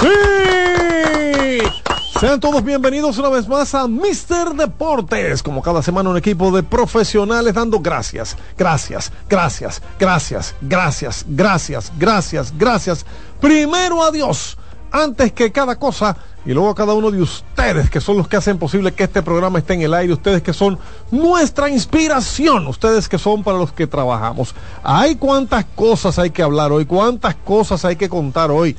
Sí. Sean todos bienvenidos una vez más a Mister Deportes. Como cada semana un equipo de profesionales dando gracias, gracias, gracias, gracias, gracias, gracias, gracias, gracias. Primero a Dios, antes que cada cosa, y luego a cada uno de ustedes que son los que hacen posible que este programa esté en el aire, ustedes que son nuestra inspiración, ustedes que son para los que trabajamos. Hay cuántas cosas hay que hablar hoy, cuántas cosas hay que contar hoy.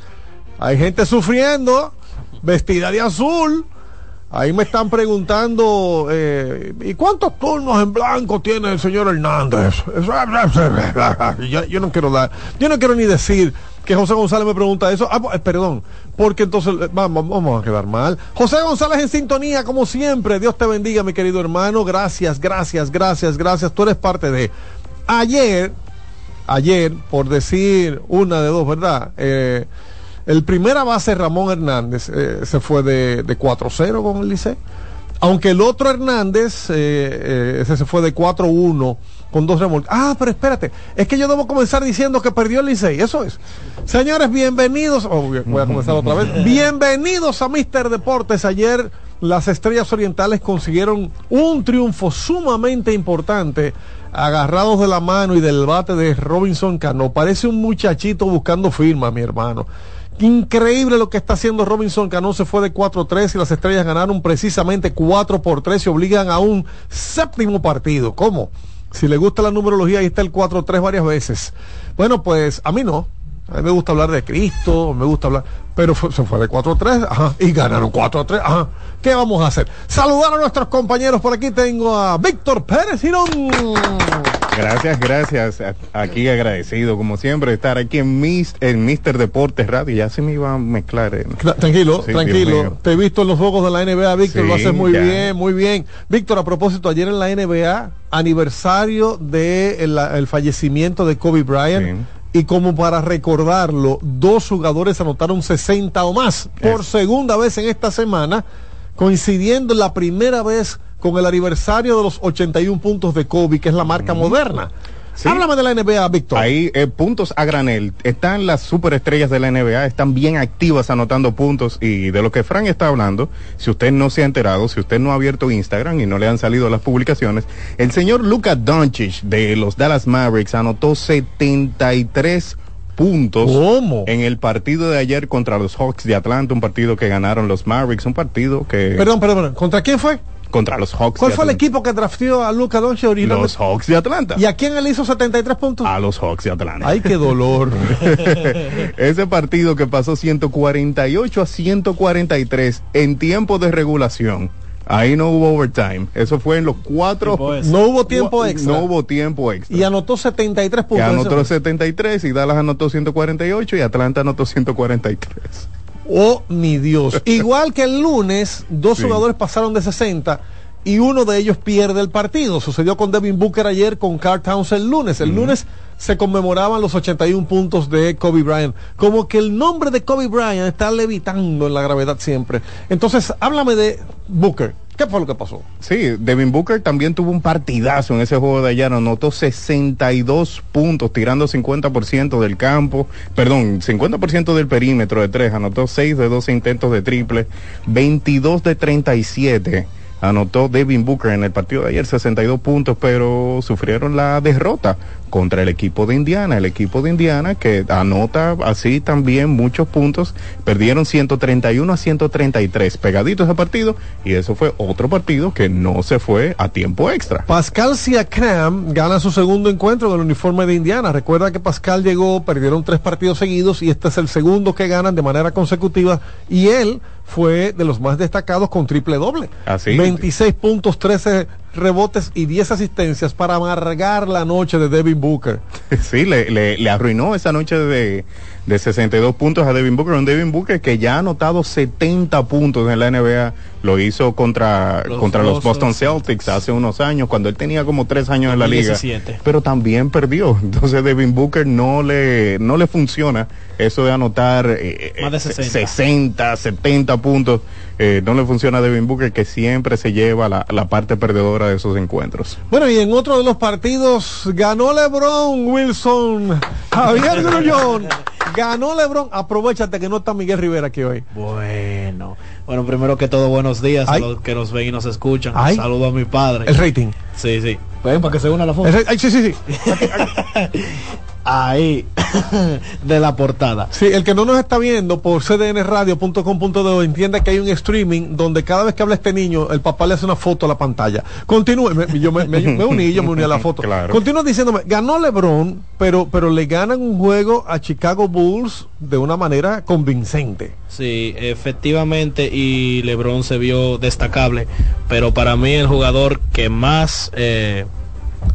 Hay gente sufriendo, vestida de azul. Ahí me están preguntando, eh, ¿y cuántos turnos en blanco tiene el señor Hernández? Yo, yo no quiero dar, yo no quiero ni decir que José González me pregunta eso. Ah, pues, perdón, porque entonces eh, vamos, vamos a quedar mal. José González en sintonía, como siempre. Dios te bendiga, mi querido hermano. Gracias, gracias, gracias, gracias. Tú eres parte de. Ayer, ayer, por decir una de dos, ¿verdad? Eh, el primera base Ramón Hernández eh, se fue de, de 4-0 con el Licey. Aunque el otro Hernández, eh, eh, ese se fue de 4-1 con dos remolques. Ah, pero espérate, es que yo debo comenzar diciendo que perdió el Licey, eso es. Señores, bienvenidos, oh, voy a comenzar otra vez. Bienvenidos a Mister Deportes. Ayer las Estrellas Orientales consiguieron un triunfo sumamente importante, agarrados de la mano y del bate de Robinson Cano. Parece un muchachito buscando firma, mi hermano. Increíble lo que está haciendo Robinson Cano. Se fue de 4-3 y las estrellas ganaron precisamente 4 por 3 y obligan a un séptimo partido. ¿Cómo? Si le gusta la numerología, ahí está el 4-3 varias veces. Bueno, pues a mí no. A mí me gusta hablar de Cristo, me gusta hablar, pero fue- se fue de 4-3, ajá, y ganaron 4-3, ajá. ¿Qué vamos a hacer? Saludar a nuestros compañeros. Por aquí tengo a Víctor Pérez Girón. Gracias, gracias. Aquí agradecido, como siempre, de estar aquí en, Mis, en Mister Deportes Radio. Ya se me iba a mezclar. en- Tra- Tranquilo, Sí, tranquilo. Te he visto en los juegos de la NBA, Víctor. Sí, lo haces muy ya. bien, muy bien. Víctor, a propósito, ayer en la NBA, aniversario de el, el fallecimiento de Kobe Bryant. Y como para recordarlo, dos jugadores anotaron 60 o más por segunda vez en esta semana, coincidiendo la primera vez con el aniversario de los 81 puntos de Kobe, que es la marca moderna. Háblame de la NBA, Víctor. Ahí, eh, puntos a granel. Están las superestrellas de la NBA, están bien activas anotando puntos. Y de lo que Frank está hablando, si usted no se ha enterado, si usted no ha abierto Instagram y no le han salido las publicaciones, el señor Luka Doncic de los Dallas Mavericks anotó 73 puntos en el partido de ayer contra los Hawks de Atlanta, un partido que ganaron los Mavericks, un partido que Perdón, perdón, perdón. ¿Contra quién fue? Contra los Hawks. ¿Cuál de fue el equipo que drafteó a Luca Doncic originalmente? Los Hawks de Atlanta. ¿Y a quién él hizo 73 puntos? A los Hawks de Atlanta. Ay, qué dolor. Ese partido que pasó 148 a 143 en tiempo de regulación. Ahí no hubo overtime. Eso fue en los cuatro. No hubo tiempo extra. No hubo tiempo extra. Y anotó 73 Que puntos. anotó 73 y Dallas anotó 148 y Atlanta anotó 143. Oh, mi Dios. Igual que el lunes, dos Sí. jugadores pasaron de 60 y uno de ellos pierde el partido. Sucedió con Devin Booker ayer, con Carl Towns el lunes. El lunes se conmemoraban los 81 puntos de Kobe Bryant. Como que el nombre de Kobe Bryant está levitando en la gravedad siempre. Entonces, háblame de Booker. ¿Qué fue lo que pasó? Sí, Devin Booker también tuvo un partidazo en ese juego de ayer, anotó 62 puntos, tirando 50% del campo, perdón, 50% del perímetro de tres, anotó 6 de 12 intentos de triple, 22 de 37. Anotó Devin Booker en el partido de ayer 62 puntos, pero sufrieron la derrota contra el equipo de Indiana. El equipo de Indiana que anota así también muchos puntos. Perdieron 131 a 133 pegaditos a partido y eso fue otro partido que no se fue a tiempo extra. Pascal Siakam gana su segundo encuentro en el uniforme de Indiana. Recuerda que Pascal llegó, perdieron tres partidos seguidos y este es el segundo que ganan de manera consecutiva y él fue de los más destacados con triple doble. Así. 26 puntos, 13 rebotes y 10 asistencias para amargar la noche de Devin Booker. Sí, le, le, le arruinó esa noche de, de 62 puntos a Devin Booker. Un Devin Booker que ya ha anotado 70 puntos en la NBA. Lo hizo contra Los contra los Boston Boston Celtics hace unos años, cuando él tenía como tres años en la liga. 2017. Pero también perdió. Entonces Devin Booker no le, no le funciona eso de anotar eh, Más de eh, 60. 60, 70 puntos. Eh, no le funciona a Devin Booker que siempre se lleva la, la parte perdedora de esos encuentros. Bueno, y en otro de los partidos ganó LeBron Wilson, Javier Grullón. Ganó LeBron, aprovechate que no está Miguel Rivera aquí hoy. Bueno, bueno, primero que todo, buenos días Ay. a los que nos ven y nos escuchan. Ay. Saludo a mi padre. El rating. Sí, sí. Ven para que se una la foto. El ra- ay, sí, sí, sí. Ahí, de la portada. Sí, el que no nos está viendo por cdnradio.com.de entienda que hay un streaming donde cada vez que habla este niño, el papá le hace una foto a la pantalla. Continúe, me, yo me, me- me uní, yo me uní a la foto. Claro. Continúa diciéndome, ganó LeBron, pero, pero le ganan un juego a Chicago Bulls de una manera convincente. Sí, efectivamente, y LeBron se vio destacable, pero para mí el jugador que más eh,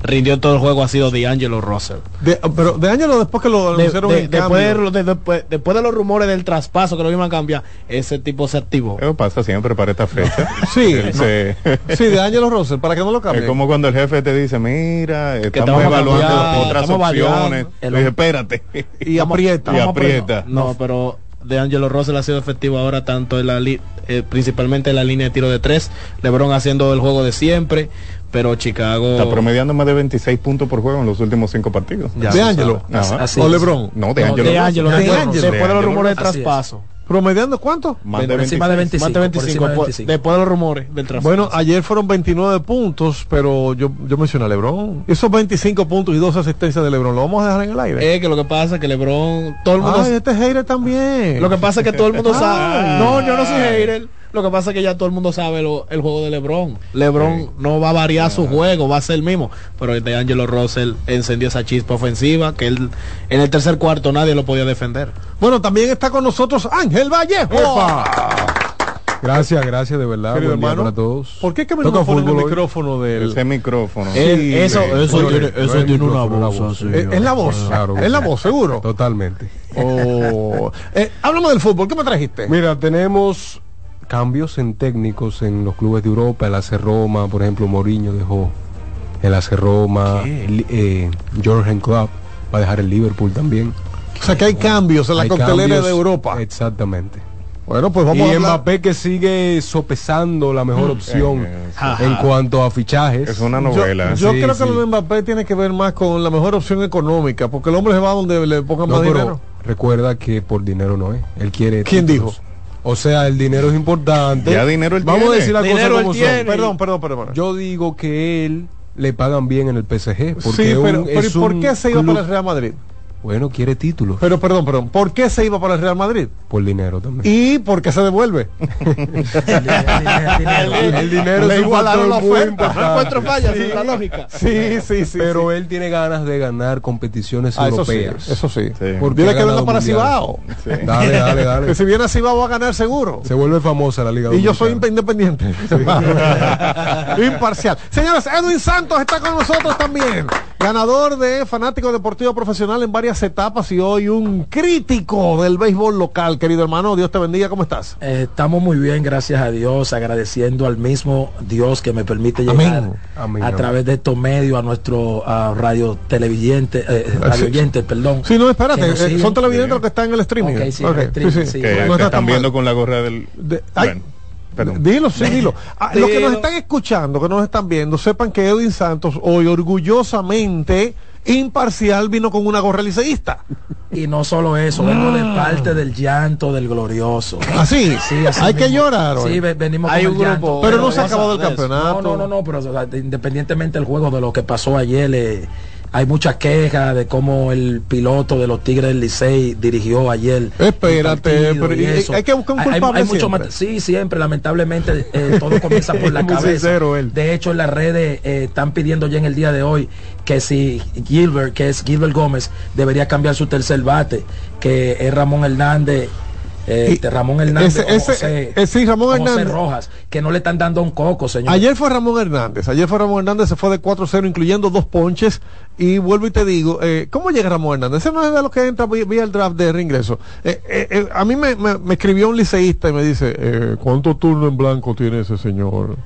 rindió todo el juego ha sido D'Angelo Russell. De- pero de año después que lo anunciaron de- después, de, después, después de los rumores del traspaso que lo iban a cambiar, ese tipo se activó. Eso pasa siempre para esta fecha. Sí, se- Sí, de Angelo Russell, para que no lo Es cambie. como cuando el jefe te dice, mira, estamos evaluando cambiar, otras estamos opciones. dije, espérate. Y aprieta. Y aprieta. No, pero de Angelo Russell ha sido efectivo ahora tanto en la li- eh, principalmente en la línea de tiro de tres. LeBron haciendo el juego de siempre, pero Chicago Está promediando más de 26 puntos por juego en los últimos cinco partidos. Ya de. Así o es. LeBron. No, de No, Angelo. de Angelo, De después, Angelo. después de los De rumores es. traspaso. ¿Promediando cuánto? Más de Por encima de 26. 25. Más de 25, por encima de después- 25. después de los rumores del traspaso. Bueno, ayer fueron 29 puntos, pero yo, yo mencioné a LeBron. Esos 25 puntos y dos asistencias de LeBron, ¿lo vamos a dejar en el aire? es que lo que pasa es que LeBron, todo el mundo Ay, este hater también. Lo que pasa es que todo el mundo sabe. No, yo no soy hater. Lo que pasa es que ya todo el mundo sabe lo- el juego de LeBron. LeBron no va a variar su juego, va a ser el mismo. Pero el de Angelo Russell encendió esa chispa ofensiva que él, en el tercer cuarto nadie lo podía defender. Bueno, también está con nosotros Ángel Vallejo. Gracias, gracias de verdad. Querido Buen día hermano, para todos. ¿Por qué que me Toca no ponen el micrófono del... Ese micrófono. Él- eso sí. eso tiene, no eso es tiene una la voz. así, es la voz, Claro es la voz, seguro. Totalmente. Oh. Eh, háblame del fútbol, ¿qué me trajiste? Mira, tenemos cambios en técnicos en los clubes de Europa. El AC Roma, por ejemplo, Mourinho dejó el AC Roma. Eh, Jorgen Klopp va a dejar el Liverpool también. O sea que hay cambios en la Hay coctelera cambios- de Europa. Exactamente. Bueno, pues vamos a y hablar. Mbappé que sigue sopesando la mejor opción Eh, Ajá. en cuanto a fichajes. Es una Yo, novela. yo Sí, creo que lo de Mbappé tiene que ver más con la mejor opción económica, porque el hombre se va donde le pongan No, más pero dinero. recuerda que por dinero no es. Él quiere. ¿Quién títulos. O sea, el dinero es importante. Ya dinero él Vamos tiene. a decir las Dinero cosas él como son. Perdón, perdón, perdón. perdón. Yo digo que él le pagan bien en el PSG. Porque sí, pero, un- pero ¿y por qué se iba club- para el Real Madrid? Bueno, quiere títulos. Pero perdón, perdón. ¿Por qué se iba para el Real Madrid? por dinero también. ¿Y por qué se devuelve? el dinero Le igualaron la oferta. importante. Encuentro fallas en la lógica. Sí, sí, sí. Pero sí. él tiene ganas de ganar competiciones Ah, eso sí, europeas. eso sí. Sí. Porque Dile ha que para. Cibao. Sí. Dale, dale, Que dale. si viene a Cibao va a ganar seguro. Se vuelve famosa la Liga Y yo soy independiente. Imparcial. Señores, Edwin Santos está con nosotros también. Ganador de Fanático Deportivo Profesional en varias etapas y hoy un crítico del béisbol local. Querido hermano, Dios te bendiga. ¿Cómo estás? Eh, estamos muy bien, gracias a Dios, agradeciendo al mismo Dios que me permite llegar Amén, a amén. través de estos medios a nuestro a radio televidente, eh, radio oyente, perdón. Sí, no, espérate. Eh, son televidentes los que están en el streaming. Ok, sí, Ok, el streaming, sí. Que, No que está tan están mal. viendo con la gorra del. De- ay, perdón. Dilo, sí, dilo. Ah, los que nos están escuchando, que nos están viendo, sepan que Edwin Santos hoy orgullosamente imparcial vino con una gorra liceísta. Y no solo eso, vengo de parte del llanto del glorioso. Así, Sí, así hay que llorar hoy. Sí, ve- venimos Hay con un el llanto. grupo- pero no se ha acabado el campeonato. No, no, no, no, pero o sea, de- independientemente del juego, de lo que pasó ayer, eh, hay muchas quejas de cómo el piloto de los Tigres del Licey dirigió ayer. Espérate, pero y hay- eso. hay que buscar un hay- culpable hay siempre. sí, siempre, lamentablemente, eh, todo comienza por la cabeza. sincero. De hecho, en las redes eh, están pidiendo ya en el día de hoy que si Gilbert, que es Gilbert Gómez, debería cambiar su tercer bate, que es Ramón Hernández. Eh, este, Ramón Hernández ese- ese- José- eh, sí, Ramón José Hernández. Rojas, que no le están dando un coco, señor. Ayer fue Ramón Hernández, ayer fue Ramón Hernández, se fue de 4-0, incluyendo dos ponches. Y vuelvo y te digo, eh, ¿cómo llega Ramón Hernández? Ese no es de los que entra vía, vía el draft de reingreso. Eh, eh, a mí me, me- me escribió un liceísta y me dice, eh, ¿cuántos turnos en blanco tiene ese señor?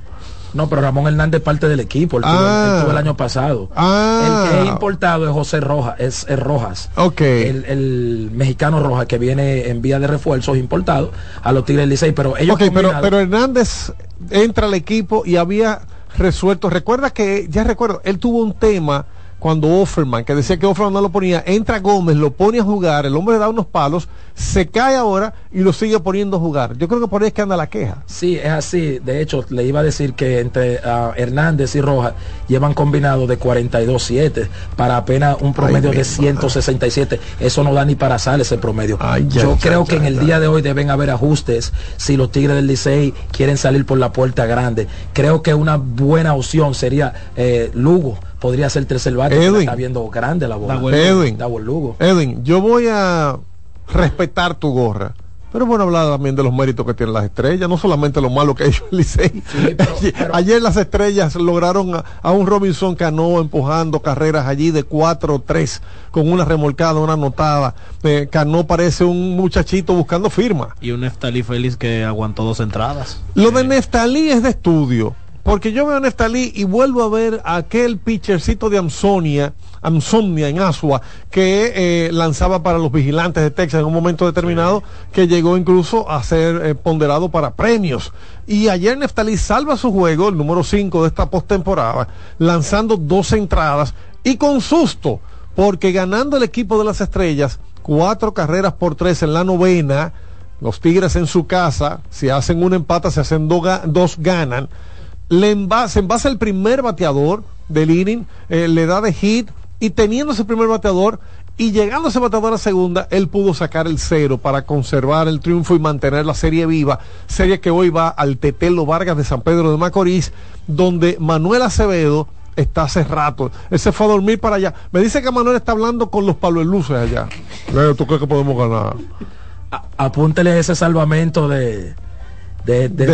No, pero Ramón Hernández parte del equipo, él, tuvo- Ah. tuvo el año pasado. Ah. El que es importado es José Rojas, es, es Rojas. Ok. El, el mexicano Rojas que viene en vía de refuerzos importado a los Tigres Licey, pero ellos Ok, pero, pero Hernández entra al equipo y había resuelto. Recuerda que, ya recuerdo, él tuvo un tema cuando Offerman, que decía que Offerman no lo ponía, entra Gómez, lo pone a jugar, el hombre da unos palos, se cae ahora y lo sigue poniendo a jugar. Yo creo que por ahí es que anda la queja. Sí, es así. De hecho, le iba a decir que entre ah, Hernández y Rojas llevan combinado de 42-7 para apenas un promedio Ay, de mi 167. Eso no da ni para sal ese promedio. Ay, ya, Yo ya, creo ya, que en el día de hoy deben haber ajustes si los Tigres del Licey quieren salir por la puerta grande. Creo que una buena opción sería eh, Lugo. Podría ser tercer bate, Edwin. está viendo grande la bola. Edwin. Edwin, yo voy a respetar tu gorra. Pero bueno hablar también de los méritos que tienen las estrellas, no solamente lo malo que ha hecho el Licey. pero- ayer, las estrellas lograron a, a un Robinson Cano empujando carreras allí de 4-3 con una remolcada, una anotada. Eh, Cano parece un muchachito buscando firma. Y un Neftalí feliz que aguantó dos entradas. Lo de Neftalí es de estudio, porque yo veo a Neftalí y vuelvo a ver a aquel pitchercito de Amsonia, Amsonia en Asua, que eh, lanzaba para los vigilantes de Texas en un momento determinado, que llegó incluso a ser eh, ponderado para premios. Y ayer Neftalí salva su juego, el número 5 de esta postemporada, lanzando dos entradas y con susto, porque ganando el equipo de las estrellas, cuatro carreras por tres en la novena, los Tigres en su casa, si hacen un empate, se hacen do dos ganan. Le enva- se envasa el primer bateador del inning, eh, le da de hit y teniendo ese primer bateador y llegando ese bateador a segunda, él pudo sacar el cero para conservar el triunfo y mantener la serie viva. Serie que hoy va al Tetelo Vargas de San Pedro de Macorís, donde Manuel Acevedo está hace rato. Él se fue a dormir para allá. Me dice que Manuel está hablando con los Pablo Luces allá. ¿Tú crees que podemos ganar? A- apúntele ese salvamento de de, de,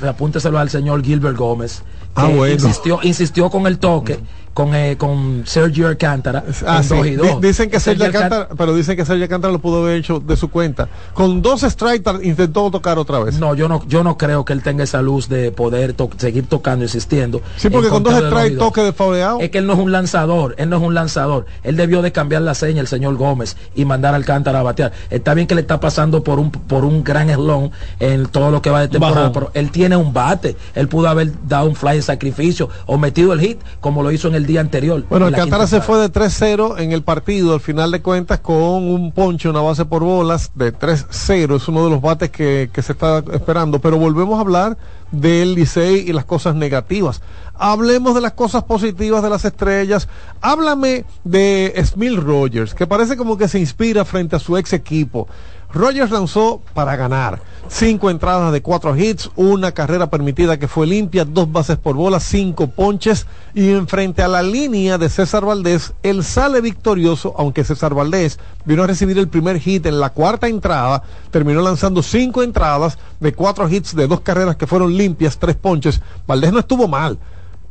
De apúnteselo al señor Gilbert Gómez Ah, bueno. insistió insistió con el toque con eh, con Sergio Alcántara Ah, sí. dos y Di- dos. Dicen que Sergio Alcántara, pero dicen que Sergio Alcántara lo pudo haber hecho de su cuenta. Con dos strikes intentó tocar otra vez. No, yo no, yo no creo que él tenga esa luz de poder to- seguir tocando, insistiendo. sí, porque con dos strikes toque de fauleado. Es que él no es un lanzador, él no es un lanzador. Él debió de cambiar la seña, el señor Gómez, y mandar a Alcántara a batear. Está bien que le está pasando por un por un gran eslón en todo lo que va de temporada, pero él tiene un bate. Él pudo haber dado un fly sacrificio o metido el hit como lo hizo en el día anterior. Bueno, en la Alcántara se fue de 3-0 en el partido, al final de cuentas, con un ponche, una base por bolas de 3-0. Es uno de los bates que, que se está esperando. Pero volvemos a hablar del Licey y las cosas negativas. Hablemos de las cosas positivas de las estrellas. Háblame de Smil Rogers, que parece como que se inspira frente a su ex equipo. Rogers lanzó para ganar. Cinco entradas de cuatro hits, una carrera permitida que fue limpia, dos bases por bola, cinco ponches y en frente a la línea de César Valdés, él sale victorioso, aunque César Valdés vino a recibir el primer hit en la cuarta entrada, terminó lanzando cinco entradas de cuatro hits de dos carreras que fueron limpias, tres ponches. Valdés no estuvo mal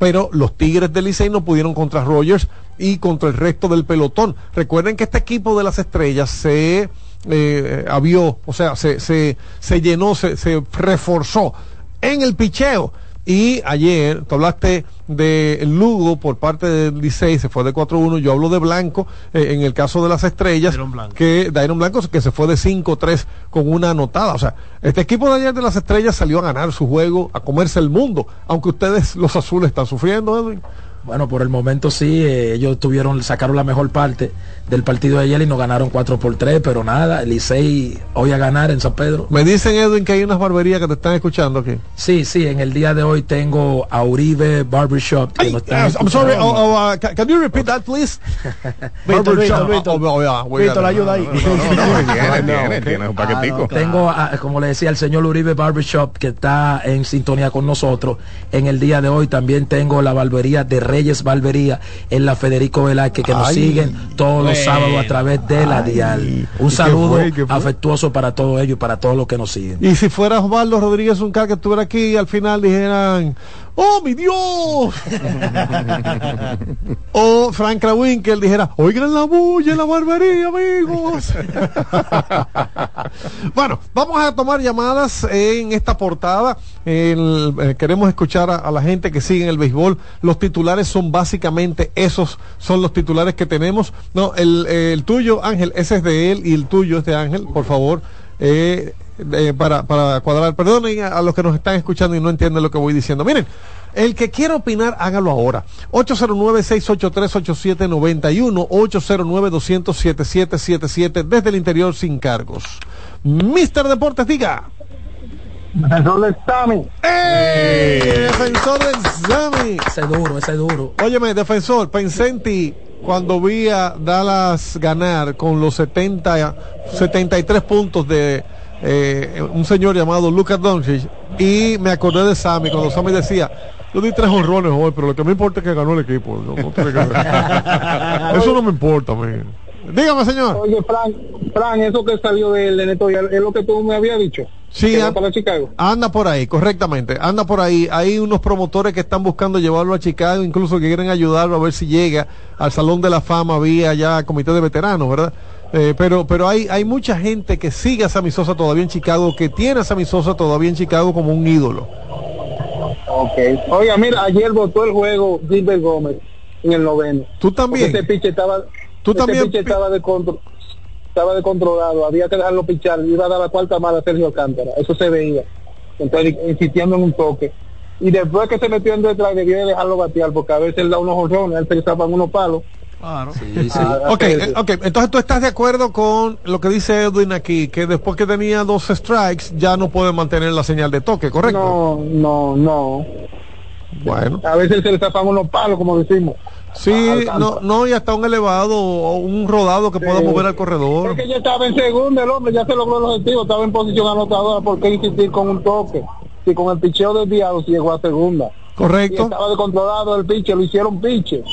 pero los Tigres del Licey no pudieron contra Rogers y contra el resto del pelotón. Recuerden que este equipo de las estrellas se eh, avió, o sea, se, se, se llenó, se, se reforzó en el picheo. Y ayer, tú hablaste de Lugo por parte del Licey, se fue de 4-1, yo hablo de Blanco, eh, en el caso de las estrellas, Blanco. que Dairon Blanco que se fue de 5-3 con una anotada. O sea, este equipo de ayer de las estrellas salió a ganar su juego, a comerse el mundo, aunque ustedes los azules están sufriendo, Edwin. Bueno, por el momento sí, eh, ellos tuvieron, sacaron la mejor parte del partido de ayer y nos ganaron 4 por 3, pero nada, el Licey hoy a ganar en San Pedro. Me dicen, Edwin, que hay unas barberías que te están escuchando aquí. Sí, sí, en el día de hoy tengo a Uribe Barbershop. que Ay, nos están uh, I'm sorry, oh, oh, uh, can, can you repeat that, please? Víctor, Barbershop. Víctor, Oh, oh, yeah, we Víctor, ayuda ahí. tiene, tiene, tiene un paquetico. Tengo, a- como le decía, el señor Uribe Barbershop que está en sintonía con nosotros. En el día de hoy también tengo la barbería de Reyes Barbería en la Federico Velázquez que nos Ay. siguen todos los sábados a través de la Ay. dial. ¿Y Un qué saludo fue? ¿Qué fue? afectuoso para todos ellos y para todos los que nos siguen. Y si fuera Osvaldo Rodríguez un que estuviera aquí y al final dijeran, ¡Oh, mi Dios! o Frank Krawinkel dijera, oigan la bulla en la barbería, amigos. bueno, vamos a tomar llamadas en esta portada. El- eh, queremos escuchar a, a la gente que sigue en el béisbol. Los titulares son básicamente esos, son los titulares que tenemos. No, el, el tuyo, Ángel, ese es de él y el tuyo es de Ángel, por favor. Eh, eh, para, para cuadrar, perdonen a, a los que nos están escuchando y no entienden lo que voy diciendo. Miren, El que quiera opinar, hágalo ahora. 809-683-8791, 809-200-7777, desde el interior sin cargos. Mister Deportes, diga. Defensor del Sami. ¡Eh! Defensor del Sami. Ese duro, ese duro. Óyeme, defensor, pensé en ti cuando vi a Dallas ganar con los 70, 73 puntos de eh, un señor llamado Lucas Doncic y me acordé de Sammy cuando Sammy decía yo di tres honrones hoy, pero lo que me importa es que ganó el equipo. No, no tiene que ver. Eso no me importa, man. Dígame, señor. Oye, Frank, Frank, eso que salió del editorial es lo que tú me habías dicho. Sí, Que va an- para Chicago. anda por ahí, correctamente. Anda por ahí. Hay unos promotores que están buscando llevarlo a Chicago, incluso que quieren ayudarlo a ver si llega al Salón de la Fama vía ya comité de veteranos, ¿verdad? Eh, pero pero hay, hay mucha gente que sigue a Sammy Sosa todavía en Chicago, que tiene a Sammy Sosa todavía en Chicago como un ídolo. Ok. Oiga, mira, ayer votó el juego Gilbert Gómez en el noveno. Tú también. Porque Ese pitch estaba, Tú ese también estaba de contro- estaba descontrolado, había que dejarlo pichar, iba a dar la cuarta mala a Sergio Alcántara, eso se veía. Entonces, insistiendo en un toque. Y después que se metió en detrás, debió de dejarlo batear, porque a veces él da unos honrones, él se le tapan unos palos. Claro. Sí, sí. Ah, Ok, hace eso. eh, ok, entonces tú estás de acuerdo con lo que dice Edwin aquí, que después que tenía dos strikes ya no puede mantener la señal de toque, ¿correcto? No, no, no. Bueno. A veces se le tapan unos palos, como decimos. Sí, no, no, y hasta un elevado o un rodado que pueda mover al corredor. Es que ya estaba en segundo, el hombre ya se logró el objetivo, estaba en posición anotadora, ¿por qué insistir con un toque? Si con el picheo desviado se llegó a segunda. Y Correcto. estaba descontrolado el piche, lo hicieron piche.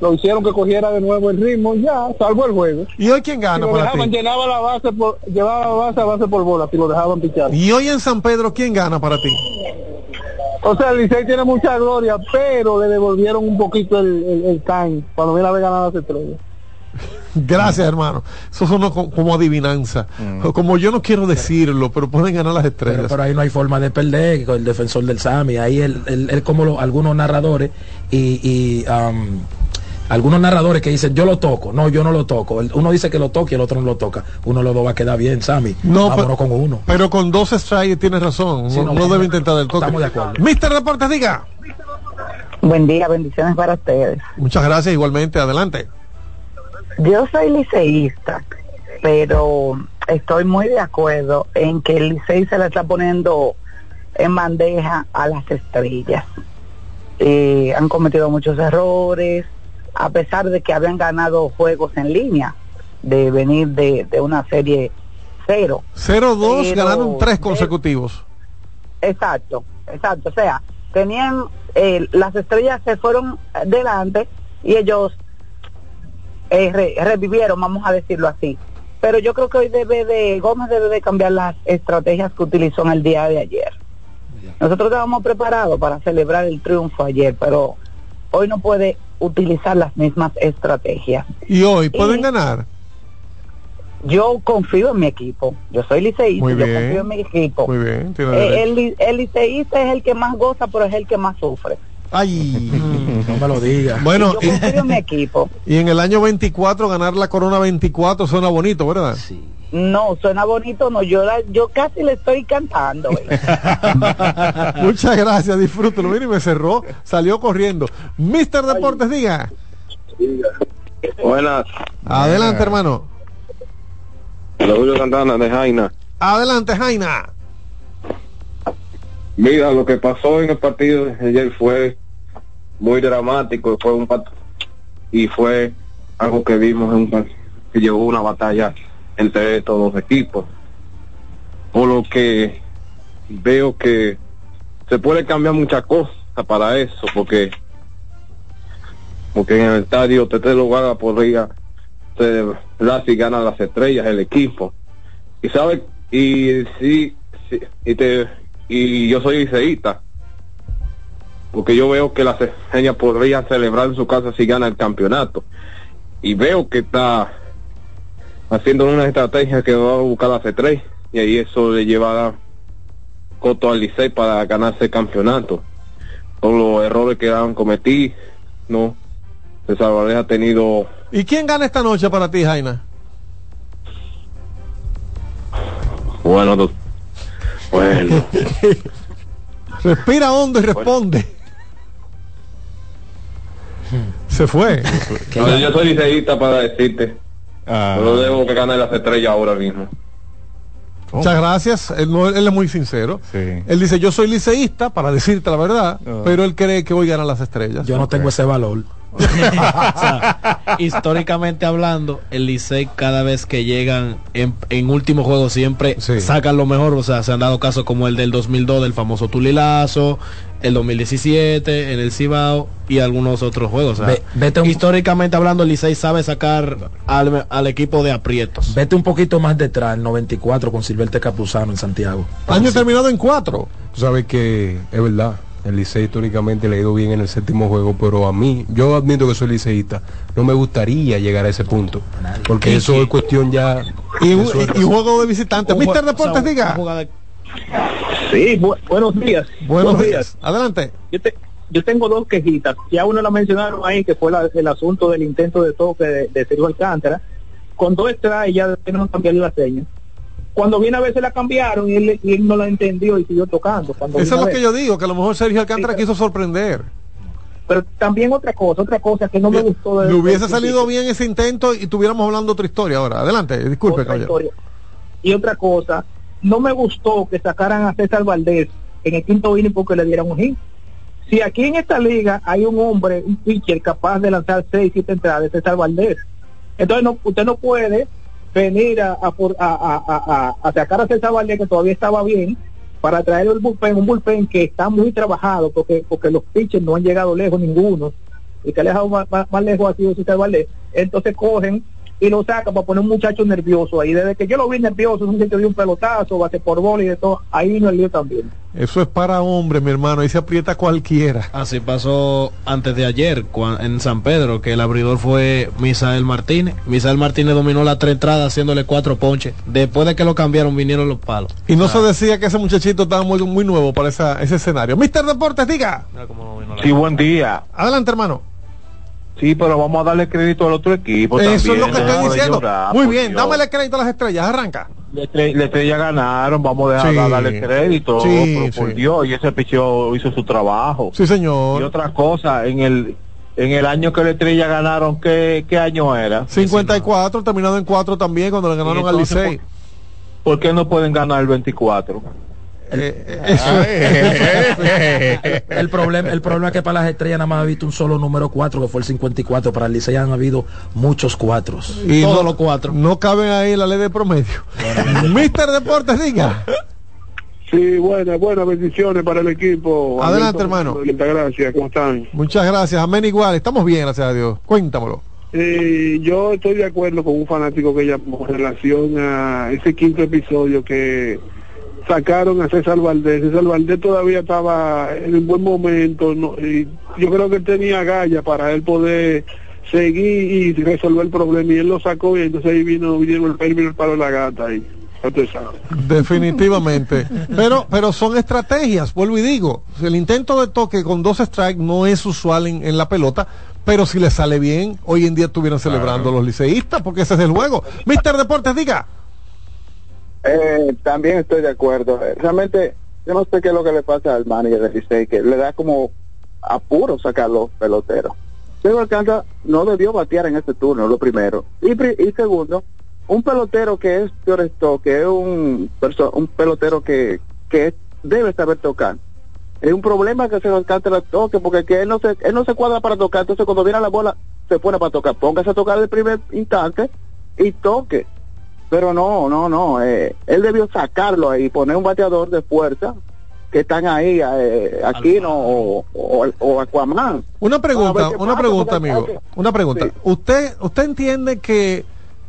Lo hicieron que cogiera de nuevo el ritmo, ya, salvó el juego. ¿Y hoy quién Si gana lo para dejaban, ti? llenaba la base por, llevaba la base a base por bola, si lo dejaban pichar. Y hoy en San Pedro, ¿quién gana para ti? O sea, el Licey tiene mucha gloria, pero le devolvieron un poquito el, el, el time cuando viene a ver ganar las estrellas. Gracias, hermano. Eso sonó co- como adivinanza. Como yo no quiero decirlo, pero pueden ganar las estrellas. pero ahí no hay forma de perder con el defensor del Sami. Ahí él, él- él como lo- algunos narradores y, y, um, algunos narradores que dicen yo lo toco. No, yo no lo toco. Uno dice que lo toca y el otro no lo toca. Uno de los dos va a quedar bien, Sami. No, pero- con uno. Pero con dos strikes tienes razón. Sí, no, no, no estamos- debe intentar el toque. estamos de acuerdo. Mister Deportes, diga. Buen día, bendiciones para ustedes. Muchas gracias, igualmente. Adelante. Yo soy liceísta, pero estoy muy de acuerdo en que el licey se le está poniendo en bandeja a las estrellas. Eh, han cometido muchos errores, a pesar de que habían ganado juegos en línea, de venir de, de una serie cero. 0-2 Pero- ganaron tres consecutivos. Exacto, exacto. O sea, tenían, eh, las estrellas se fueron delante y ellos eh, re- revivieron, vamos a decirlo así. Pero yo creo que hoy debe de, Gómez debe de cambiar las estrategias que utilizó en el día de ayer. Nosotros estábamos preparados para celebrar el triunfo ayer, pero hoy no puede utilizar las mismas estrategias. Y hoy pueden Y- ganar. Yo confío en mi equipo. Yo soy liceísta, Muy yo confío en mi equipo. Muy bien. tiene Eh, el, el liceísta es el que más goza, pero es el que más sufre. Ay. No me lo diga. bueno, Yo confío en mi equipo. y en el año 24 ganar la corona 24 suena bonito, ¿verdad? No, suena bonito, no, yo, la- yo casi le estoy cantando. Muchas gracias, disfrútelo. Mira, y me cerró, salió corriendo. Mister Deportes, diga. Buenas, Adelante, hermano. Julio Santana de Jaina. Adelante, Jaina. Mira, lo que pasó en el partido de ayer fue muy dramático, fue un y fue algo que vimos en un par- que llevó una batalla entre estos dos equipos. Por lo que veo que se puede cambiar muchas cosas para eso, porque porque en el estadio Tete lo haga podría se si gana las estrellas el equipo y sabe y sí, sí, y te y yo soy liceísta porque yo veo que las estrellas podrían celebrar en su casa si gana el campeonato y veo que está haciendo una estrategia que va a buscar las estrellas y ahí eso le llevará coto al licey para ganarse el campeonato con los errores que han cometido no el Salvador ha tenido ¿Y quién gana esta noche para ti, Jaina? bueno do- bueno Respira hondo y responde. Se fue. No, yo soy liceísta para decirte. Ah, Solo debo que gane las estrellas ahora mismo. Muchas gracias. Él, no- él es muy sincero. Sí. Él dice, yo soy liceísta, para decirte la verdad, Ah. pero él cree que hoy ganan las estrellas. yo no tengo ese valor. O sea, históricamente hablando, el Licey cada vez que llegan en, en último juego siempre Sí. sacan lo mejor. O sea, se han dado casos como el del 2002 del famoso Tulilazo, el 2017 en el Cibao y algunos otros juegos. O sea, Ve- vete un- históricamente hablando, el Licey sabe sacar al, al equipo de aprietos. Vete un poquito más detrás, el 94 con Silverte Capuzano en Santiago. Año terminado en cuatro. Tú sabes que es verdad. El Licey históricamente le ha ido bien en el séptimo juego, pero a mí, yo admito que soy liceísta, no me gustaría llegar a ese punto. Porque eso es cuestión ya. Y, juego de jue- Mister o sea, Deportes, diga. Sí, bu- buenos días. Buenos días. Adelante. Yo, te- yo tengo dos quejitas. Ya uno la mencionaron ahí, que fue la- el asunto del intento de toque de, de Sergio Alcántara. Con dos strikes ya no cambiarle la seña. Cuando viene a veces la cambiaron y él, y él no la entendió y siguió tocando. Cuando Eso es lo que yo digo, que a lo mejor Sergio Alcántara Sí. quiso sorprender. Pero también otra cosa, otra cosa que no me gustó. de- Le hubiese salido bien ese intento y tuviéramos hablando otra historia ahora. Adelante, disculpe, Otra caballero. historia. Y otra cosa, no me gustó que sacaran a César Valdés en el quinto inning porque le dieran un hit. Si aquí en esta liga hay un hombre, un pitcher capaz de lanzar seis, siete entradas, César Valdés. Entonces no, usted no puede venir a, a, a, a- sacar a César Valdés, que todavía estaba bien, para traer el bullpen, un bullpen que está muy trabajado, porque porque los pitchers no han llegado lejos ninguno. El que ha dejado más, más- más lejos ha sido César Valdés. Entonces cogen y lo sacan para poner un muchacho nervioso ahí. Desde que yo lo vi nervioso, un sitio de un pelotazo, bate por bola y de todo, ahí no el lío también. Eso es para hombres, mi hermano. Ahí se aprieta cualquiera. Así pasó antes de ayer en San Pedro, que el abridor fue Misael Martínez. Misael Martínez dominó las tres entradas haciéndole cuatro ponches. Después de que lo cambiaron vinieron los palos. Y no Ah, se decía que ese muchachito estaba muy, muy nuevo para esa- ese escenario. Mister Deportes, diga. mira cómo la- Sí, buen día. Adelante, hermano. Sí, pero vamos a darle crédito al otro equipo. Eso es lo que estoy diciendo. llorar, Muy por bien, dámele crédito a las estrellas. Arranca. Le estre- le estrella ganaron, vamos a dejar Sí. darle crédito, Sí, pero por sí. Dios, y ese picheo hizo su trabajo. Sí, Y señor. otra cosa, en el en el año que la estrella ganaron, ¿qué, qué año era? 54, terminado en 4 también cuando le ganaron al entonces, Licey. ¿Por qué no pueden ganar el 24? Eh, eh, eso El problema, el problema es que para las estrellas nada más ha visto un solo número 4, que fue el 54. Para el Licey han habido muchos cuatros. y Todos no, los cuatro. No cabe ahí la ley de promedio. Mister Deportes, diga. Sí, buenas, buenas bendiciones para el equipo. Adelante, hermano. Gracias, ¿cómo están? Muchas gracias. Amén igual. Estamos bien, gracias a Dios. Cuéntamelo. Eh, yo estoy de acuerdo con un fanático que llamó en relación a ese quinto episodio que sacaron a César Valdés. César Valdés todavía estaba en un buen momento no, y yo creo que él tenía galla para él poder seguir y resolver el problema y él lo sacó y entonces ahí vino, vino el vino el palo de la gata ahí. Definitivamente. Pero, pero son estrategias, vuelvo y digo. El intento de toque con dos strikes no es usual en, en la pelota, pero si le sale bien, hoy en día estuvieran celebrando los liceístas, porque ese es el juego. Mister Deportes, diga. Eh, también estoy de acuerdo. Eh, Realmente, yo no sé qué es lo que le pasa al manager de Licey, que le da como apuro sacar los peloteros. Pero Alcántara no debió batear en este turno, lo primero. Y, y segundo, un pelotero que es Fioresto, que es un, un pelotero que, que debe saber tocar. Es un problema que se Alcántara toque, porque que él no se, él no se cuadra para tocar, entonces cuando viene la bola se pone para tocar. Póngase a tocar el primer instante y toque. Pero no, no, no. eh, él debió sacarlo ahí, poner un bateador de fuerza que están ahí, eh, Aquino o, o, o Aquaman. Una pregunta, una pasa, pregunta, amigo. Una pregunta. Sí. ¿Usted, usted entiende que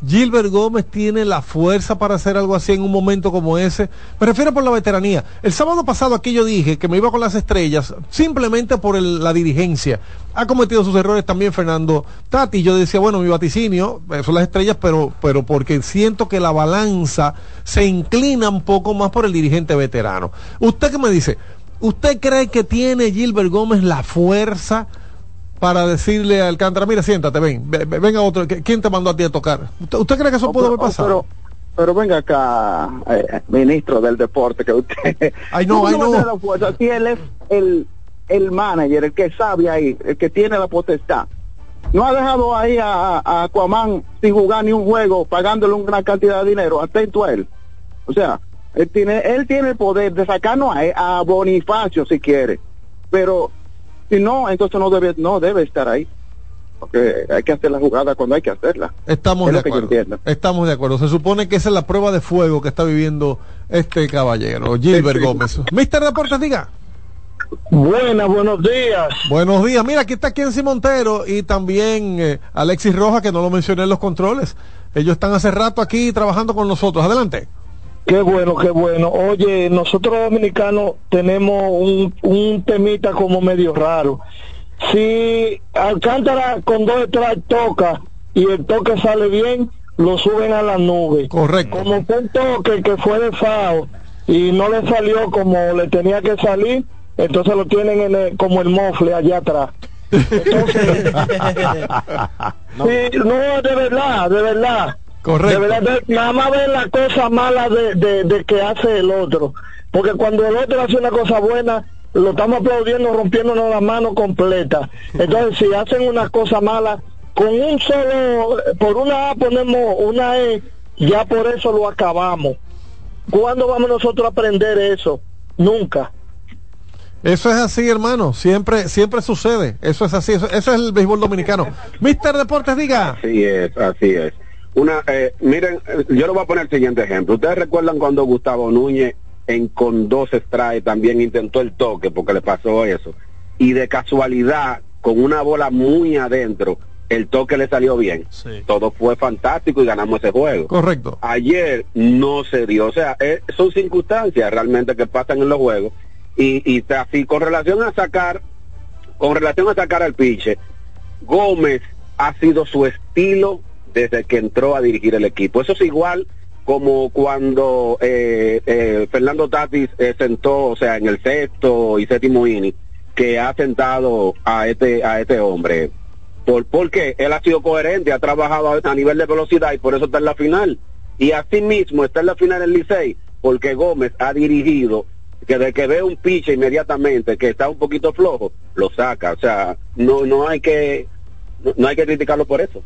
Gilbert Gómez tiene la fuerza para hacer algo así en un momento como ese? Me refiero por la veteranía. El sábado pasado aquí yo dije que me iba con las estrellas simplemente por la dirigencia. Ha cometido sus errores también Fernando Tati. Yo decía, bueno, mi vaticinio eh, son las estrellas, pero, pero porque siento que la balanza se inclina un poco más por el dirigente veterano. ¿Usted qué me dice? ¿Usted cree que tiene Gilbert Gómez la fuerza? Para decirle a Alcántara, mira, siéntate, ven, ve- ve- venga otro, ¿qui- ¿quién te mandó a ti a tocar? ¿Usted, usted cree que eso Oh, pero- haber oh, pasado? Pero, pero venga acá, eh, ministro del deporte, que usted... Ay, no, ¿Cómo ay, no. Si él es el, el manager, el que sabe ahí, el que tiene la potestad. no ha dejado ahí a, a Aquaman sin jugar ni un juego, pagándole una cantidad de dinero, atento a él. O sea, él tiene, él tiene el poder de sacarnos a, a Bonifacio si quiere, pero si no, entonces no debe, no debe estar ahí. Porque hay que hacer la jugada cuando hay que hacerla. Estamos Es de acuerdo. Estamos de acuerdo. Se supone que esa es la prueba de fuego que está viviendo este caballero, Gilbert Gómez. Mister Deportes, diga. Buenas, buenos días. Buenos días. Mira, aquí está Kenzie Montero y también eh, Alexis Rojas, que no lo mencioné en los controles. Ellos están hace rato aquí trabajando con nosotros. Adelante. Qué bueno, qué bueno. Oye, nosotros dominicanos tenemos un, un temita como medio raro. Si Alcántara con dos detrás toca y el toque sale bien, lo suben a la nube. Correcto. Como fue un toque que fue de FAO y no le salió como le tenía que salir, entonces lo tienen en el- como el mofle allá atrás. Entonces, Sí, no, de verdad, de verdad. Correcto. De verdad, nada más ven la cosa mala de, de, de que hace el otro. Porque cuando el otro hace una cosa buena, lo estamos aplaudiendo, rompiéndonos la mano completa. Entonces, si hacen una cosa mala, con un solo, por una A ponemos una E, ya por eso lo acabamos. ¿Cuándo vamos nosotros a aprender eso? Nunca. Eso es así, hermano. Siempre, siempre sucede. Eso es así. Eso, eso es el béisbol dominicano. Mister Deportes, diga. Así es, así es. Una, eh, miren, eh, yo le voy a poner el siguiente ejemplo. ¿Ustedes recuerdan cuando Gustavo Núñez en con dos strikes también intentó el toque porque le pasó eso? Y de casualidad, con una bola muy adentro, el toque le salió bien. Todo fue fantástico y ganamos ese juego. Correcto. Ayer no se dio. O sea, eh, son circunstancias realmente que pasan en los juegos. Y, y así, con relación a sacar, con relación a sacar al piche, Gómez ha sido su estilo desde que entró a dirigir el equipo. Eso es igual como cuando eh, eh, Fernando Tatis eh, sentó, o sea, en el sexto y séptimo inning, que ha sentado a este a este hombre. Por, porque él ha sido coherente, ha trabajado a, nivel de velocidad y por eso está en la final. Y así mismo está en la final el Licey, porque Gómez ha dirigido que de que ve un piche inmediatamente que está un poquito flojo, lo saca. O sea, no no hay que no, no hay que criticarlo por eso.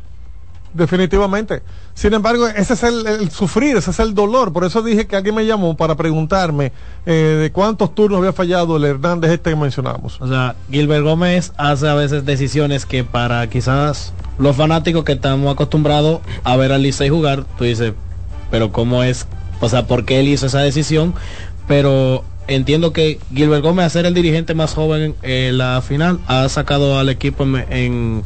Definitivamente. Sin embargo, ese es el, sufrir, ese es el dolor. Por eso dije que alguien me llamó para preguntarme eh, de cuántos turnos había fallado el Hernández este que mencionamos. O sea, Gilbert Gómez hace a veces decisiones que para quizás los fanáticos que estamos acostumbrados a ver al Licey jugar, tú dices, pero cómo es, o sea, por qué él hizo esa decisión, pero entiendo que Gilbert Gómez, a ser el dirigente más joven en la final, ha sacado al equipo en-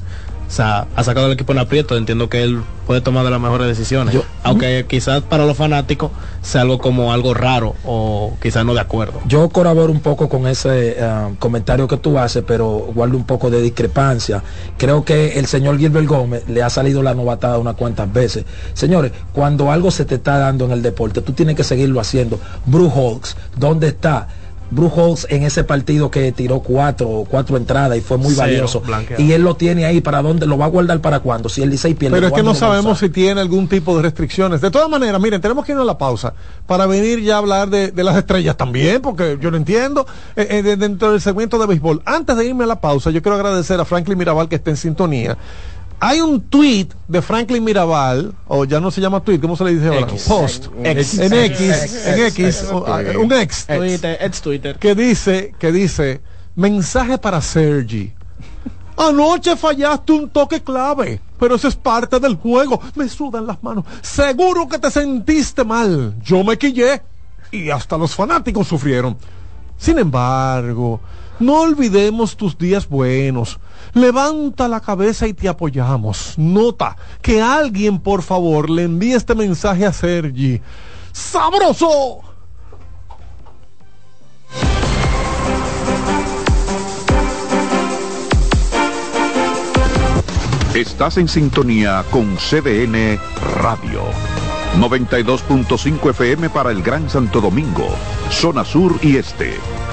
o sea, ha sacado al equipo en aprieto, entiendo que él puede tomar de las mejores decisiones, aunque quizás para los fanáticos sea algo como algo raro o quizás no de acuerdo. Yo colaboro un poco con ese eh, comentario que tú haces, pero guardo un poco de discrepancia. Creo que el señor Gilbert Gómez le ha salido la novatada unas cuantas veces. Señores, cuando algo se te está dando en el deporte, tú tienes que seguirlo haciendo. Bruce Hawks, ¿dónde está? Bruce en ese partido que tiró cuatro, cuatro entradas y fue muy Cero, valioso. blanqueado. Y él lo tiene ahí para dónde, lo va a guardar para cuándo. Si el Licey pierde. Pero es que ¿cuándo no sabemos si tiene algún tipo de restricciones. De todas maneras, miren, tenemos que irnos a la pausa para venir ya a hablar de, de las estrellas también, porque yo no entiendo, eh, eh, de- dentro del segmento de béisbol. Antes de irme a la pausa, yo quiero agradecer a Franklin Mirabal que está en sintonía. Hay un tweet de Franklin Mirabal, o ya no se llama tweet, ¿cómo se le dice ahora? X. Post. X. En X, X. en X, un ex. Twitter, ex Twitter. Que dice, que dice, mensaje para Sergi. Anoche fallaste un toque clave, pero eso es parte del juego. Me sudan las manos. Seguro que te sentiste mal. Yo me quillé y hasta los fanáticos sufrieron. Sin embargo, no olvidemos tus días buenos. Levanta la cabeza y te apoyamos. Nota que alguien, por favor, le envíe este mensaje a Sergi. ¡Sabroso! Estás en sintonía con CDN Radio. 92.5 FM para el Gran Santo Domingo, zona sur y este.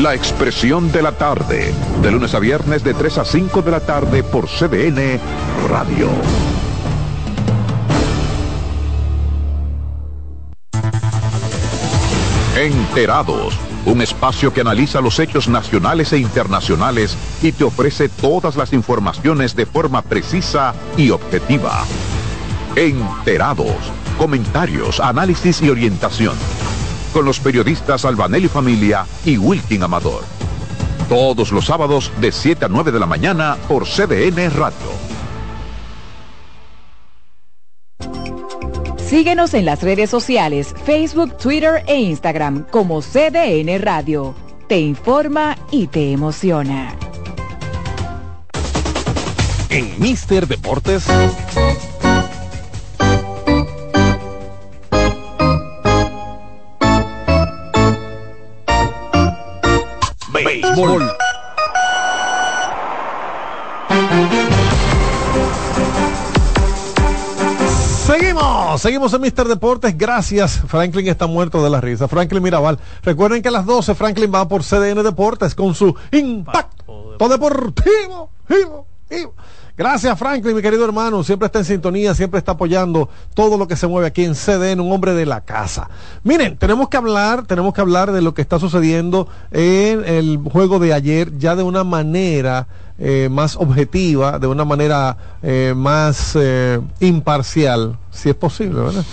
La expresión de la tarde, de lunes a viernes de 3 a 5 de la tarde por CDN Radio. Enterados, un espacio que analiza los hechos nacionales e internacionales y te ofrece todas las informaciones de forma precisa y objetiva. Enterados, comentarios, análisis y orientación con los periodistas Albanelli Familia y Wilkin Amador. Todos los sábados de 7 a 9 de la mañana por CDN Radio. Síguenos en las redes sociales, Facebook, Twitter e Instagram como CDN Radio. Te informa y te emociona. En Mister Deportes. Béisbol. Seguimos, seguimos en Mister Deportes. Gracias. Franklin está muerto de la risa. Franklin Mirabal. Recuerden que a las 12 Franklin va por CDN Deportes con su impacto deportivo. Vivo, vivo. Gracias Franklin, mi querido hermano. Siempre está en sintonía, siempre está apoyando todo lo que se mueve aquí en CDN, un hombre de la casa. Miren, tenemos que hablar, tenemos que hablar de lo que está sucediendo en el juego de ayer ya de una manera eh, más objetiva, de una manera eh, más eh, imparcial, si es posible, ¿verdad?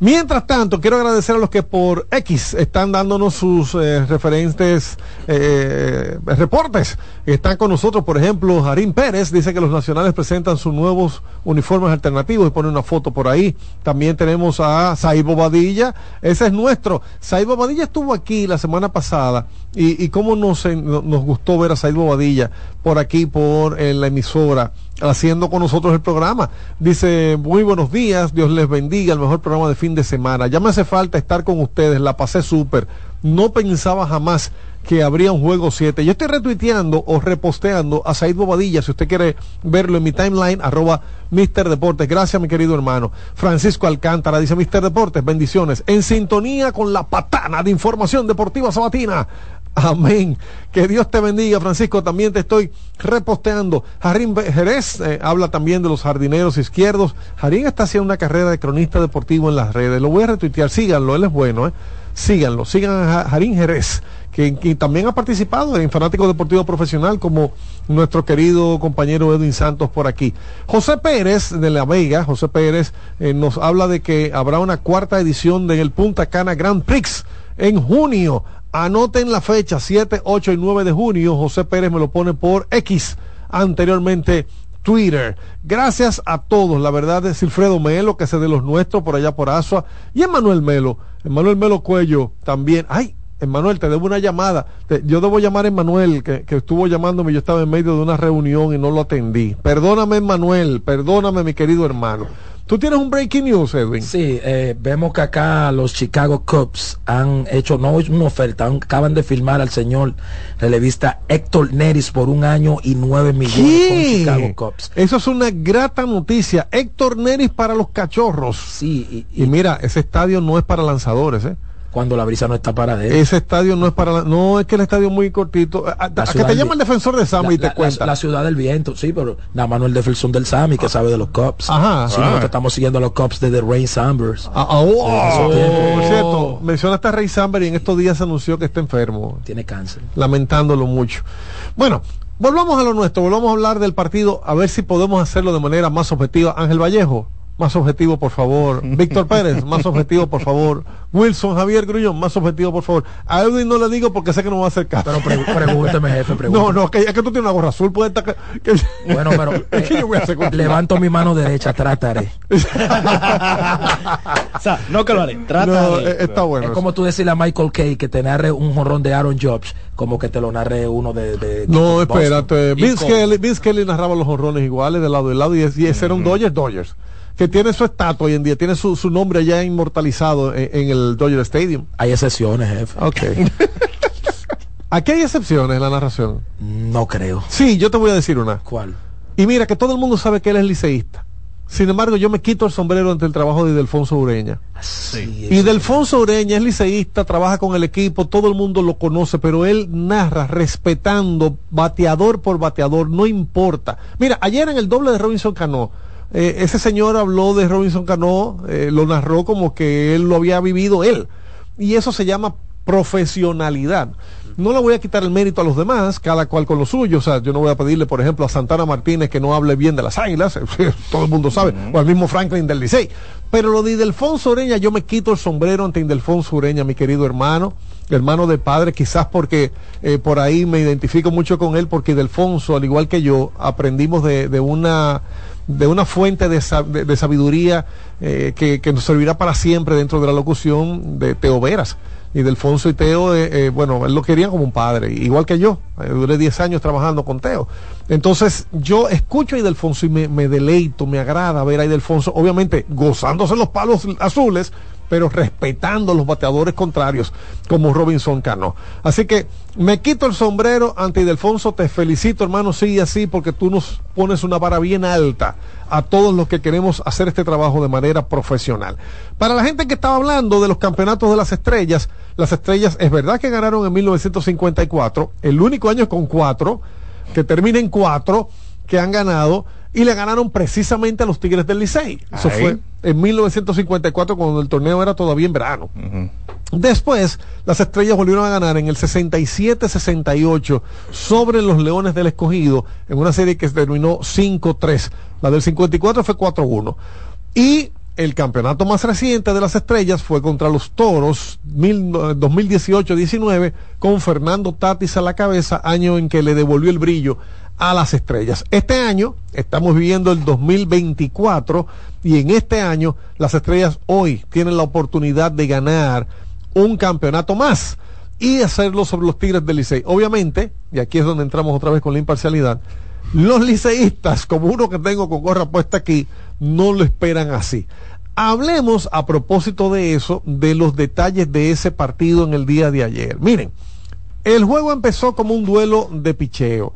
Mientras tanto, quiero agradecer a los que por X están dándonos sus eh, referentes eh, reportes. Están con nosotros, por ejemplo, Jarín Pérez dice que los nacionales presentan sus nuevos uniformes alternativos y pone una foto por ahí. También tenemos a Saibo Badilla, ese es nuestro. Saibo Badilla estuvo aquí la semana pasada y, y cómo nos, gustó ver a Saibo Badilla por aquí, por la emisora haciendo con nosotros el programa. Dice, muy buenos días, Dios les bendiga, el mejor programa de fin de semana. Ya me hace falta estar con ustedes, la pasé súper. No pensaba jamás que habría un juego 7. Yo estoy retuiteando o reposteando a Said Bobadilla, si usted quiere verlo en mi timeline, arroba Mister Deportes. Gracias, mi querido hermano. Francisco Alcántara dice, Mister Deportes, bendiciones. En sintonía con la patana de información deportiva sabatina. Amén. Que Dios te bendiga, Francisco. También te estoy reposteando. Jarín Jerez eh, habla también de los jardineros izquierdos. Jarín está haciendo una carrera de cronista deportivo en las redes. Lo voy a retuitear. Síganlo, él es bueno. ¿eh? Síganlo. Sigan a Jarín Jerez, que, también ha participado en Fanático Deportivo Profesional, como nuestro querido compañero Edwin Santos por aquí. José Pérez de La Vega, José Pérez, eh, nos habla de que habrá una cuarta edición del Punta Cana Grand Prix en junio. Anoten la fecha, 7, 8 y 9 de junio. José Pérez me lo pone por X, anteriormente Twitter. Gracias a todos, la verdad es Silfredo Melo, que es de los nuestros por allá por Asua, y Emanuel Melo, Emanuel Melo Cuello también. Ay, Emanuel, te debo una llamada. Yo debo llamar a Emanuel, que, que, estuvo llamándome, yo estaba en medio de una reunión y no lo atendí. Perdóname, Emanuel, perdóname, mi querido hermano. Tú tienes un breaking news, Edwin. Sí, eh, vemos que acá los Chicago Cubs han hecho, no es una oferta, acaban de firmar al señor relevista Héctor Neris por un año y nueve millones ¿Qué? con Chicago Cubs. Eso es una grata noticia. Héctor Neris para los cachorros. Sí, y, y, y mira, ese estadio no es para lanzadores, ¿eh? Cuando la brisa no está para él. Ese estadio no es para la- no es que el estadio es muy cortito. A, a- La a que ciudad te del llama el defensor de Sama la, y te la- cuenta. la- la ciudad del viento, sí, pero nada más no el defensor del Sami que sabe de los Cubs. Ajá. Sí, Ah. nosotros estamos siguiendo a los Cubs de The Rain Sambers. Ah, ah, oh, oh, por cierto, mencionaste a Rey Samber y en estos días se anunció que está enfermo, Tiene cáncer. lamentándolo mucho. Bueno, volvamos a lo nuestro, volvamos a hablar del partido, a ver si podemos hacerlo de manera más objetiva. Ángel Vallejo, más objetivo, por favor. Víctor Pérez, más objetivo, por favor. Wilson Javier Grullón, más objetivo, por favor. A Edwin no le digo porque sé que no va a hacer caso. Pero pre- pregúnteme, jefe, pregúnteme. No, no, que, es que tú tienes una gorra azul, puede estar... que- que- Bueno, pero ¿Qué yo voy a hacer contigo? levanto mi mano derecha, trataré. O sea, no que lo haré. Trata No, de- eh, está bueno. Es como tú decirle a Michael Kay que te narre un jonrón de Aaron Jobs, como que te lo narre uno de. de- No, de Boston. espérate. Vince Kelly, Vince Kelly narraba los honrones iguales de lado y lado y, es- y ese era un Dodgers Dodgers que tiene su estatua hoy en día, tiene su, su nombre ya inmortalizado en, en el Dodger Stadium. Hay excepciones, jefe. Ok. Aquí hay excepciones en la narración. No creo. Sí, yo te voy a decir una. ¿Cuál? Y mira, que todo el mundo sabe que él es liceísta. Sin embargo, yo me quito el sombrero ante el trabajo de Delfonso Ureña. Sí, Y Delfonso Ureña es liceísta, trabaja con el equipo, todo el mundo lo conoce, pero él narra respetando bateador por bateador, no importa. Mira, ayer en el doble de Robinson Cano, eh, ese señor habló de Robinson Cano, eh, lo narró como que él lo había vivido él. Y eso se llama profesionalidad. No le voy a quitar el mérito a los demás, cada cual con lo suyo. O sea, yo no voy a pedirle, por ejemplo, a Santana Martínez que no hable bien de las águilas, todo el mundo sabe, o al mismo Franklin del Licey. Pero lo de Ildefonso Ureña, yo me quito el sombrero ante Ildefonso Ureña, mi querido hermano, hermano de padre, quizás porque eh, por ahí me identifico mucho con él, porque Ildefonso, al igual que yo, aprendimos de, de una de una fuente de, de- sabiduría eh, que, que nos servirá para siempre dentro de la locución de Teo Veras. Y y Teo, eh, eh, bueno, él lo quería como un padre, igual que yo. Eh, duré 10 años trabajando con Teo. Entonces, yo escucho a Idelfonso y me, me deleito, me agrada ver a Idelfonso, obviamente gozándose los palos azules, pero respetando los bateadores contrarios, como Robinson Cano. Así que me quito el sombrero ante Idelfonso, te felicito, hermano, sigue así, porque tú nos pones una vara bien alta a todos los que queremos hacer este trabajo de manera profesional. Para la gente que estaba hablando de los campeonatos de las estrellas, las estrellas es verdad que ganaron en 1954, el único año con cuatro, que termina en cuatro, que han ganado, y le ganaron precisamente a los Tigres del Licey. Eso fue en 1954 cuando el torneo era todavía en verano. Después, las estrellas volvieron a ganar en el 67-68 sobre los Leones del Escogido, en una serie que se terminó 5-3. La del 54 fue 4-1. Y el campeonato más reciente de las estrellas fue contra los Toros, mil- 2018-19, con Fernando Tatis a la cabeza, año en que le devolvió el brillo a las estrellas. Este año estamos viviendo el 2024 y en este año las estrellas hoy tienen la oportunidad de ganar un campeonato más y hacerlo sobre los Tigres del Licey. Obviamente, y aquí es donde entramos otra vez con la imparcialidad, los liceístas, como uno que tengo con gorra puesta aquí, no lo esperan así. Hablemos a propósito de eso, de los detalles de ese partido en el día de ayer. Miren, el juego empezó como un duelo de picheo.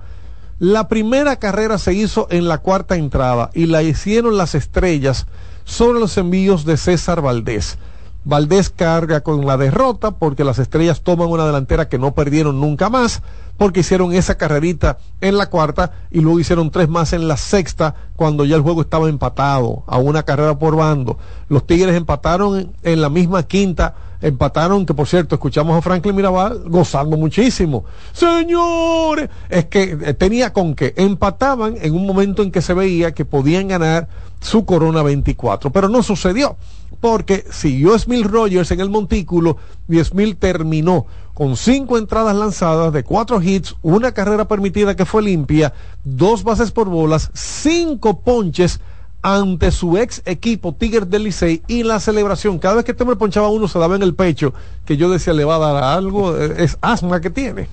La primera carrera se hizo en la cuarta entrada y la hicieron las estrellas sobre los envíos de César Valdés. Valdés carga con la derrota porque las estrellas toman una delantera que no perdieron nunca más porque hicieron esa carrerita en la cuarta y luego hicieron tres más en la sexta cuando ya el juego estaba empatado a una carrera por bando. Los Tigres empataron en, la misma quinta, empataron, que por cierto escuchamos a Franklin Mirabal gozando muchísimo. Señores, es que eh, tenía con que empataban en un momento en que se veía que podían ganar su Corona 24, pero no sucedió porque siguió Smil Rogers en el montículo y terminó con cinco entradas lanzadas de cuatro hits, una carrera permitida que fue limpia, dos bases por bolas, cinco ponches ante su ex equipo Tigres del Licey y la celebración. Cada vez que este hombre ponchaba uno se daba en el pecho, que yo decía le va a dar algo, eh, es asma que tiene.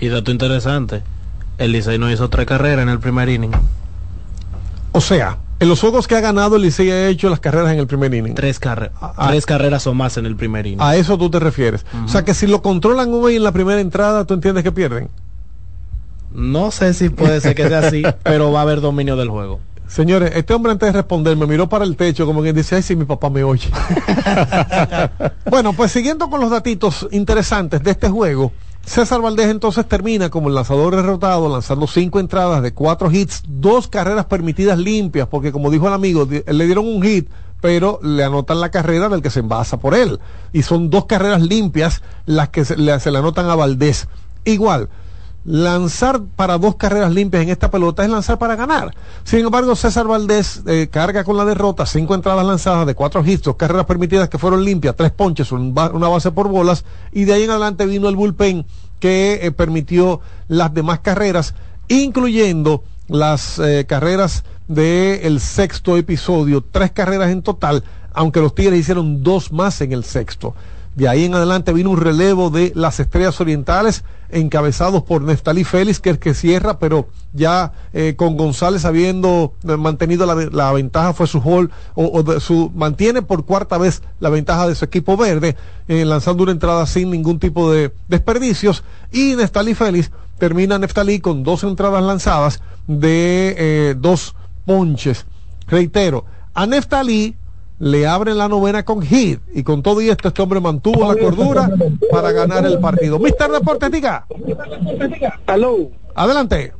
Y dato interesante, el Licey no hizo tres carreras en el primer inning. O sea, en los juegos que ha ganado el Licey ha hecho las carreras en el primer inning. Tres, carre- Ah, tres carreras o más en el primer inning. A eso tú te refieres. O sea que si lo controlan hoy en la primera entrada, tú entiendes que pierden. No sé si puede ser que sea así, pero va a haber dominio del juego. Señores, este hombre antes de responder me miró para el techo como que dice, ay, si mi papá me oye. bueno, pues siguiendo con los datitos interesantes de este juego, César Valdés entonces termina como el lanzador derrotado, lanzando cinco entradas de cuatro hits, dos carreras permitidas limpias, porque como dijo el amigo, le dieron un hit, pero le anotan la carrera del que se envasa por él. Y son dos carreras limpias las que se le, se le anotan a Valdés. Igual, lanzar para dos carreras limpias en esta pelota es lanzar para ganar. Sin embargo, César Valdés eh, carga con la derrota, cinco entradas lanzadas de cuatro hits, carreras permitidas que fueron limpias, tres ponches, una base por bolas, y de ahí en adelante vino el bullpen que eh, permitió las demás carreras, incluyendo las eh, carreras del sexto episodio, tres carreras en total, aunque los Tigres hicieron dos más en el sexto. De ahí en adelante vino un relevo de las estrellas orientales, encabezados por Neftalí Félix, que es que cierra, pero ya eh, con González habiendo eh, mantenido la, la ventaja, fue su hall, o, o su, mantiene por cuarta vez la ventaja de su equipo verde, eh, lanzando una entrada sin ningún tipo de desperdicios. Y Neftalí Félix termina Neftalí con dos entradas lanzadas de eh, dos ponches. Reitero, a Neftalí le abren la novena con hit y con todo y esto este hombre mantuvo la cordura para ganar el partido. Mister Deportes, diga. Aló. Adelante.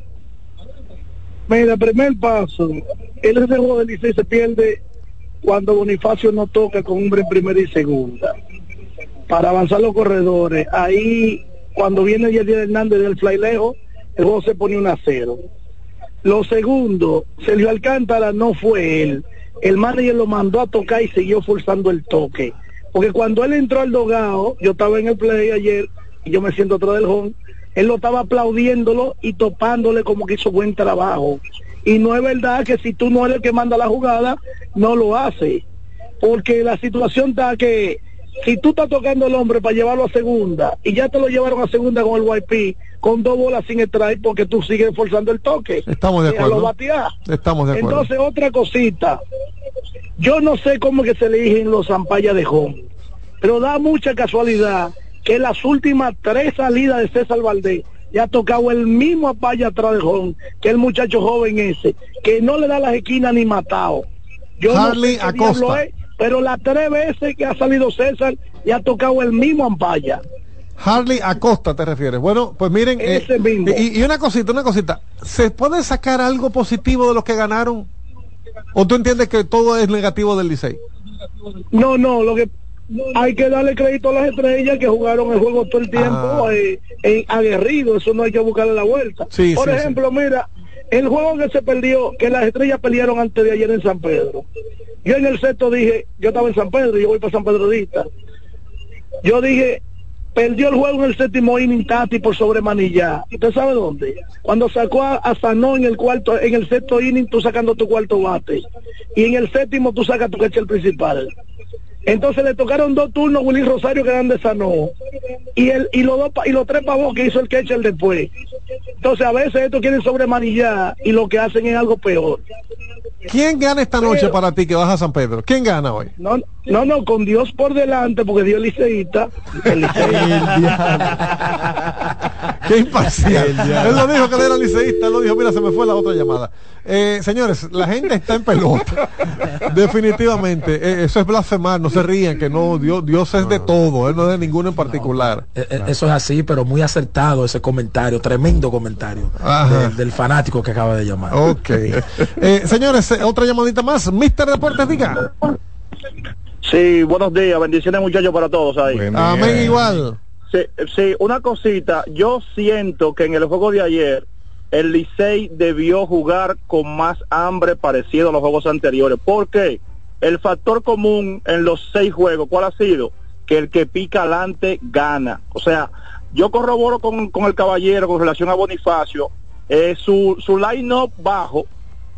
Mira, primer paso, el ese juego del Licey se pierde cuando Bonifacio no toca con hombre en primera y segunda. Para avanzar los corredores, ahí cuando viene Yadier Hernández del fly lejos, el juego se pone un a cero. Lo segundo, Sergio Alcántara no fue él. El manager lo mandó a tocar y siguió forzando el toque. Porque cuando él entró al dogado, yo estaba en el play ayer y yo me siento atrás del home, él lo estaba aplaudiéndolo y topándole como que hizo buen trabajo. Y no es verdad que si tú no eres el que manda la jugada, no lo hace. Porque la situación está que si tú estás tocando el hombre para llevarlo a segunda y ya te lo llevaron a segunda con el YP, con dos bolas sin strike porque tú sigues forzando el toque. Estamos de acuerdo. batear. Estamos de acuerdo. Entonces, otra cosita. Yo no sé cómo que se eligen los zampallas de home, pero da mucha casualidad que las últimas tres salidas de César Valdés ya ha tocado el mismo apaya atrás de home, que el muchacho joven ese, que no le da las esquinas ni matado. Yo no Harley sé qué Acosta. Pero las tres veces que ha salido César ya ha tocado el mismo ampalla. Harley Acosta te refieres. Bueno, pues miren, eh, mismo. y, y una cosita, una cosita. ¿Se puede sacar algo positivo de los que ganaron? ¿O tú entiendes que todo es negativo del Licey? No, no, lo que hay que darle crédito a las estrellas que jugaron el juego todo el tiempo Ah. eh, aguerrido, eso no hay que buscarle la vuelta. Sí, Por sí, ejemplo, mira, el juego que se perdió, que las estrellas pelearon antes de ayer en San Pedro. Yo en el sexto dije, yo estaba en San Pedro, yo voy para San Pedrodista. Yo dije, perdió el juego en el séptimo inning Tati por sobre Manillá. ¿Usted sabe dónde? Cuando sacó a, a Sanó en el cuarto, en el sexto inning, tú sacando tu cuarto bate. Y en el séptimo tú sacas tu catcher principal. Entonces le tocaron dos turnos a Willy Rosario que eran de Sanó. Y el, y los dos y los tres pavos que hizo el catcher después. Entonces a veces estos quieren sobre Manillá y lo que hacen es algo peor. ¿Quién gana esta noche para ti que vas a San Pedro? ¿Quién gana hoy? No, no, no, con Dios por delante, porque Dios es liceísta. El Qué imparcial. él lo dijo que él era liceísta, él lo dijo, mira, se me fue la otra llamada. Eh, señores, la gente está en pelota. Definitivamente. Eh, eso es blasfemar, no se rían, que no, Dios, Dios es de todo, él no es de ninguno en particular. Eh, eh, Eso es así, pero muy acertado ese comentario, tremendo comentario del, del fanático que acaba de llamar. Ok. Eh, señores, eh, otra llamadita más. Mister Deportes, diga. Sí, buenos días, bendiciones muchachos para todos ahí. Amén igual. Sí, sí, una cosita, yo siento que en el juego de ayer el Licey debió jugar con más hambre parecido a los juegos anteriores. ¿Por qué? El factor común en los seis juegos, ¿cuál ha sido? Que el que pica adelante gana. O sea, yo corroboro con, con el caballero con relación a Bonifacio, eh, su, su line-up bajo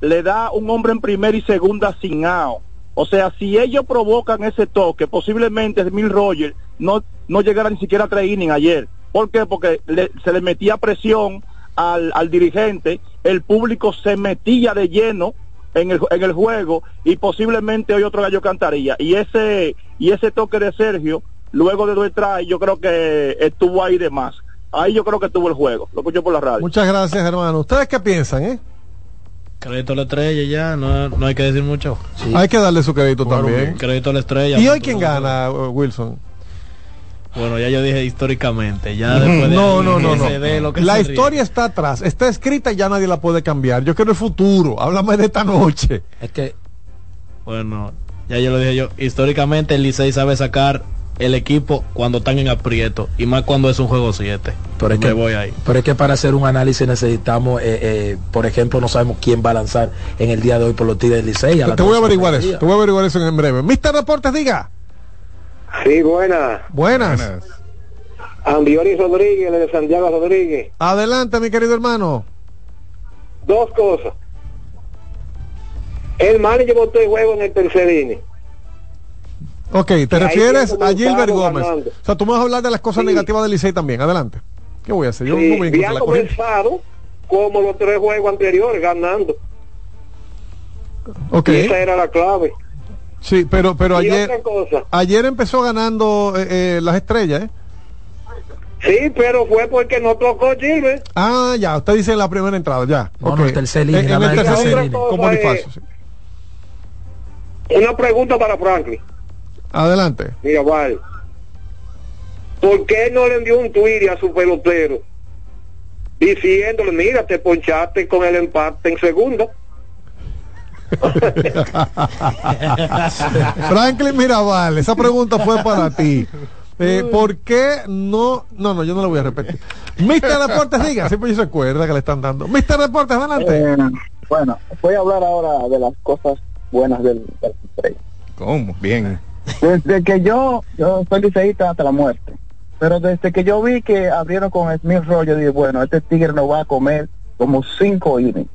le da un hombre en primera y segunda sin out. O sea, si ellos provocan ese toque, posiblemente Mil Rogers no, no llegara ni siquiera a tres innings ayer. ¿Por qué? Porque le- se le metía presión al, al dirigente, el público se metía de lleno en el, en el juego y posiblemente hoy otro gallo cantaría. Y ese, y ese toque de Sergio, luego de dos try, yo creo que estuvo ahí de más. Ahí yo creo que estuvo el juego. Lo escucho por la radio. Muchas gracias, hermano. ¿Ustedes qué piensan, eh? Crédito a la estrella ya, no, no hay que decir mucho. Hay que darle su crédito también. Crédito a la estrella. ¿Y hoy quién gana, Wilson? Bueno, ya yo dije históricamente, ya después de no, no, no, que no. se dé lo que La ríe. historia está atrás, está escrita y ya nadie la puede cambiar. Yo quiero el futuro. Háblame de esta noche. Es que Bueno, ya yo lo dije yo, históricamente el Licey sabe sacar el equipo cuando están en aprieto y más cuando es un juego 7. Pero es que, voy ahí. pero es que para hacer un análisis necesitamos, eh, eh, por ejemplo, no sabemos quién va a lanzar en el día de hoy por los Tigres del Licey. Te, voy a 12 averiguar eso. día. Te voy a averiguar eso en breve. Mister Deportes, diga. Sí, buena. Buenas. Ambiori Rodríguez, de Santiago Rodríguez. Adelante, mi querido hermano. Dos cosas. El manager votó el juego en el tercer inning. Ok, te refieres a Gilbert Gómez. ganando. O sea, tú me vas a hablar de las cosas Sí. negativas del Licey también. Adelante. ¿Qué voy a hacer? Yo Sí, no voy la comenzado como los tres juegos anteriores, ganando. Ok. Y esa era la clave. Sí, pero, pero y ayer, ayer empezó ganando eh, eh, las estrellas, ¿eh? Sí, pero fue porque no tocó Gilbert. Ah, ya, usted dice en la primera entrada, ya. No, ok. no, el tercer En- en, el tercer Bonifacio, sí. Una pregunta para Franklin. Adelante. Mira, vale. ¿Por qué no le envió un Twitter a su pelotero? Diciéndole, mira, te ponchaste con el empate en segunda. Franklin Mirabal, esa pregunta fue para ti. Eh, ¿Por qué no? No, no, yo no la voy a repetir. Mister Deportes, diga, siempre se acuerda que le están dando. Mister Deportes, adelante. Eh, bueno, voy a hablar ahora de las cosas buenas del, del. ¿Cómo? Bien. Desde que yo, yo soy liceísta hasta la muerte, pero desde que yo vi que abrieron con Smith Rowe, yo dije, bueno, este tigre nos va a comer como cinco innings,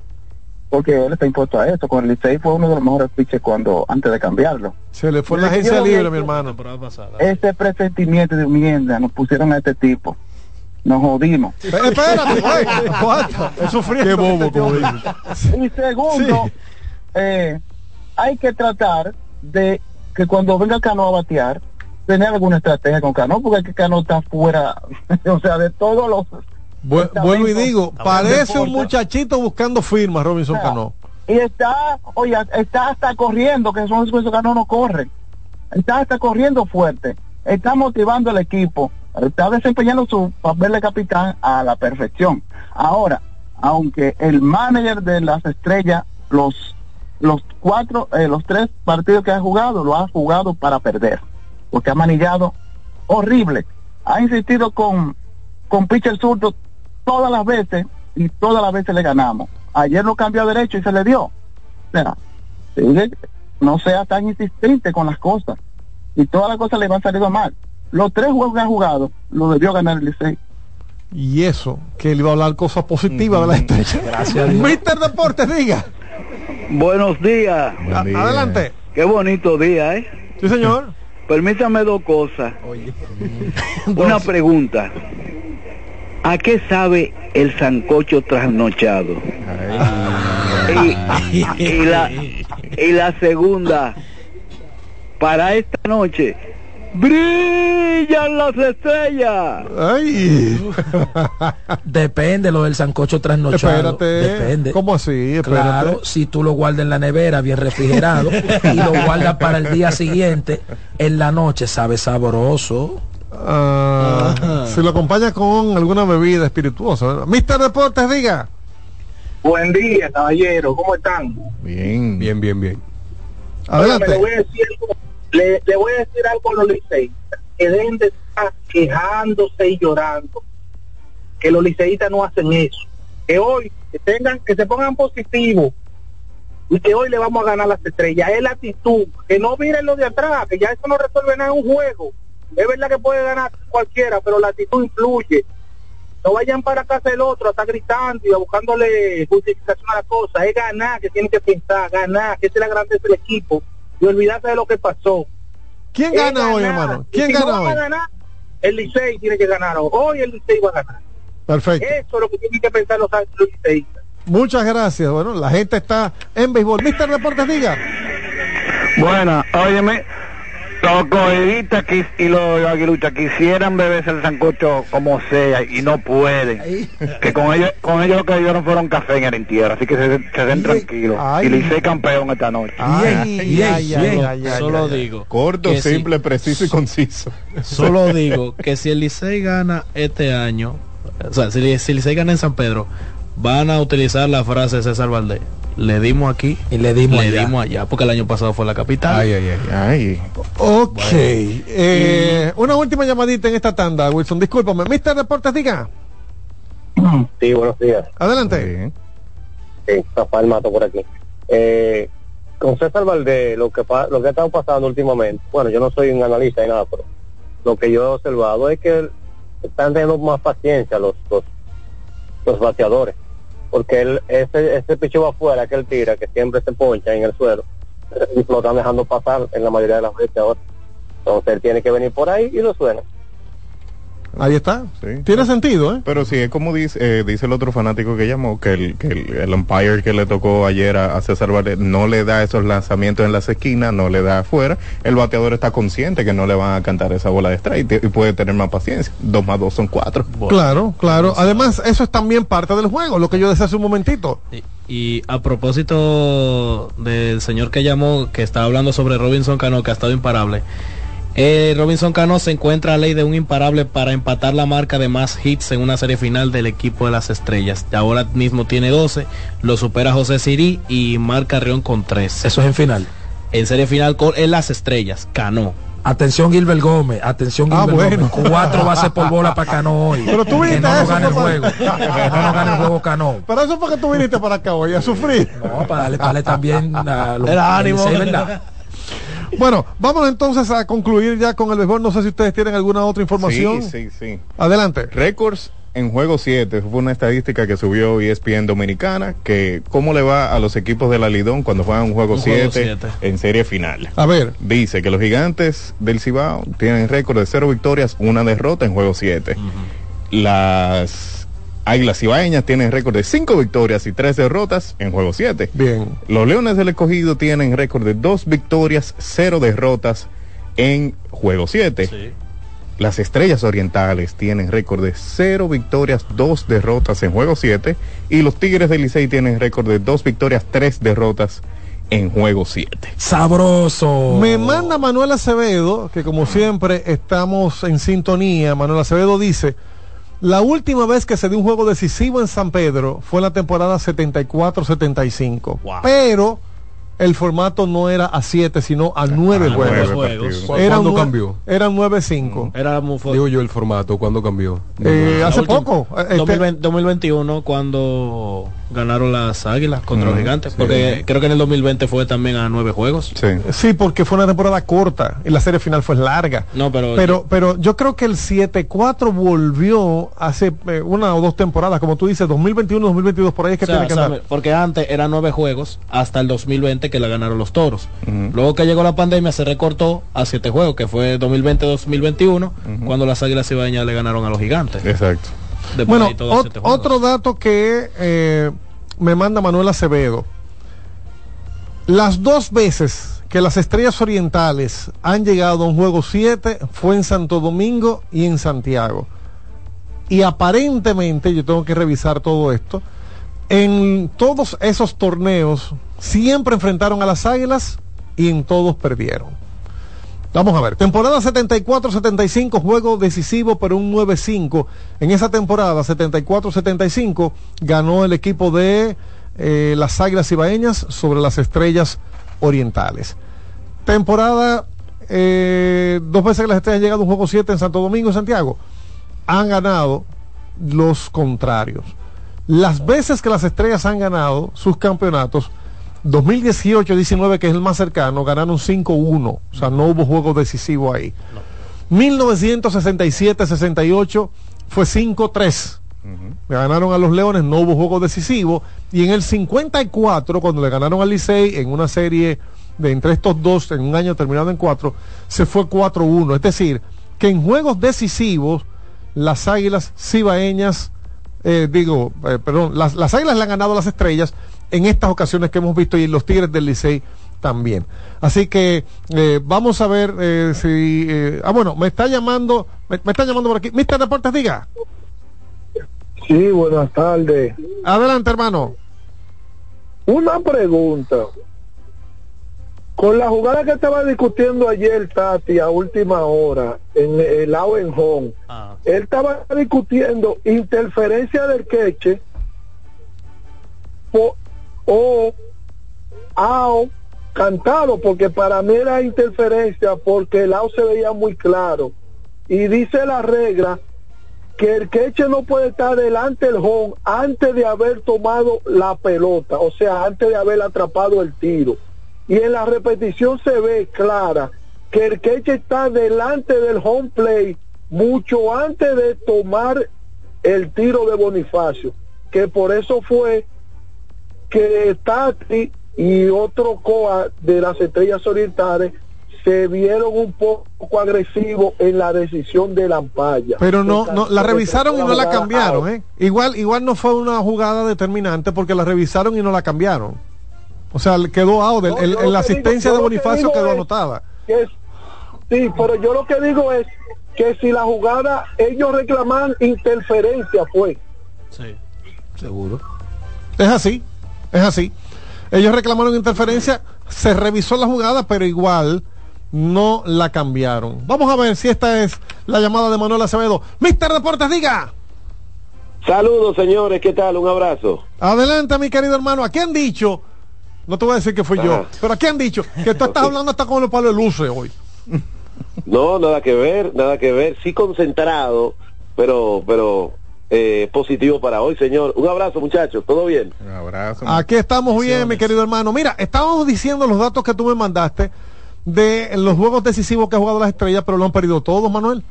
porque él está impuesto a esto. Con el Licey fue uno de los mejores pitches cuando, antes de cambiarlo. Se le fue la agencia libre, mi hermano. Ese presentimiento de mierda nos pusieron a este tipo. Nos jodimos. Espérate, güey, sufriendo. Qué bobo, como Y segundo, eh, hay que tratar de que cuando venga Cano a batear, tener alguna estrategia con Cano, porque es que Cano está fuera, o sea, de todos los... Vu- vuelvo y digo, parece un muchachito buscando firmas, Robinson Cano. Y está, oye, está hasta corriendo, que son esos que no corren. Está hasta corriendo fuerte. Está motivando al equipo. Está desempeñando su papel de capitán a la perfección. Ahora, aunque el manager de las estrellas, los los cuatro, eh, los tres partidos que ha jugado, lo ha jugado para perder. Porque ha manillado horrible. Ha insistido con, con pitcher zurdo todas las veces y todas las veces le ganamos. Ayer lo cambió a derecho y se le dio. O sea, sigue, no sea tan insistente con las cosas. Y todas las cosas le van saliendo mal. Los tres juegos que ha jugado, lo debió ganar el Licey. Y eso, que él iba a hablar cosas positivas de la estrella. Gracias. Mister Deportes, diga. Buenos días. Adelante. Qué bonito día, ¿eh? Sí, señor. Permítame dos cosas. Una pregunta. ¿A qué sabe el sancocho trasnochado? Y, y la, y la segunda, para esta noche, brillan las estrellas. Ay. Depende lo del sancocho trasnochado. Espérate. Depende. ¿Cómo así? Espérate. Claro, si tú lo guardas en la nevera bien refrigerado y lo guardas para el día siguiente, en la noche sabe sabroso. Ah, si lo acompaña con alguna bebida espirituosa. Mister Deportes, diga. Buen día, caballero. ¿Cómo están? Bien. Bien, bien, bien. Adelante. Óigame, le voy a decir algo, le, le voy a decir algo a los liceístas. Que dejen de estar quejándose y llorando. Que los liceístas no hacen eso. Que hoy que tengan, que se pongan positivos y que hoy le vamos a ganar las estrellas. Es la actitud. Que no miren lo de atrás, que ya eso no resuelve nada en un juego. Es verdad que puede ganar cualquiera, pero la actitud influye. No vayan para casa del otro a estar gritando y a buscándole justificación a la cosa. Es ganar que tienen que pensar, ganar, que es la grandeza del equipo y olvidarse de lo que pasó. ¿Quién Es gana hoy, hermano? ¿Quién si gana no hoy? a ganar, el Licey tiene que ganar hoy. Hoy el Licey va a ganar. Perfecto. Eso es lo que tienen que pensar los, los liceístas. Muchas gracias. Bueno, la gente está en béisbol. Mister Deportes, diga. Buena, óyeme, Los coedistas quis- y los aguiluchas quisieran beberse el sancocho como sea y no pueden. Que con ellos, con ellos lo que dieron fueron café en el entierro, así que se, se den tranquilos. ay. Y Licey campeón esta noche. Ay, ay, ay, ay, ay, Solo ay, ay. digo. Corto, si- simple, preciso y conciso. Solo digo que si el Licey gana este año, o sea, si, si el Licey gana en San Pedro, van a utilizar la frase de César Valdés. Le dimos aquí y le dimos le allá. dimos allá, porque el año pasado fue la capital. Ay, ay, ay. ay. Ok. Eh, Una última llamadita en esta tanda, Wilson. Discúlpame. Mister Deportes, diga. Sí, buenos días. Adelante. Sí, Rafael Mato por aquí. Eh, con César Valdés, lo que, lo que ha estado pasando últimamente, bueno, yo no soy un analista ni nada, pero lo que yo he observado es que están teniendo más paciencia los, los, los bateadores. Porque él, ese, ese picho afuera que él tira, que siempre se poncha en el suelo, lo están dejando pasar en la mayoría de las veces ahora. Entonces él tiene que venir por ahí y lo suena. Ahí está. Sí. Tiene sentido, ¿eh? Pero sí, es como dice, eh, dice el otro fanático que llamó, que el, que el, el umpire que le tocó ayer a, a César Valdés no le da esos lanzamientos en las esquinas, no le da afuera. El bateador está consciente que no le van a cantar esa bola de strike y, y puede tener más paciencia. Dos más dos son cuatro. Claro, claro. Además, eso es también parte del juego, lo que yo decía hace un momentito. Y a propósito del señor que llamó, que estaba hablando sobre Robinson Cano, que ha estado imparable. Eh, Robinson Cano se encuentra a ley de un imparable para empatar la marca de más hits en una serie final del equipo de las estrellas. Ahora mismo tiene 12, lo supera José Sirí y Mar Carrión con 3. Eso es en final. En serie final con en las estrellas, Cano. Atención Gilbert Gómez, atención Ah, Gilbert bueno. Gómez. Cuatro bases por bola para Cano hoy. Pero tú que viniste no a nos gane el juego. Que no nos gane el juego Cano. Pero eso fue que tú viniste para acá hoy a sufrir. No, para darle, para darle también a los El ánimo. ¿verdad? Bueno, vamos entonces a concluir ya con el béisbol. No sé si ustedes tienen alguna otra información. Sí, sí, sí. Adelante. Récords en juego 7 fue una estadística que subió ESPN Dominicana que cómo le va a los equipos de la Lidón cuando juegan un juego Un juego 7 siete. en serie final. A ver. Dice que los gigantes del Cibao tienen récord de cero victorias, una derrota en juego 7. Las Águilas Cibaeñas tienen récord de cinco victorias y tres derrotas en juego 7. Bien. Los Leones del Escogido tienen récord de dos victorias, cero derrotas en juego 7. Las Estrellas Orientales tienen récord de cero victorias, dos derrotas en juego 7. Y los Tigres del Licey tienen récord de dos victorias, tres derrotas en juego 7. Sabroso. Me manda Manuel Acevedo, que como siempre estamos en sintonía. Manuel Acevedo dice, la última vez que se dio un juego decisivo en San Pedro fue en la temporada 74-75. Pero el formato no era a 7, sino a 9 Ah, juegos. nueve partidos. ¿Cu- Eran cuándo nue- cambió? Eran 9-5. Era muy fuerte. Digo yo el formato, ¿cuándo cambió? Eh, hace última- poco. eh, este- 2020 2021 cuando ganaron las Águilas contra los Ujú, Gigantes, sí. porque creo que en el 2020 fue también a nueve juegos. Sí, porque fue una temporada corta y la serie final fue larga. No, pero Pero, pero yo creo que el 7-4 volvió hace eh, una o dos temporadas, como tú dices, 2021-2022, por ahí es que O sea, tiene que sabe, andar. porque antes eran nueve juegos hasta el 2020 que la ganaron los toros. Luego que llegó la pandemia se recortó a siete juegos, que fue 2020-2021, cuando las Águilas Ibañas le ganaron a los gigantes. Exacto. Después Bueno, ot- otro dato que eh, me manda Manuel Acevedo. Las dos veces que las estrellas orientales han llegado a un juego 7 fue en Santo Domingo y en Santiago. Y aparentemente, yo tengo que revisar todo esto, en todos esos torneos siempre enfrentaron a las águilas y en todos perdieron. Vamos a ver, temporada 74-75, juego decisivo, pero un 9-5. En esa temporada 74-75 ganó el equipo de eh, las Águilas Ibaeñas sobre las Estrellas Orientales. Temporada, eh, dos veces que las Estrellas han llegado a un juego 7 en Santo Domingo y Santiago, han ganado los contrarios. Las veces que las Estrellas han ganado sus campeonatos, 2018-19, que es el más cercano, ganaron 5-1. O sea, no hubo juego decisivo ahí. 1967-68 fue 5-3. Le ganaron a los Leones, no hubo juego decisivo. Y en el 54, cuando le ganaron al Licey en una serie de entre estos dos, en un año terminado en 4, se fue 4-1. Es decir, que en juegos decisivos, las águilas cibaeñas, eh, digo, eh, perdón, las, las águilas le han ganado a las estrellas en estas ocasiones que hemos visto y los Tigres del Licey también. Así que eh, vamos a ver eh, si... eh, ah, bueno, me está llamando, me, me está llamando por aquí. Mister Deportes, diga. Sí, buenas tardes. Adelante, hermano. Una pregunta. Con la jugada que estaba discutiendo ayer Tati a última hora en el lado en home, él estaba discutiendo interferencia del queche po- o ao cantado, porque para mí era interferencia porque el ao se veía muy claro. Y dice la regla que el queche no puede estar delante del home antes de haber tomado la pelota, o sea, antes de haber atrapado el tiro. Y en la repetición se ve clara que el queche está delante del home play mucho antes de tomar el tiro de Bonifacio, que por eso fue que Tati y otro coa de las estrellas orientales se vieron un poco agresivos en la decisión de la ampalla. Pero no, no, la revisaron y no la cambiaron. ¿eh? Igual, igual no fue una jugada determinante porque la revisaron y no la cambiaron. O sea, quedó out, el- el- la digo- asistencia de que Bonifacio quedó es anotada. que es- sí, pero yo lo que digo es que si la jugada, ellos reclaman interferencia, fue. Sí, seguro. Es así, es así. Ellos reclamaron interferencia, se revisó la jugada, pero igual no la cambiaron. Vamos a ver si esta es la llamada de Manuel Acevedo. Mister Deportes, diga. Saludos, señores, ¿qué tal? Un abrazo. Adelante, mi querido hermano. Aquí han dicho, no te voy a decir que fui yo, Ajá. pero aquí han dicho que tú estás hablando hasta con los palos de luces hoy. No, nada que ver, nada que ver. Sí concentrado, pero, pero eh, positivo para hoy, señor. Un abrazo, muchachos. ¿Todo bien? Un abrazo. Aquí estamos bien, mi querido hermano. Mira, estábamos diciendo los datos que tú me mandaste de los juegos decisivos que ha jugado las estrellas, pero lo han perdido todos, Manuel.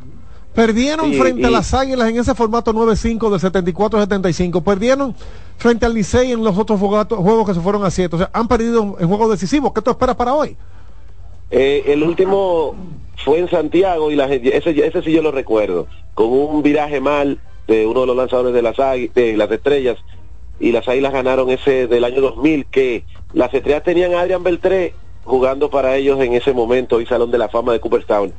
Perdieron Sí, frente a las Águilas en ese formato 9-5 del 74-75. Perdieron frente al Licey en los otros juegos que se fueron a 7. O sea, han perdido en juegos decisivos. ¿Qué tú esperas para hoy? Eh, el último fue en Santiago y la, ese, ese sí yo lo recuerdo, con un viraje mal de uno de los lanzadores de las, de las estrellas y las águilas ganaron ese del año 2000 que las estrellas tenían a Adrian Beltré jugando para ellos en ese momento y Salón de la Fama de Cooperstown.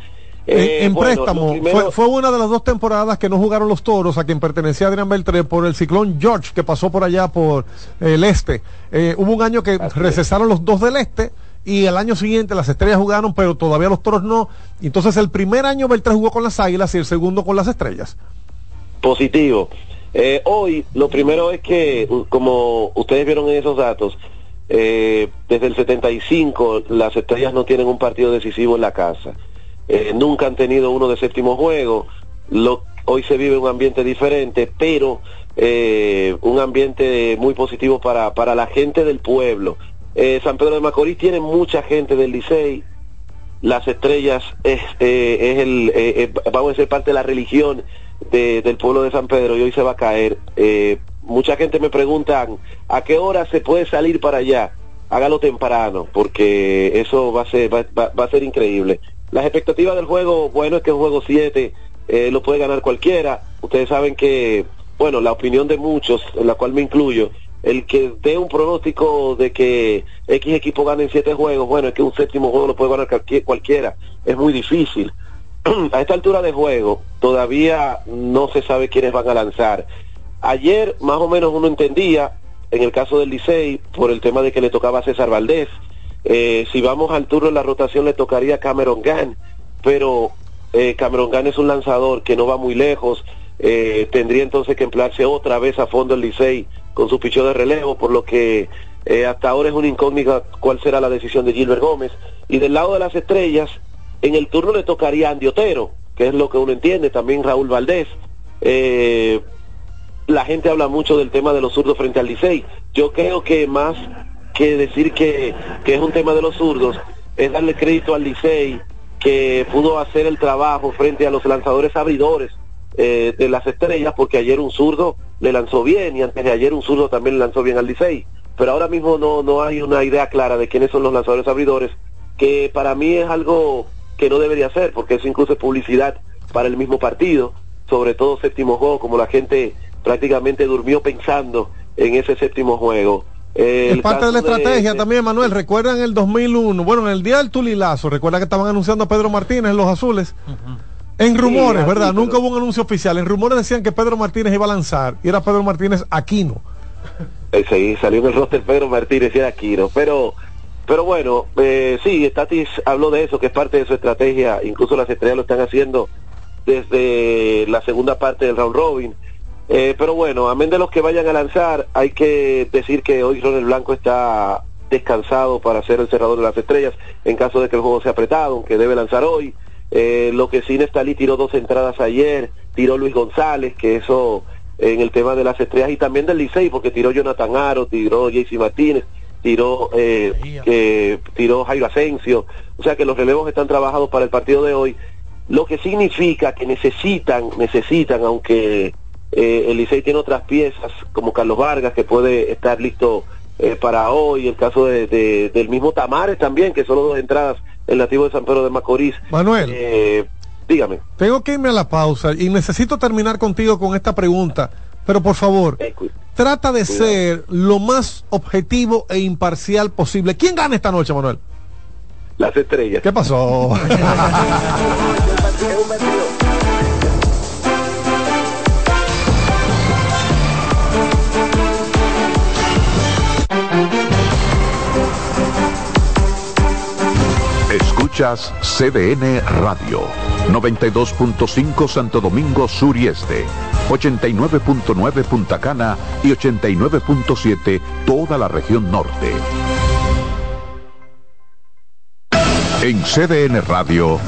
Eh, en en bueno, préstamo. primero- Fue, fue una de las dos temporadas que no jugaron los toros, a quien pertenecía Adrián Beltré, por el ciclón George, que pasó por allá por el este. Eh, hubo un año que recesaron los dos del este. Y el año siguiente las estrellas jugaron, pero todavía los toros no. Entonces el primer año Beltré jugó con las águilas y el segundo con las estrellas. positivo. Eh, hoy lo primero es que, como ustedes vieron en esos datos, eh, desde el 75 las estrellas no tienen un partido decisivo en la casa. Eh, nunca han tenido uno de séptimo juego. Lo, hoy se vive un ambiente diferente, pero eh, un ambiente muy positivo para, para la gente del pueblo. Eh, San Pedro de Macorís tiene mucha gente del Licey, las estrellas es, eh, es el, eh, eh, vamos a ser parte de la religión de- del pueblo de San Pedro y hoy se va a caer. Mucha gente me preguntan a qué hora se puede salir para allá. Hágalo temprano porque eso va a ser va, va- va a ser increíble. Las expectativas del juego, bueno, es que el juego 7 eh, lo puede ganar cualquiera. Ustedes saben que, bueno, la opinión de muchos, en la cual me incluyo, el que dé un pronóstico de que X equipo gane en siete juegos, bueno, es que un séptimo juego lo puede ganar cualquier- cualquiera. Es muy difícil. a esta altura de juego todavía no se sabe quiénes van a lanzar. Ayer más o menos uno entendía, en el caso del Licey, por el tema de que le tocaba a César Valdés, eh, si vamos al turno en la rotación le tocaría Cameron Gann, pero eh, Cameron Gann es un lanzador que no va muy lejos, eh, tendría entonces que emplearse otra vez a fondo el Licey con su pichón de relevo, por lo que eh, hasta ahora es una incógnita cuál será la decisión de Gilbert Gómez. Y del lado de las estrellas, en el turno le tocaría a Andy Otero, que es lo que uno entiende, también Raúl Valdés. Eh, la gente habla mucho del tema de los zurdos frente al Licey. Yo creo que más que decir que, que es un tema de los zurdos, es darle crédito al Licey que pudo hacer el trabajo frente a los lanzadores abridores eh, de las estrellas, porque ayer un zurdo le lanzó bien y antes de ayer un zurdo también le lanzó bien al Licey. Pero ahora mismo no, no hay una idea clara de quiénes son los lanzadores abridores, que para mí es algo que no debería ser, porque eso incluso es publicidad para el mismo partido, sobre todo séptimo juego, como la gente prácticamente durmió pensando en ese séptimo juego. Eh, Es parte de la estrategia también, Manuel. Recuerdan el 2001, bueno, en el día del Tulilazo, recuerda que estaban anunciando a Pedro Martínez en los azules. En rumores, ¿verdad? Nunca hubo un anuncio oficial. En rumores decían que Pedro Martínez iba a lanzar y era Pedro Martínez Aquino. Sí, salió en el roster Pedro Martínez y era Quiro. Pero, pero bueno, eh, sí, Tatis habló de eso, que es parte de su estrategia. Incluso las estrellas lo están haciendo desde la segunda parte del round robin. Eh, pero bueno, amén de los que vayan a lanzar, hay que decir que hoy Ronald Blanco está descansado para ser el cerrador de las estrellas en caso de que el juego sea apretado, aunque debe lanzar hoy. Eh, lo que sí Nestalí tiró dos entradas ayer, tiró Luis González, que eso en el tema de las estrellas y también del Licey, porque tiró Jonathan Aro, tiró JC Martínez, tiró eh, eh, tiró Jairo Asensio, o sea que los relevos están trabajados para el partido de hoy, lo que significa que necesitan, necesitan, aunque eh, el Licey tiene otras piezas, como Carlos Vargas, que puede estar listo eh, para hoy, el caso de, de- del mismo Tamares también, que solo dos entradas, el nativo de San Pedro de Macorís. Manuel. Eh, dígame. Tengo que irme a la pausa y necesito terminar contigo con esta pregunta, pero por favor, trata de ser lo más objetivo e imparcial posible. ¿Quién gana esta noche, Manuel? Las estrellas. ¿Qué pasó? Escuchas CDN Radio, 92.5 Santo Domingo Sur y Este, 89.9 Punta Cana y 89.7 toda la región norte. En CDN Radio,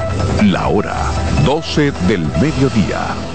la hora 12 del mediodía.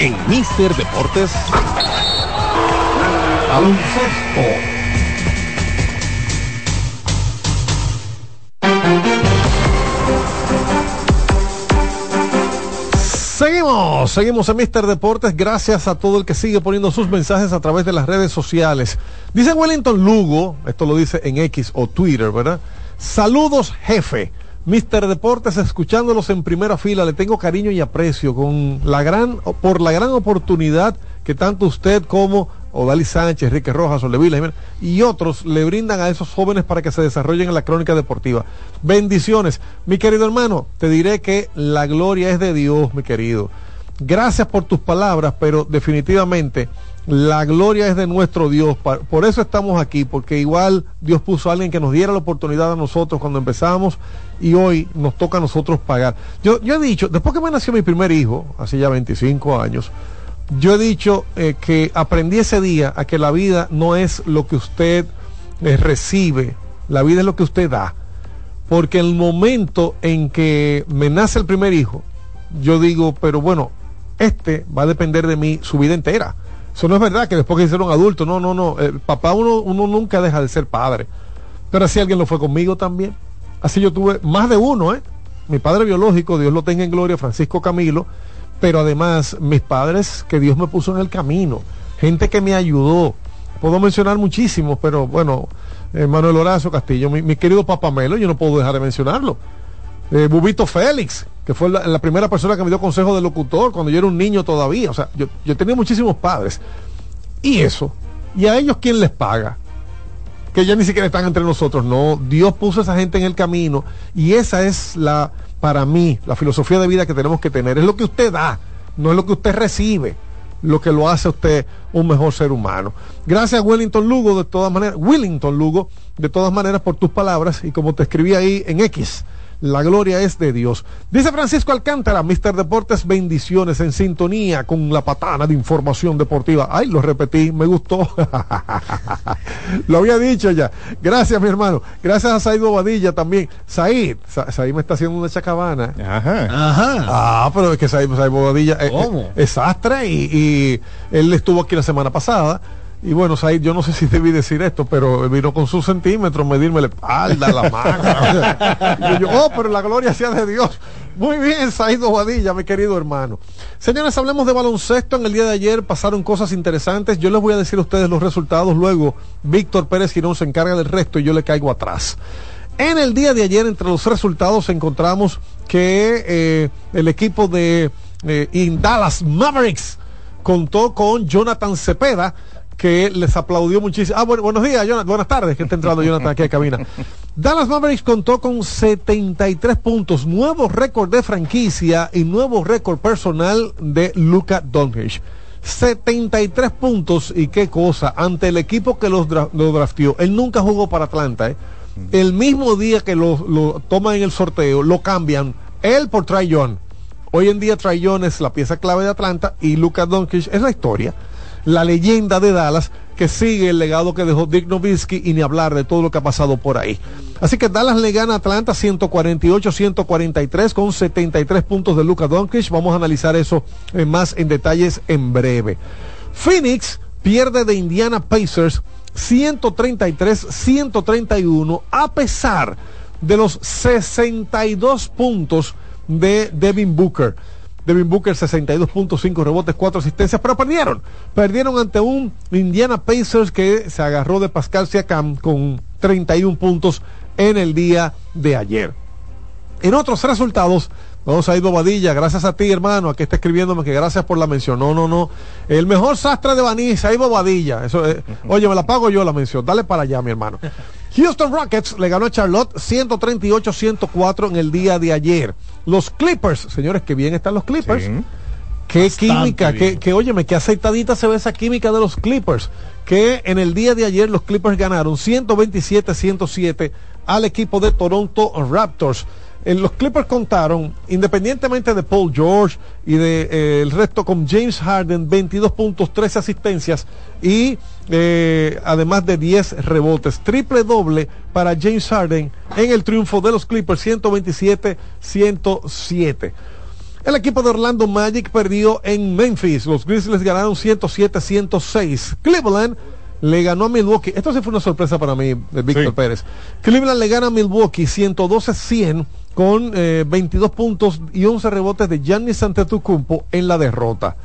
En Mister Deportes. Baloncesto. Seguimos, seguimos en Mister Deportes. Gracias a todo el que sigue poniendo sus mensajes a través de las redes sociales. Dice Wellington Lugo, esto lo dice en X o Twitter, ¿verdad? Saludos, jefe. Mister Deportes, escuchándolos en primera fila, le tengo cariño y aprecio con la gran, por la gran oportunidad que tanto usted como Odali Sánchez, Enrique Rojas, Olevila y otros le brindan a esos jóvenes para que se desarrollen en la crónica deportiva. Bendiciones. Mi querido hermano, te diré que la gloria es de Dios, mi querido. Gracias por tus palabras, pero definitivamente la gloria es de nuestro Dios. Por eso estamos aquí, porque igual Dios puso a alguien que nos diera la oportunidad a nosotros cuando empezamos y hoy nos toca a nosotros pagar. Yo, yo he dicho, después que me nació mi primer hijo, hace ya 25 años, yo he dicho eh, que aprendí ese día a que la vida no es lo que usted eh, recibe, la vida es lo que usted da. Porque el momento en que me nace el primer hijo, yo digo, pero bueno, este va a depender de mí su vida entera. Eso no es verdad que después que hicieron adulto, no, no, no. El papá uno, uno nunca deja de ser padre. Pero así alguien lo fue conmigo también. Así yo tuve más de uno, ¿eh? Mi padre biológico, Dios lo tenga en gloria, Francisco Camilo, pero además mis padres que Dios me puso en el camino, gente que me ayudó. Puedo mencionar muchísimos, pero bueno, eh, Manuel Horacio Castillo, mi, mi querido Papamelo, yo no puedo dejar de mencionarlo. Eh, Bubito Félix, que fue la, primera persona que me dio consejo de locutor cuando yo era un niño todavía. O sea, yo, yo tenía muchísimos padres. Y eso, y a ellos quién les paga, que ya ni siquiera están entre nosotros. No, Dios puso a esa gente en el camino y esa es la, para mí, la filosofía de vida que tenemos que tener. Es lo que usted da, no es lo que usted recibe, lo que lo hace a usted un mejor ser humano. Gracias Wellington Lugo, de todas maneras, Willington Lugo, de todas maneras por tus palabras y como te escribí ahí en X. La gloria es de Dios. Dice Francisco Alcántara, Mister Deportes, bendiciones en sintonía con la patana de información deportiva. Ay, lo repetí, me gustó. lo había dicho ya. Gracias, mi hermano. Gracias a Said Bobadilla también. Said, Sa- Said me está haciendo una chacabana. Ajá. Ajá. Ah, pero es que Said, Said Bobadilla eh, ¿Cómo? eh, es sastre y, y él estuvo aquí la semana pasada. Y bueno, Said, yo no sé si debí decir esto, pero vino con sus centímetros, medirme la espalda, la mano. y yo, oh, pero la gloria sea de Dios. Muy bien, Said Bobadilla, mi querido hermano. Señores, hablemos de baloncesto. En el día de ayer pasaron cosas interesantes. Yo les voy a decir a ustedes los resultados. Luego, Víctor Pérez Girón se encarga del resto y yo le caigo atrás. En el día de ayer, entre los resultados, encontramos que eh, el equipo de eh, Dallas Mavericks contó con Jonathan Cepeda, que les aplaudió muchísimo. Ah, bueno, buenos días, Jonathan. Buenas tardes, que está entrando Jonathan aquí a cabina. Dallas Mavericks contó con 73 puntos, nuevo récord de franquicia y nuevo récord personal de Luka Doncic. 73 puntos y qué cosa ante el equipo que los dra- lo draftió. Él nunca jugó para Atlanta. ¿eh? El mismo día que lo, lo toman en el sorteo, lo cambian él por Trae Young. Hoy en día Trae Young es la pieza clave de Atlanta y Luka Doncic es la historia, la leyenda de Dallas que sigue el legado que dejó Dick Nowitzki y ni hablar de todo lo que ha pasado por ahí. Así que Dallas le gana a Atlanta 148-143 con 73 puntos de Luka Doncic. Vamos a analizar eso eh, más en detalles en breve. Phoenix pierde de Indiana Pacers 133-131 a pesar de los 62 puntos de Devin Booker. Devin Booker 62.5 rebotes, 4 asistencias, pero perdieron. Perdieron ante un Indiana Pacers que se agarró de Pascal Siakam con 31 puntos en el día de ayer. En otros resultados, vamos a ir Bobadilla, gracias a ti hermano, aquí está escribiéndome que gracias por la mención. No, no, no. El mejor sastre de Baniza, ahí Bobadilla. Eso, eh, oye, me la pago yo la mención. Dale para allá, mi hermano. Houston Rockets le ganó a Charlotte 138-104 en el día de ayer. Los Clippers, señores, que bien están los Clippers. Qué Bastante química, que, que óyeme, qué aceitadita se ve esa química de los Clippers. Que en el día de ayer los Clippers ganaron 127-107 al equipo de Toronto Raptors. Eh, los Clippers contaron, independientemente de Paul George y de eh, resto con James Harden, 22 puntos, 13 asistencias y eh, además de 10 rebotes. Triple doble para James Harden en el triunfo de los Clippers 127-107. El equipo de Orlando Magic perdió en Memphis. Los Grizzlies ganaron 107-106. Cleveland le ganó a Milwaukee. Esto sí fue una sorpresa para mí, de Víctor Sí. Pérez. Cleveland le gana a Milwaukee 112-100 con eh, 22 puntos y 11 rebotes de Giannis Antetokounmpo en la derrota.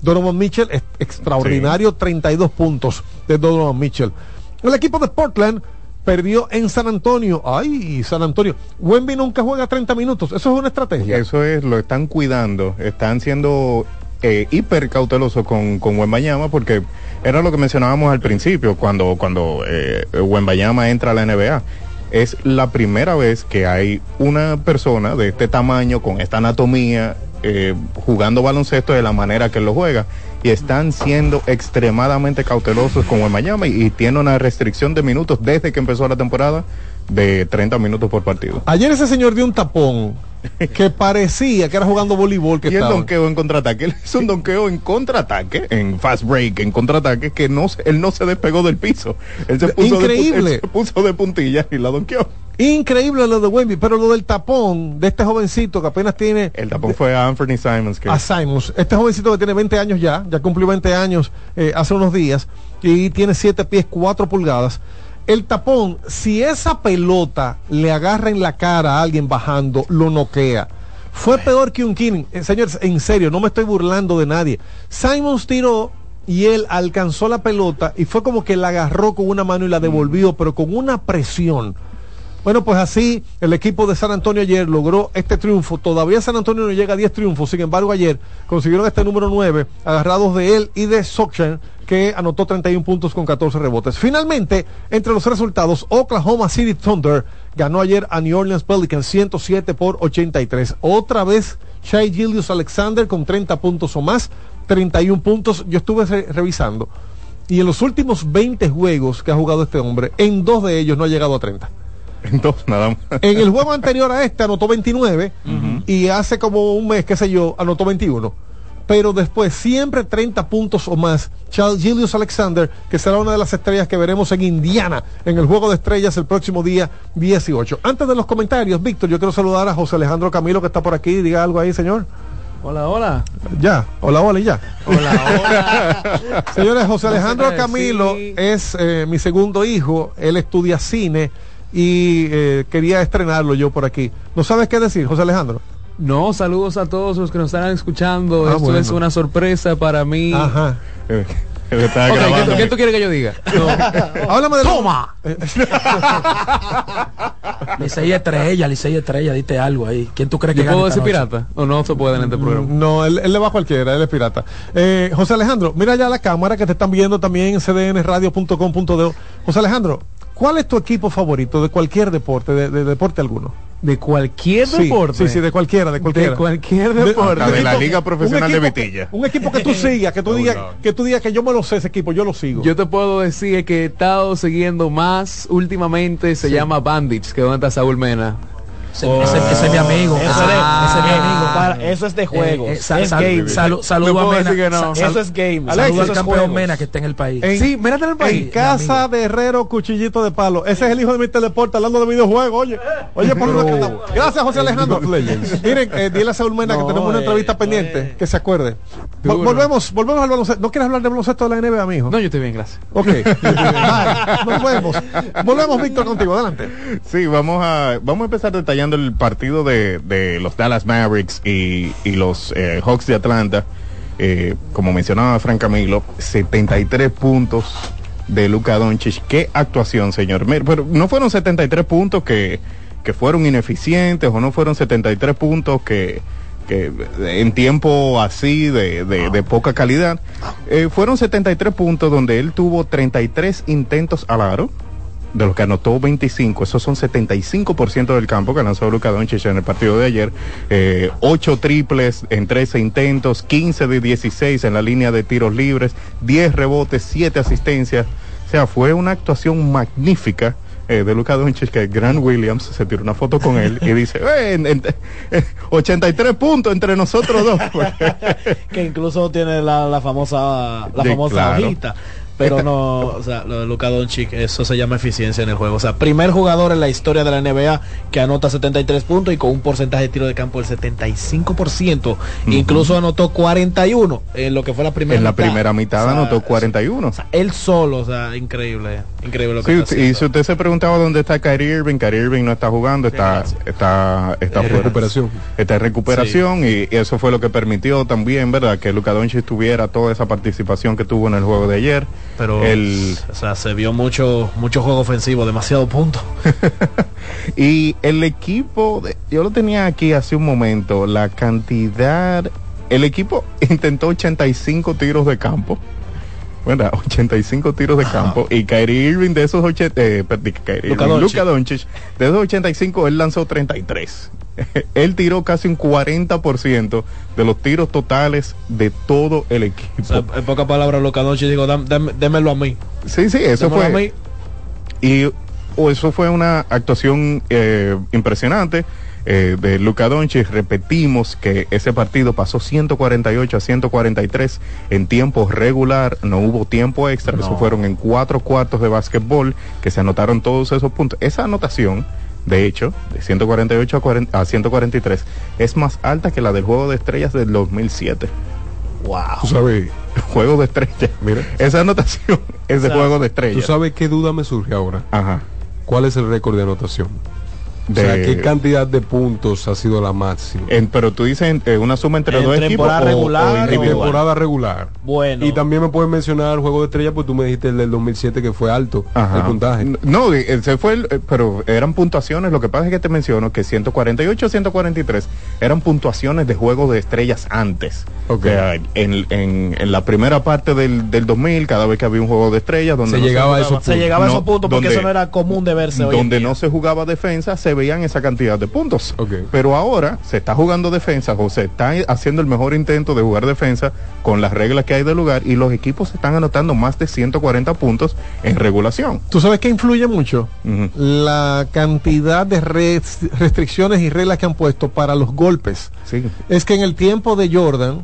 Donovan Mitchell es extraordinario, 32 puntos de Donovan Mitchell. El equipo de Portland perdió en San Antonio. Ay, San Antonio. Wemby nunca juega 30 minutos. Eso es una estrategia. Eso es, lo están cuidando, están siendo eh, hiper cautelosos con, con porque era lo que mencionábamos al principio cuando, cuando eh, entra a la NBA. Es la primera vez que hay una persona de este tamaño, con esta anatomía, eh, jugando baloncesto de la manera que lo juega. Y están siendo extremadamente cautelosos con Wembayama y, y tiene una restricción de minutos desde que empezó la temporada de 30 minutos por partido. Ayer ese señor dio un tapón que parecía que era jugando voleibol que y el estaba. donqueo en contraataque, él hizo un donqueo en contraataque, en fast break, en contraataque, que no él no se despegó del piso. Él se puso de Increíble. él se puso de puntillas y la donqueó. Increíble lo de Wemby, pero lo del tapón de este jovencito que apenas tiene El tapón fue a Anthony Simons. Que a Simons. Este jovencito que tiene 20 años ya, ya cumplió 20 años eh, hace unos días y tiene 7 pies 4 pulgadas. El tapón, si esa pelota le agarra en la cara a alguien bajando, lo noquea. Fue peor que un killing. Eh, señores, en serio, no me estoy burlando de nadie. Simons tiró y él alcanzó la pelota y fue como que la agarró con una mano y la devolvió, pero con una presión. Bueno, pues así el equipo de San Antonio ayer logró este triunfo. Todavía San Antonio no llega a 10 triunfos, sin embargo ayer consiguieron este número 9, agarrados de él y de Sokshan, que anotó 31 puntos con 14 rebotes. Finalmente, entre los resultados, Oklahoma City Thunder ganó ayer a New Orleans Pelicans 107 por 83. Otra vez Shai Gildius Alexander con 30 puntos o más, 31 puntos. Yo estuve re- revisando. Y en los últimos 20 juegos que ha jugado este hombre, en dos de ellos no ha llegado a 30. Entonces, nada más. En el juego anterior a este anotó 29 y hace como un mes, qué sé yo, anotó 21. Pero después siempre 30 puntos o más. Charles Julius Alexander, que será una de las estrellas que veremos en Indiana en el juego de estrellas el próximo día 18. Antes de los comentarios, Víctor, yo quiero saludar a José Alejandro Camilo que está por aquí. Diga algo ahí, señor. Hola, hola. Ya, hola, hola y ya. Hola, Señores, José Alejandro Camilo es eh, mi segundo hijo. Él estudia cine y eh, quería estrenarlo yo por aquí. ¿No sabes qué decir, José Alejandro? No, saludos a todos los que nos están escuchando. Ah, Esto bueno. es una sorpresa para mí. Ajá. Él estaba Ok, ¿qué, qué tú quieres que yo diga? Háblame de ¡Toma! Licey Estrella, Licey Estrella, dite algo ahí. ¿Quién tú crees que ¿Yo puedo decir pirata? ¿O no se puede en este programa? No, él, él le va a cualquiera, él es pirata. Eh, José Alejandro, mira ya la cámara que te están viendo también en cdnradio.com.de. José Alejandro, ¿cuál es tu equipo favorito de cualquier deporte, de, de deporte alguno? ¿De cualquier Sí, deporte? Sí, sí, de cualquiera, de cualquiera. De cualquier De- deporte. Hasta de la Liga Profesional de Vitilla. Un equipo que tú sigas, que tú digas que tú digas que yo me lo sé ese equipo, yo lo sigo. Yo te puedo decir que he estado siguiendo más últimamente, se llama Bandits, que donde está Saúl Mena. Ese, ese- ese es mi amigo. Eso Ese, es- ese es mi amigo. para- eso es de juegos. Eh, eh, sa- Es sal- game. No saludo a Mena. que no. Sa- Eso es game. Saludo al campeón juegos. Mena que está en el país. En- Sí, mírate en el país. En casa de Herrero, cuchillito de palo. Ese es el hijo de Mr. Deporte hablando de videojuegos. Oye, oye, por lo que andamos. Gracias, José Alejandro. Miren, eh, dile a Saúl Mena que No, tenemos una eh, entrevista pendiente, que se acuerde. Vol- volvemos, volvemos al baloncesto. ¿No quieres hablar de baloncesto de la NBA, mijo? No, yo estoy bien, gracias. Ok. Nos vemos. Volvemos, Víctor, contigo. Adelante. Sí, vamos a, vamos a empezar detallando el partido de, los Dallas Mavericks y, los eh, Hawks de Atlanta. Eh, como mencionaba Frank Camilo, 73 puntos de Luka Doncic. Qué actuación, señor. Pero no fueron 73 puntos que, que fueron ineficientes o no fueron 73 puntos que, que en tiempo así de, de- de poca calidad. Eh, fueron 73 puntos donde él tuvo 33 intentos al aro de los que anotó 25, esos son 75% del campo que lanzó Luka Doncic en el partido de ayer, eh, 8 triples en 13 intentos, 15 de 16 en la línea de tiros libres, 10 rebotes, 7 asistencias, o sea, fue una actuación magnífica eh, de Luka Doncic que Grant Williams se tiró una foto con él y dice, "Eh, en- en- eh, 83 puntos entre nosotros dos. que incluso tiene la, la famosa la famosa claro. hojita pero no o sea lo de Luka Doncic eso se llama eficiencia en el juego o sea primer jugador en la historia de la NBA que anota 73 puntos y con un porcentaje de tiro de campo del 75% incluso anotó 41 en lo que fue la primera en la mitad. primera mitad O sea, anotó 41. él solo o sea increíble Increíble lo que Sí, está y si usted se preguntaba dónde está Kyrie Irving, Kyrie Irving no está jugando, está, está, está recuperación. Está en recuperación y, y eso fue lo que permitió también, ¿verdad? Que Luka Doncic tuviera toda esa participación que tuvo en el juego de ayer. Pero, el, o sea, se vio mucho, mucho juego ofensivo, demasiado punto. y el equipo, de- yo lo tenía aquí hace un momento, la cantidad, el equipo intentó 85 tiros de campo. Bueno, 85 tiros de campo y Kyrie Irving de esos 80, eh, perdí, Kyrie Luka Irving, Doncic. Luka Doncic, de esos 85 él lanzó 33. él tiró casi un 40% de los tiros totales de todo el equipo. O sea, en pocas palabras, Luka Doncic digo, "Dam- dam- démelo a mí. Sí, sí, eso Démelo a fue. mí. Y o eso fue una actuación eh, impresionante eh, de Luka Doncic. Repetimos que ese partido pasó 148 a 143 en tiempo regular, no hubo tiempo extra, eso fueron en cuatro cuartos de básquetbol que se anotaron todos esos puntos. Esa anotación, de hecho, de 148 a, 40 a 143, es más alta que la del Juego de Estrellas del 2007. Wow. Tú sabes, Juego de Estrellas. Mira. Esa anotación es de O sea, Juego de ¿Tú Estrellas. sabes qué duda me surge ahora? Ajá. ¿Cuál es el récord de anotación? O De- sea, ¿qué cantidad de puntos ha sido la máxima? En- pero tú dices eh, una suma entre En dos equipos temporada o- o regular o-? En temporada regular. Bueno. Y también me puedes mencionar el juego de estrella, pues tú me dijiste el del 2007 que fue alto, Ajá. el puntaje. No, ese fue el, eh, pero eran puntuaciones, lo que pasa es que te menciono que 148 143 eran puntuaciones de juegos de estrellas antes. O sea, en, en, en la primera parte del, del 2000, cada vez que había un juego de estrellas donde Se no llegaba a jugaba- esos Se llegaba a No, esos puntos porque donde- eso no era común de verse hoy. en donde día. no se jugaba defensa, se veían esa cantidad de puntos. Pero ahora se está jugando defensa o se está haciendo el mejor intento de jugar defensa con las reglas que hay del lugar y los equipos están anotando más de 140 puntos en regulación. ¿Tú sabes que influye mucho? La cantidad de res- restricciones y reglas que han puesto para los golpes. Sí. Es que en el tiempo de Jordan,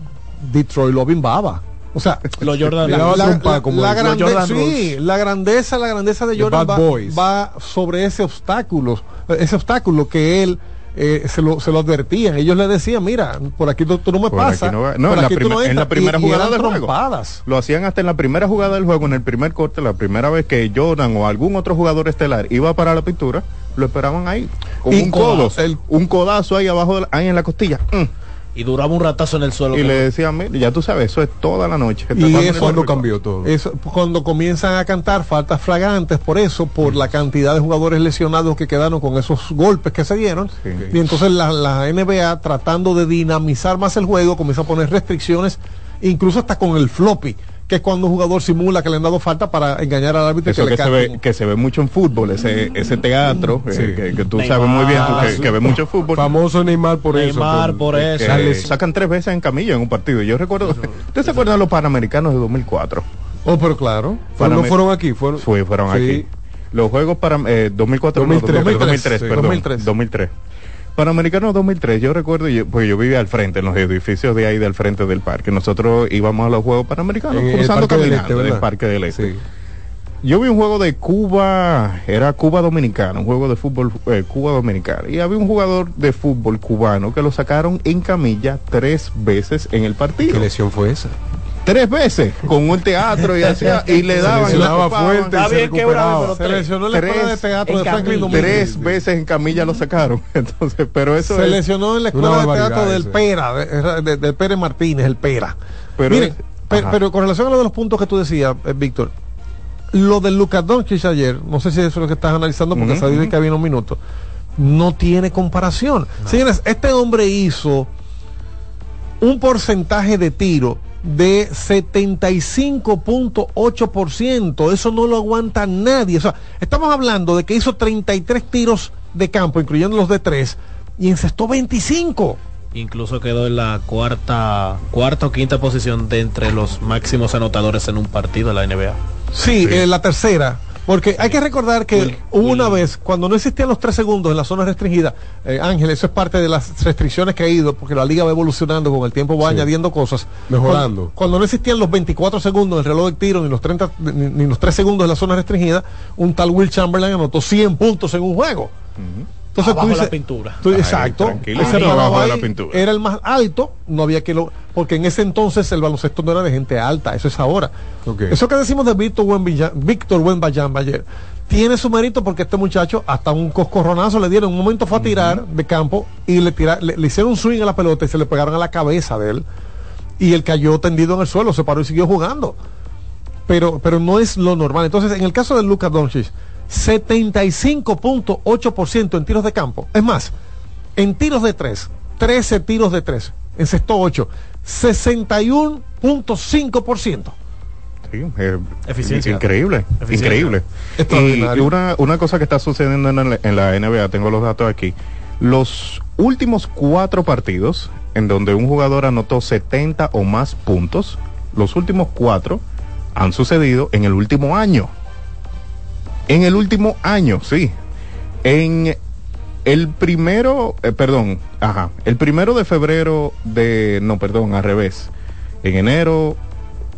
Detroit lo bimbaba. O sea, Los Jordan la, la- como la los grande- Jordan sí, la grandeza, la grandeza de Jordan va, Boys. va sobre ese obstáculo, ese obstáculo que él eh, se, lo, se lo advertían. Ellos le decían, mira, por aquí tú, tú no me Por pasas. no en la, aquí tú prima- no en la entras". primera Y- y jugada eran del juego. Lo hacían hasta en la primera jugada del juego, en el primer corte, la primera vez que Jordan o algún otro jugador estelar iba para la pintura, lo esperaban ahí. Con Y un codo, codazo. un codazo ahí abajo, de la- ahí en la costilla. mm. Y duraba un ratazo en el suelo. Y le decían, "Mira, ya tú sabes, eso es toda la noche. Y eso, cuando cambió todo. Eso, cuando comienzan a cantar faltas flagrantes, por eso, por la cantidad de jugadores lesionados que quedaron con esos golpes que se dieron. Y entonces la, la NBA, tratando de dinamizar más el juego, comienza a poner restricciones, incluso hasta con el floppy, que es cuando un jugador simula que le han dado falta para engañar al árbitro y Eso que, que le se, ve, que se ve mucho en fútbol, ese, ese teatro, eh, que, que tú Neymar. sabes muy bien, tú que, que ves mucho fútbol. Famoso Neymar por eso. Neymar por eso. Sacan tres veces en camilla en un partido. Yo recuerdo, ¿usted se acuerda de los Panamericanos de 2004? Oh, pero claro. Pero no fueron aquí, fueron, Fue, fueron Sí. aquí. Los Juegos para eh, 2004, no, 2003, 2003, sí. perdón, 2003. 2003. Panamericanos 2003, yo recuerdo, yo, pues yo vivía al frente, en los edificios de ahí del frente del parque. Nosotros íbamos a los Juegos Panamericanos En el cruzando Parque del caminando Este, en el. Parque del Este. Sí. Yo vi un juego de Cuba, era Cuba Dominicana, un juego de fútbol eh, Cuba Dominicana. Y había un jugador de fútbol cubano que lo sacaron en camilla tres veces en el partido. ¿Qué lesión fue esa? Tres veces, con un teatro y, hacía, y le daban. y topaban. fuerte y se recuperaba. Se lesionó en la escuela de Tres teatro de Franklin camilla. Domínguez. Tres veces en camilla lo sacaron. Entonces, pero eso Se es- lesionó en la escuela de teatro del. Pera, de, de- de Pérez Martínez, el Pera. Pero Miren, es- pero con relación a lo de los puntos que tú decías, eh, Víctor, lo del Lucas Doncic ayer, no sé si eso es lo que estás analizando porque Ujú, sabía ujú. que había unos minutos, no tiene comparación. Señores, este hombre hizo un porcentaje de tiro de 75.8%. Eso no lo aguanta nadie. O sea, estamos hablando de que hizo 33 tiros de campo, incluyendo los de 3, y encestó 25. Incluso quedó en la cuarta, cuarta o quinta posición de entre los máximos anotadores en un partido de la NBA. Sí, eh, la tercera. Porque hay que recordar que hubo una vez, cuando no existían los tres segundos en la zona restringida, eh, Ángel, eso es parte de las restricciones que ha ido, porque la liga va evolucionando con el tiempo, va Sí. añadiendo cosas. Mejorando. Cuando, cuando no existían los 24 segundos del reloj de tiro, ni los 30, ni, ni los 3 segundos de la zona restringida, un tal Will Chamberlain anotó 100 puntos en un juego. Entonces Abajo tú la dices, pintura. tú- Ay, exacto. tranquilo, ese abajo de la pintura. Era el más alto, no había que lo. Porque en ese entonces el baloncesto no era de gente alta, eso es ahora. Ok. Eso que decimos de Víctor Wembilla- Víctor ayer tiene su mérito porque este muchacho hasta un coscorronazo le dieron. Un momento fue a tirar de campo y le, tira- le, le hicieron un swing a la pelota y se le pegaron a la cabeza de él. Y él cayó tendido en el suelo, se paró y siguió jugando. Pero, pero no es lo normal. Entonces, en el caso de Lucas Doncic, 75.8% en tiros de campo. Es más, en tiros de 3, 13 tiros de 3, encestó 8, 61.5%. Sí, eh, Eficiencia. Increíble, Eficiencia. increíble. Y una, una cosa que está sucediendo en la, en la NBA, tengo los datos aquí. Los últimos cuatro partidos en donde un jugador anotó 70 o más puntos, los últimos cuatro han sucedido en el último año. En el último año, sí. En el primero, eh, perdón, ajá, el primero de febrero de, no, perdón, al revés. En enero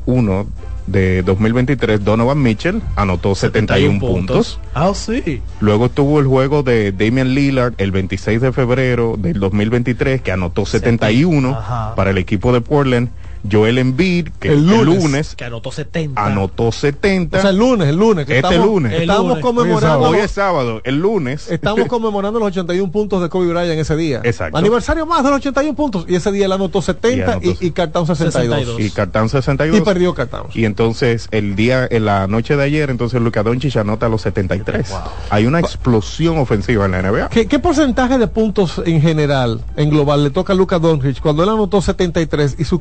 1 de 2023, Donovan Mitchell anotó 71, puntos. Ah, sí. Luego tuvo el juego de Damian Lillard el 26 de febrero del 2023, que anotó 71 Ajá. para el equipo de Portland. Joel Embiid, que El el lunes. Que anotó 70. anotó 70. O sea, el lunes, el lunes. que este estamos- lunes. Estamos lunes. conmemorando. Hoy es sábado, el lunes. Estamos conmemorando los 81 puntos de Kobe Bryant ese día. Exacto. Aniversario más de los 81 puntos. Y ese día él anotó 70 Y y, y Cartón 62. 62. y Cartán 62. Y perdió Cartón. Y entonces el día, en la noche de ayer, entonces Luka Doncic anota los 73. Hay una explosión ofensiva en la NBA. ¿Qué, qué porcentaje de puntos en general, en global, le toca a Luka Doncic cuando él anotó 73 y sus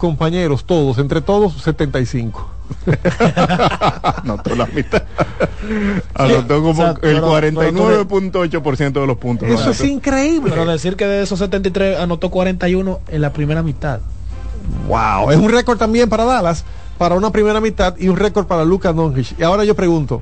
compañeros, todos, entre todos, 75? Anotó la mitad. Anotó como O sea, el pero- 49.8% de los puntos. Eso es increíble. Pero decir que de esos 73 anotó 41 en la primera mitad. Wow, es un récord también para Dallas, para una primera mitad y un récord para Luka Doncic. Y ahora yo pregunto,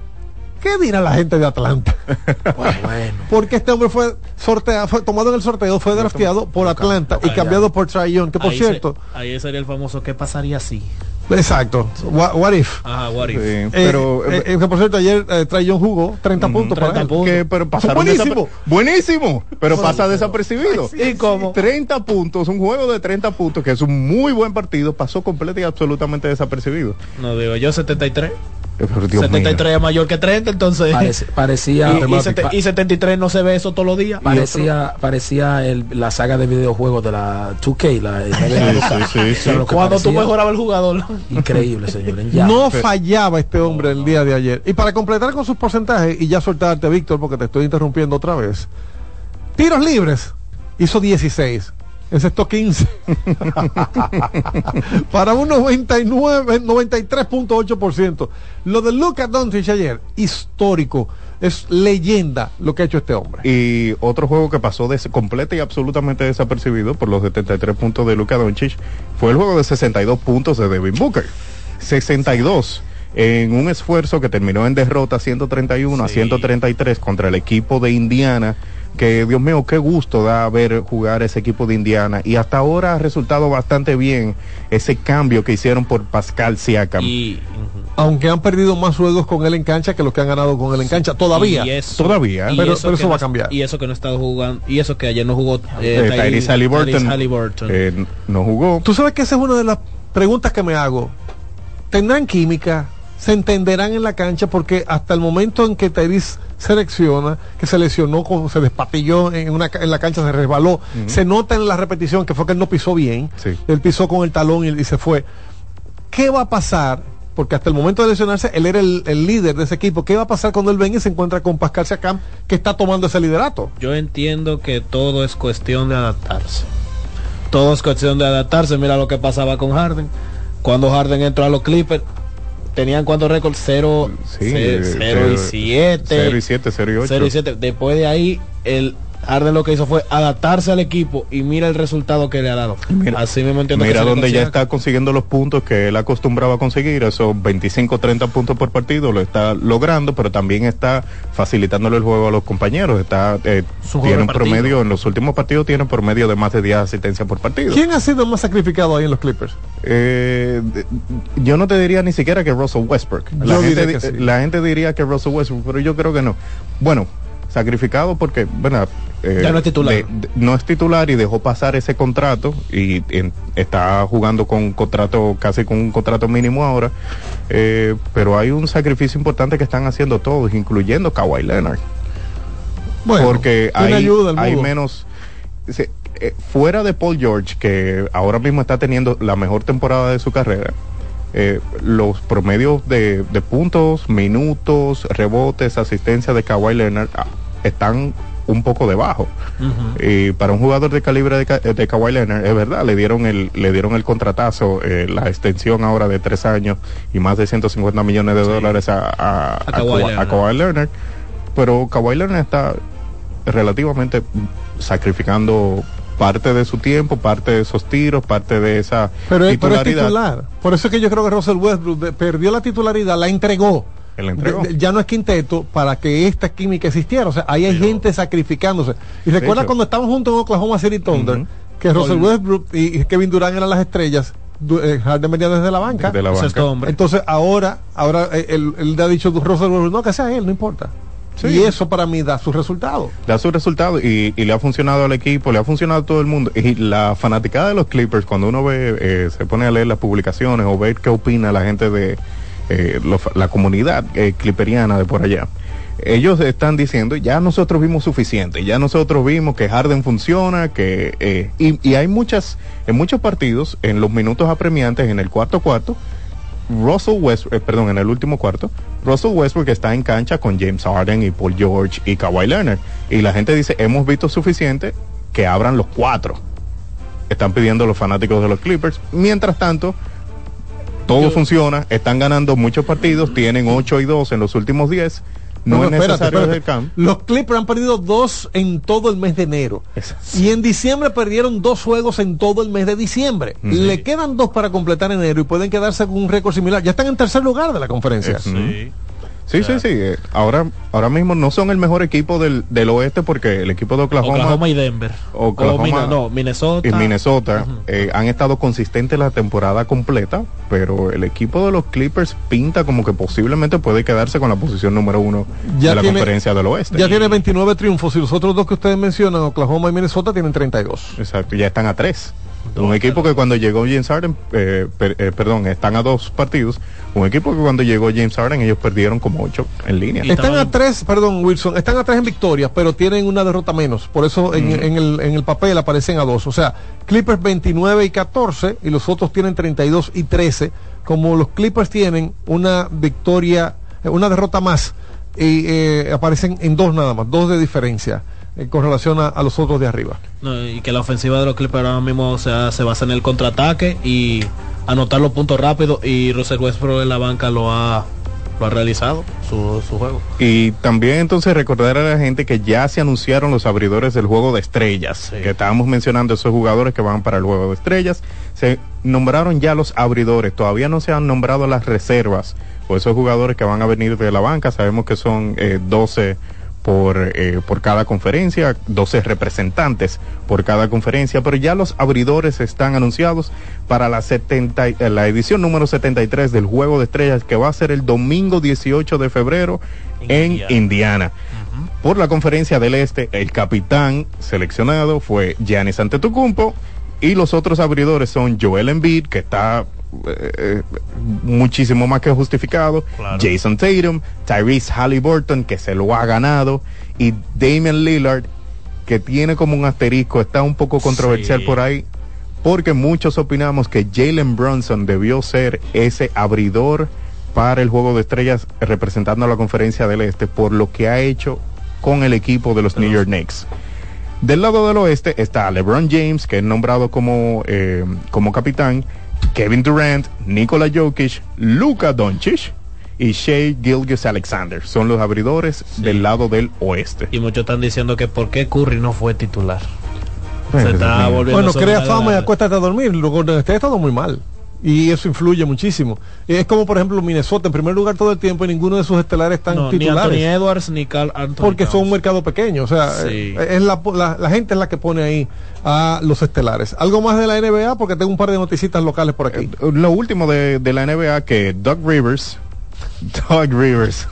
¿qué dirá la gente de Atlanta? Porque este hombre fue sorteado, fue tomado en el sorteo, fue drafteado por Atlanta y cambiado por Trae Young, que por Ahí cierto, se- ahí sería el famoso ¿qué pasaría si? exacto, what, what if? Ajá, what if? Sí, Eh, pero eh, eh, que por cierto ayer eh, Trae Young jugó 30 puntos para 30 él. puntos. que, pero pasaron Buenísimo. buenísimo, pero pasa desapercibido. ¿Y cómo? 30 puntos, un juego de 30 puntos, que es un muy buen partido, pasó completo y absolutamente desapercibido. No digo, yo 73. Dios 73 es mayor que 30, entonces. Parece- parecía y, y sete- y 73 no se ve eso todos los días. parecía parecía el- la saga de videojuegos de la 2K la, el- sí, sí, que Cuando tú mejorabas el jugador. increíble señores ya. No fallaba este hombre el día de ayer. Y para completar con sus porcentajes, y ya soltarte, Víctor, porque te estoy interrumpiendo otra vez. Tiros libres, hizo 16. Encestó 15. para un 99, 93.8%. Lo de Lucas Doncic ayer, histórico. Es leyenda lo que ha hecho este hombre. Y otro juego que pasó des- completa y absolutamente desapercibido por los 73 puntos de Luka Doncic fue el juego de 62 puntos de Devin Booker. 62 en un esfuerzo que terminó en derrota 131 a 133 contra el equipo de Indiana. Que Dios mío, qué gusto da ver jugar ese equipo de Indiana. Y hasta ahora ha resultado bastante bien ese cambio que hicieron por Pascal Siakam. Y, Aunque han perdido más juegos con él en cancha que los que han ganado con él en cancha. Todavía. eso, Todavía. Pero- eso pero que eso va a no- cambiar. Y eso que no ha estado jugando. Y eso que ayer no jugó. Eh, Eh, Tyrese Halliburton, Tyrese Halliburton. eh, no jugó. Tú sabes que esa es una de las preguntas que me hago. ¿Tendrán química? ¿Se entenderán en la cancha? Porque hasta el momento en que Tyrese selecciona, que se lesionó, con- se despatilló en, una, ca- en la cancha, se resbaló, se nota en la repetición que fue que él no pisó bien. Sí. Él pisó con el talón y, y se fue. ¿Qué va a pasar? Porque hasta el momento de lesionarse, él era el, el líder de ese equipo. ¿Qué va a pasar cuando él venga y se encuentra con Pascal Siakam, que está tomando ese liderato? Yo entiendo que todo es cuestión de adaptarse. Todo es cuestión de adaptarse. Mira lo que pasaba con Harden. Cuando Harden entró a los Clippers, tenían cuántos récords? 0 Sí, 0 y 7. 0 y 7, 0 y 8. 0 y 7. Después de ahí, el Harden lo que hizo fue adaptarse al equipo y mira el resultado que le ha dado. Mira- Así mismo entiendo Mira donde ya está consiguiendo los puntos que él acostumbraba a conseguir, esos 25, 30 puntos por partido, lo está logrando, pero también está facilitándole el juego a los compañeros. Está eh, tiene un promedio, en los últimos partidos tiene un promedio de más de 10 asistencias por partido. ¿Quién ha sido más sacrificado ahí en los Clippers? Eh, yo no te diría ni siquiera que Russell Westbrook. La, Yo gente, diré que di- sí. la gente diría que Russell Westbrook, pero yo creo que no. Bueno, sacrificado porque, bueno, eh, Ya no es titular. de- de- no es titular y dejó pasar ese contrato y en- está jugando con un contrato, casi con un contrato mínimo ahora. Eh, pero hay un sacrificio importante que están haciendo todos, incluyendo Kawhi Leonard. Bueno, porque hay, ayuda hay menos se- eh, fuera de Paul George que ahora mismo está teniendo la mejor temporada de su carrera eh, los promedios de, de puntos minutos rebotes asistencia de Kawhi Leonard ah, están un poco debajo y para un jugador de calibre de, de Kawhi Leonard es verdad le dieron el le dieron el contratazo eh, la extensión ahora de tres años y más de 150 millones de dólares a, a, a Kawhi Kawhi- a Leonard. Kawhi Leonard pero Kawhi Leonard está relativamente sacrificando parte de su tiempo, parte de esos tiros, parte de esa Pero, es- pero es titularidad. titular. Por eso es que yo creo que Russell Westbrook perdió la titularidad, la entregó. Él la entregó. De- de- ya no es quinteto para que esta química existiera. O sea, ahí hay gente sacrificándose. Y recuerda hecho. cuando estábamos juntos en Oklahoma City Thunder, que Russell Westbrook y Kevin Durant eran las estrellas. Eh, Harden venía desde la banca. Desde la banca. Sexto hombre. Entonces ahora, ahora eh, él, él le ha dicho Russell Westbrook, no, que sea él, no importa. Sí. Y eso para mí da su resultado. da su resultado y, y le ha funcionado al equipo, le ha funcionado a todo el mundo. Y la fanaticada de los Clippers, cuando uno ve, eh, se pone a leer las publicaciones o ver qué opina la gente de eh, la comunidad eh, clipperiana de por allá, ellos están diciendo, ya nosotros vimos suficiente, ya nosotros vimos que Harden funciona, que eh, y, y hay muchas, en muchos partidos, en los minutos apremiantes, en el cuarto cuarto, Russell Westbrook, eh, perdón, en el último cuarto, Russell Westbrook está en cancha con James Harden y Paul George y Kawhi Leonard. Y la gente dice, hemos visto suficiente que abran los cuatro. Están pidiendo los fanáticos de los Clippers. Mientras tanto, todo funciona, están ganando muchos partidos, tienen 8 y 2 en los últimos 10. No, es espérate, necesario espérate. el camp. Los Clippers han perdido dos en todo el mes de enero. Y en diciembre perdieron dos juegos en todo el mes de diciembre. Le quedan dos para completar enero y pueden quedarse con un récord similar. Ya están en tercer lugar de la conferencia. Sí. Sí, sí, sí. eh, Ahora, ahora mismo no son el mejor equipo del, del oeste porque el equipo de Oklahoma, Oklahoma y Denver. Oklahoma O no, Minnesota. y Minnesota eh, han estado consistentes la temporada completa, pero el equipo de los Clippers pinta como que posiblemente puede quedarse con la posición número uno Ya de la tiene- conferencia del oeste. Ya tiene 29 triunfos y los otros dos que ustedes mencionan, Oklahoma y Minnesota, tienen 32. Exacto, ya están a tres. Un equipo que cuando llegó James Harden, eh, per- eh, perdón, están a dos partidos. Un equipo que cuando llegó James Harden ellos perdieron como ocho en línea. Están a tres, perdón, Wilson, están a tres en victorias, pero tienen una derrota menos. Por eso en, Mm. en el, en el papel aparecen a dos. O sea, Clippers 29 y 14 y los otros tienen 32 y 13. Como los Clippers tienen una victoria, eh, una derrota más, y eh, aparecen en dos nada más, dos de diferencia eh, con relación a, a los otros de arriba. No, y que la ofensiva de los Clippers ahora mismo o sea, se basa en el contraataque y anotar los puntos rápidos y Russell Westbrook en la banca lo ha, lo ha realizado, su, su juego. Y también entonces recordar a la gente que ya se anunciaron los abridores del juego de estrellas, que estábamos mencionando esos jugadores que van para el juego de estrellas, se nombraron ya los abridores, todavía no se han nombrado las reservas o esos jugadores que van a venir de la banca, sabemos que son eh, 12 por, eh, por cada conferencia, 12 representantes por cada conferencia, pero ya los abridores están anunciados para la, 70, y- eh, la edición número 73 del Juego de Estrellas, que va a ser el domingo 18 de febrero en Indiana. Por la conferencia del Este, el capitán seleccionado fue Giannis Antetokounmpo y los otros abridores son Joel Embiid, que está eh, eh, muchísimo más que justificado, Jason Tatum, Tyrese Halliburton, que se lo ha ganado, y Damian Lillard, que tiene como un asterisco, está un poco controversial por ahí, porque muchos opinamos que Jalen Brunson debió ser ese abridor para el juego de estrellas representando a la conferencia del este por lo que ha hecho con el equipo de los New York Knicks. Del lado del oeste está LeBron James, que es nombrado como, eh, como capitán, Kevin Durant, Nikola Jokic, Luka Doncic y Shea Gilgis Alexander. Son los abridores del lado del oeste. Y muchos están diciendo que por qué Curry no fue titular. Bueno, Se está volviendo Bueno, crea la- fama y acuéstate a dormir. Los Golden State ha estado muy mal. Y eso influye muchísimo. Es como, por ejemplo, Minnesota, en primer lugar todo el tiempo, y ninguno de sus estelares están No, ni titulares. Anthony Edwards ni Carl Anthony porque Towns. son un mercado pequeño. O sea, Sí. eh, es la, la, la gente es la que pone ahí a los estelares. Algo más de la NBA, porque tengo un par de noticitas locales por aquí. Lo último de, de la NBA que Doug Rivers, Doug Rivers,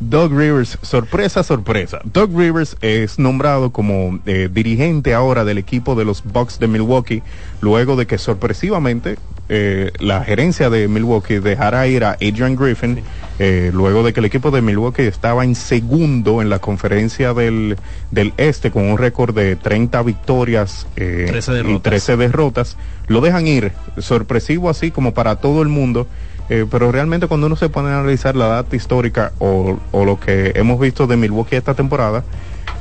Doug Rivers, sorpresa, sorpresa. Doug Rivers es nombrado como eh, dirigente ahora del equipo de los Bucks de Milwaukee, luego de que sorpresivamente eh, la gerencia de Milwaukee dejara ir a Adrian Griffin, eh, luego de que el equipo de Milwaukee estaba en segundo en la conferencia del, del Este con un récord de 30 victorias eh, 13 y derrotas. 13 derrotas, lo dejan ir, sorpresivo así como para todo el mundo. Eh, pero realmente cuando uno se pone a analizar la data histórica o, o lo que hemos visto de Milwaukee esta temporada,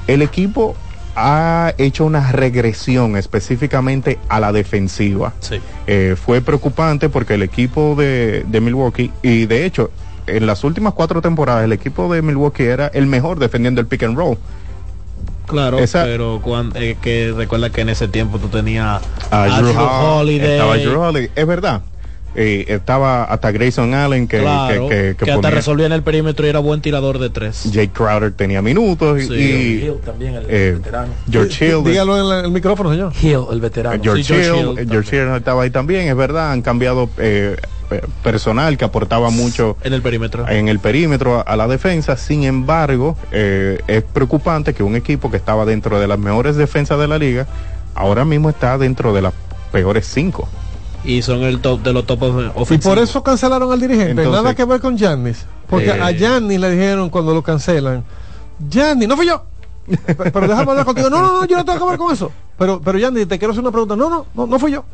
el equipo ha hecho una regresión específicamente a la defensiva. Sí. Eh, fue preocupante porque el equipo de, de Milwaukee, y de hecho, en las últimas cuatro temporadas, el equipo de Milwaukee era el mejor defendiendo el pick and roll. Claro, Esa- pero cuando, eh, que recuerda que en ese tiempo tú tenías a a Drew Drew Holiday. Estaba Drew Holiday, es verdad. Eh, estaba hasta Grayson Allen que, claro, que, que- que que hasta resolvía en el perímetro y era buen tirador de tres. Jake Crowder tenía minutos y, Sí. y, Hill también, el eh, veterano. George Hill Dígalo en la- el micrófono, señor. Hill, el veterano. George, Sí, George Hill, Hill eh, George Hill estaba ahí también, es verdad, han cambiado eh, pe- personal que aportaba mucho En el perímetro. en el perímetro a, a la defensa, sin embargo, eh, es preocupante que un equipo que estaba dentro de las mejores defensas de la liga, ahora mismo está dentro de las peores cinco. Y son el top de los top of- Y ofensivos. por eso cancelaron al dirigente. Entonces- Nada que ver con Giannis. Porque Eh. a Giannis le dijeron cuando lo cancelan, Giannis, no fui yo. Pe- Pero déjame hablar contigo. No, no, no, yo no tengo que ver con eso. Pero, pero Giannis, te quiero hacer una pregunta. No, no, no, no fui yo.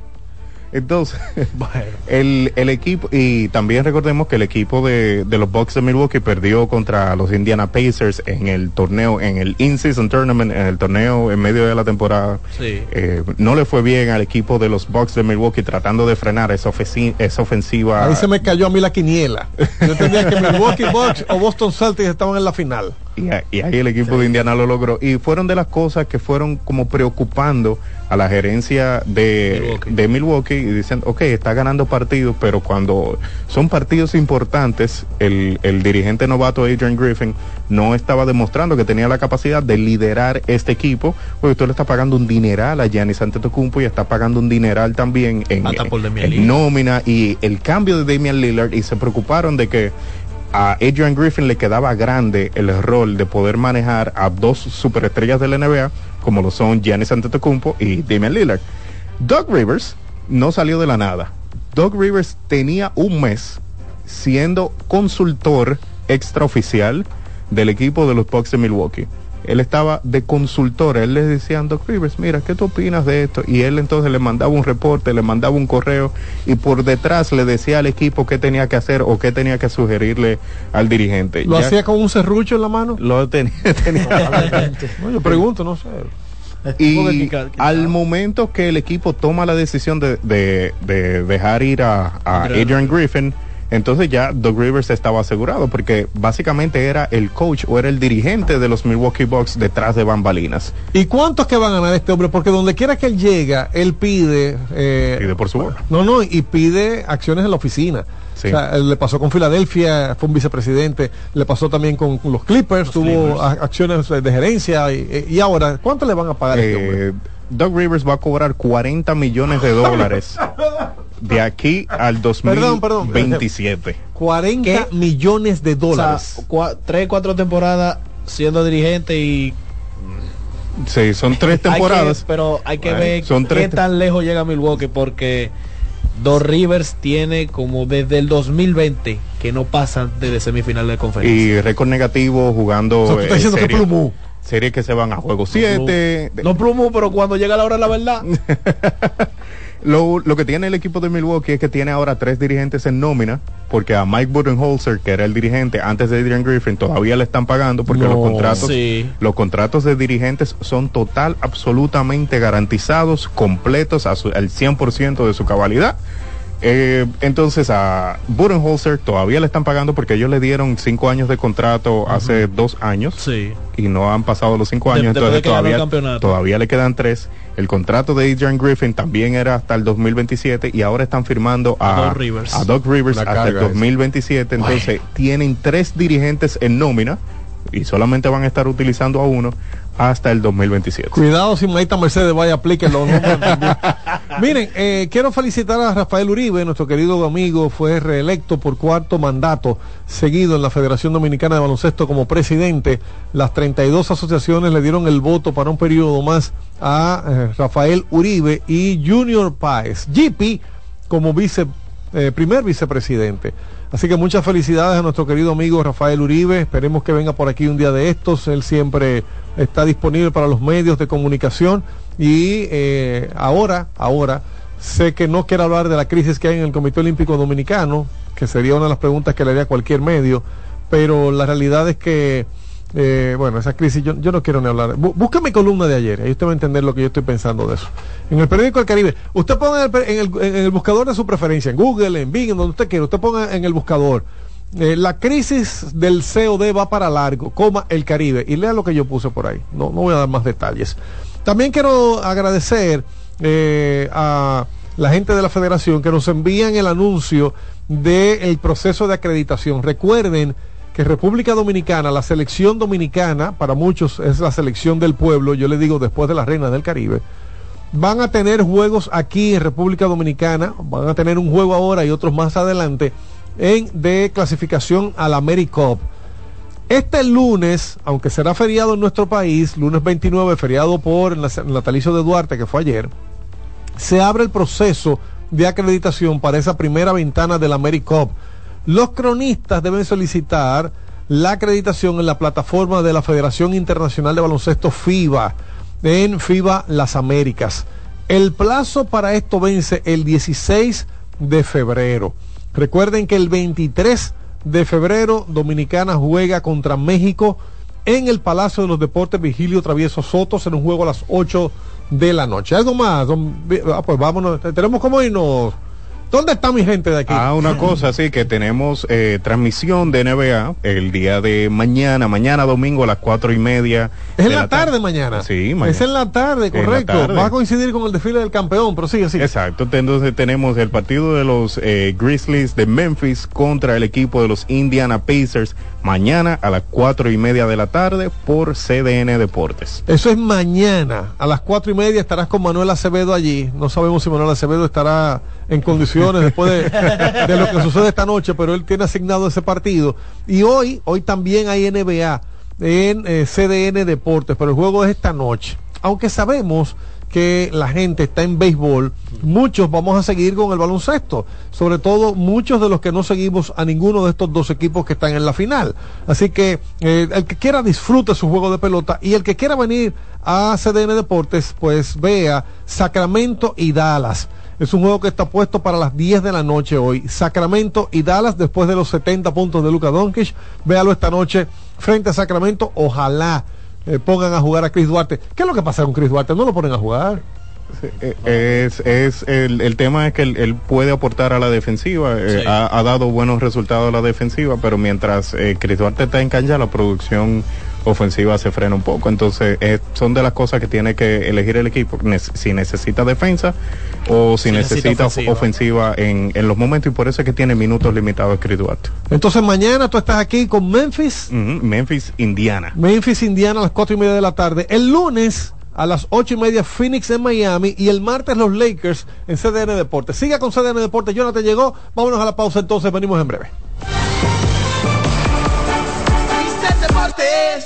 Entonces, el, el equipo, y también recordemos que el equipo de, de los Bucks de Milwaukee perdió contra los Indiana Pacers en el torneo, en el In-Season Tournament, en el torneo en medio de la temporada. Sí. Eh, no le fue bien al equipo de los Bucks de Milwaukee tratando de frenar esa, ofensi- esa ofensiva. Ahí se me cayó a mí la quiniela. Yo entendía que Milwaukee Bucks o Boston Celtics estaban en la final. Y, a- y ahí el equipo de Indiana lo logró. Y fueron de las cosas que fueron como preocupando a la gerencia de Milwaukee. de Milwaukee y dicen, ok, está ganando partidos, pero cuando son partidos importantes, el, el dirigente novato Adrian Griffin no estaba demostrando que tenía la capacidad de liderar este equipo, porque usted le está pagando un dineral a Giannis Antetokounmpo y está pagando un dineral también en, en Lillard. nómina y el cambio de Damian Lillard y se preocuparon de que a Adrian Griffin le quedaba grande el rol de poder manejar a dos superestrellas de la NBA como lo son Giannis Antetokounmpo y Damian Lillard. Doug Rivers no salió de la nada. Doug Rivers tenía un mes siendo consultor extraoficial del equipo de los Bucks de Milwaukee. Él estaba de consultor, él le decía a Doc Rivers, mira, ¿qué tú opinas de esto? Y él entonces le mandaba un reporte, le mandaba un correo y por detrás le decía al equipo qué tenía que hacer o qué tenía que sugerirle al dirigente. Lo Ya- hacía con un serrucho en la mano. lo tenía, tenía No, yo pregunto, no sé. y al momento que el equipo toma la decisión de, de- de dejar ir a, a Adrian Adrian Griffin, entonces ya Doug Rivers estaba asegurado porque básicamente era el coach o era el dirigente de los Milwaukee Bucks detrás de bambalinas. ¿Y cuántos que van a ganar este hombre? Porque donde quiera que él llega, él pide... eh, Pide por su bola. No, no, y pide acciones en la oficina. Sí. O sea, le pasó con Filadelfia, fue un vicepresidente, le pasó también con, los Clippers, tuvo acciones de gerencia y, y ahora, ¿cuánto le van a pagar a este hombre? Eh, Doug Rivers va a cobrar 40 millones de dólares de aquí al Perdón, perdón. 2027. 40 millones de O sea, dólares. cua- tres, cuatro temporadas siendo dirigente y Sí, son tres hay que- temporadas. pero hay que Bueno, ver son qué tres tan lejos llega Milwaukee porque Dos Rivers tiene como desde el 2020 que no pasan desde semifinal de conferencia. y récord negativo jugando O sea, tú estás eh, diciendo que serie- Plumú. series que se van a juego 7 No plumo, pero cuando llega la hora de la verdad, lo, lo que tiene el equipo de Milwaukee es que tiene ahora tres dirigentes en nómina porque a Mike Budenholzer que era el dirigente antes de Adrian Griffin todavía le están pagando porque No, los contratos sí. los contratos de dirigentes son total absolutamente garantizados completos a su- al 100% de su cabalidad Eh, entonces a Budenholzer todavía le están pagando porque ellos le dieron cinco años de contrato hace dos años sí. y no han pasado los cinco años, de entonces todavía, todavía le quedan tres. El contrato de Adrian Griffin también era hasta el 2027 y ahora están firmando a, A Doc Rivers. a hasta el carga esa. 2027. Entonces tienen tres dirigentes en nómina y solamente van a estar utilizando a uno hasta el 2027. Cuidado si Maíta Mercedes vaya a aplíquenlo. No. Miren, eh, quiero felicitar a Rafael Uribe, nuestro querido amigo, fue reelecto por cuarto mandato seguido en la Federación Dominicana de Baloncesto como presidente. Las 32 asociaciones le dieron el voto para un periodo más a eh, Rafael Uribe y Junior Páez, GP, como vice, eh, primer vicepresidente. Así que muchas felicidades a nuestro querido amigo Rafael Uribe. Esperemos que venga por aquí un día de estos. Él siempre está disponible para los medios de comunicación y eh, ahora, ahora, sé que no quiere hablar de la crisis que hay en el Comité Olímpico Dominicano, que sería una de las preguntas que le haría cualquier medio, pero la realidad es que, eh, bueno, esa crisis yo, yo no quiero ni hablar. Bú- Busca mi columna de ayer, ahí usted va a entender lo que yo estoy pensando de eso. En el periódico El Caribe, usted ponga en el, en el- en el buscador de su preferencia, en Google, en Bing, en donde usted quiera, usted ponga en el buscador. eh, la crisis del COD va para largo, coma el Caribe. Y lea lo que yo puse por ahí. No, voy a dar más detalles. También quiero agradecer eh, a la gente de la federación que nos envían el anuncio del proceso de acreditación. Recuerden que República Dominicana, la selección dominicana, para muchos es la selección del pueblo, yo le digo después de la Reina del Caribe, van a tener juegos aquí en República Dominicana, van a tener un juego ahora y otros más adelante en de clasificación a la AmeriCup. Este lunes, aunque será feriado en nuestro país, lunes 29, feriado por el natalicio de Duarte, que fue ayer, se abre el proceso de acreditación para esa primera ventana de la AmeriCup. Los cronistas deben solicitar la acreditación en la plataforma de la Federación Internacional de Baloncesto FIBA, en FIBA Las Américas. El plazo para esto vence el 16 de febrero. Recuerden que el 23 de febrero Dominicana juega contra México en el Palacio de los Deportes Vigilio Travieso Sotos en un juego a las 8 de la noche. ¿Algo más? ah, pues vámonos. Tenemos como irnos. ¿Dónde está mi gente de aquí? Ah, una cosa, sí, que tenemos eh, transmisión de NBA el día de mañana, mañana domingo a las cuatro y media. Es en la tarde mañana. Sí, mañana. Es en la tarde, la correcto. tarde. Va a coincidir con el desfile del campeón, pero sigue así. Exacto, entonces tenemos el partido de los eh, Grizzlies de Memphis contra el equipo de los Indiana Pacers mañana a las cuatro y media de la tarde por CDN Deportes. Eso es mañana. A las cuatro y media estarás con Manuel Acevedo allí. No sabemos si Manuel Acevedo estará en condiciones después de, lo que sucede esta noche, pero él tiene asignado ese partido. Y hoy, hoy también hay NBA en eh, CDN Deportes, pero el juego es esta noche. Aunque sabemos que la gente está en béisbol, muchos vamos a seguir con el baloncesto, sobre todo muchos de los que no seguimos a ninguno de estos dos equipos que están en la final. Así que eh, el que quiera disfrute su juego de pelota y el que quiera venir a CDN Deportes, pues vea Sacramento y Dallas. Es un juego que está puesto para las 10 de la noche hoy. Sacramento y Dallas después de los 70 puntos de Luka Doncic. Véalo esta noche frente a Sacramento. Ojalá eh, pongan a jugar a Chris Duarte. ¿Qué es lo que pasa con Chris Duarte? No lo ponen a jugar. Eh, Es, es el, el tema es que él, él puede aportar a la defensiva, eh, ha dado buenos resultados a la defensiva, pero mientras eh, Chris Duarte está en cancha, la producción ofensiva se frena un poco. Entonces, eh, son de las cosas que tiene que elegir el equipo, si necesita defensa o si, Si necesita necesita, ofensiva. ofensiva, en, en los momentos, y por eso es que tiene minutos limitados Chris Duarte. Entonces mañana tú estás aquí con Memphis. Memphis, Indiana. Memphis, Indiana a las cuatro y media de la tarde. El lunes a las ocho y media Phoenix en Miami y el martes los Lakers en CDN Deportes. Siga con CDN Deportes. Jonathan llegó. Vámonos a la pausa entonces. Venimos en breve. Deportes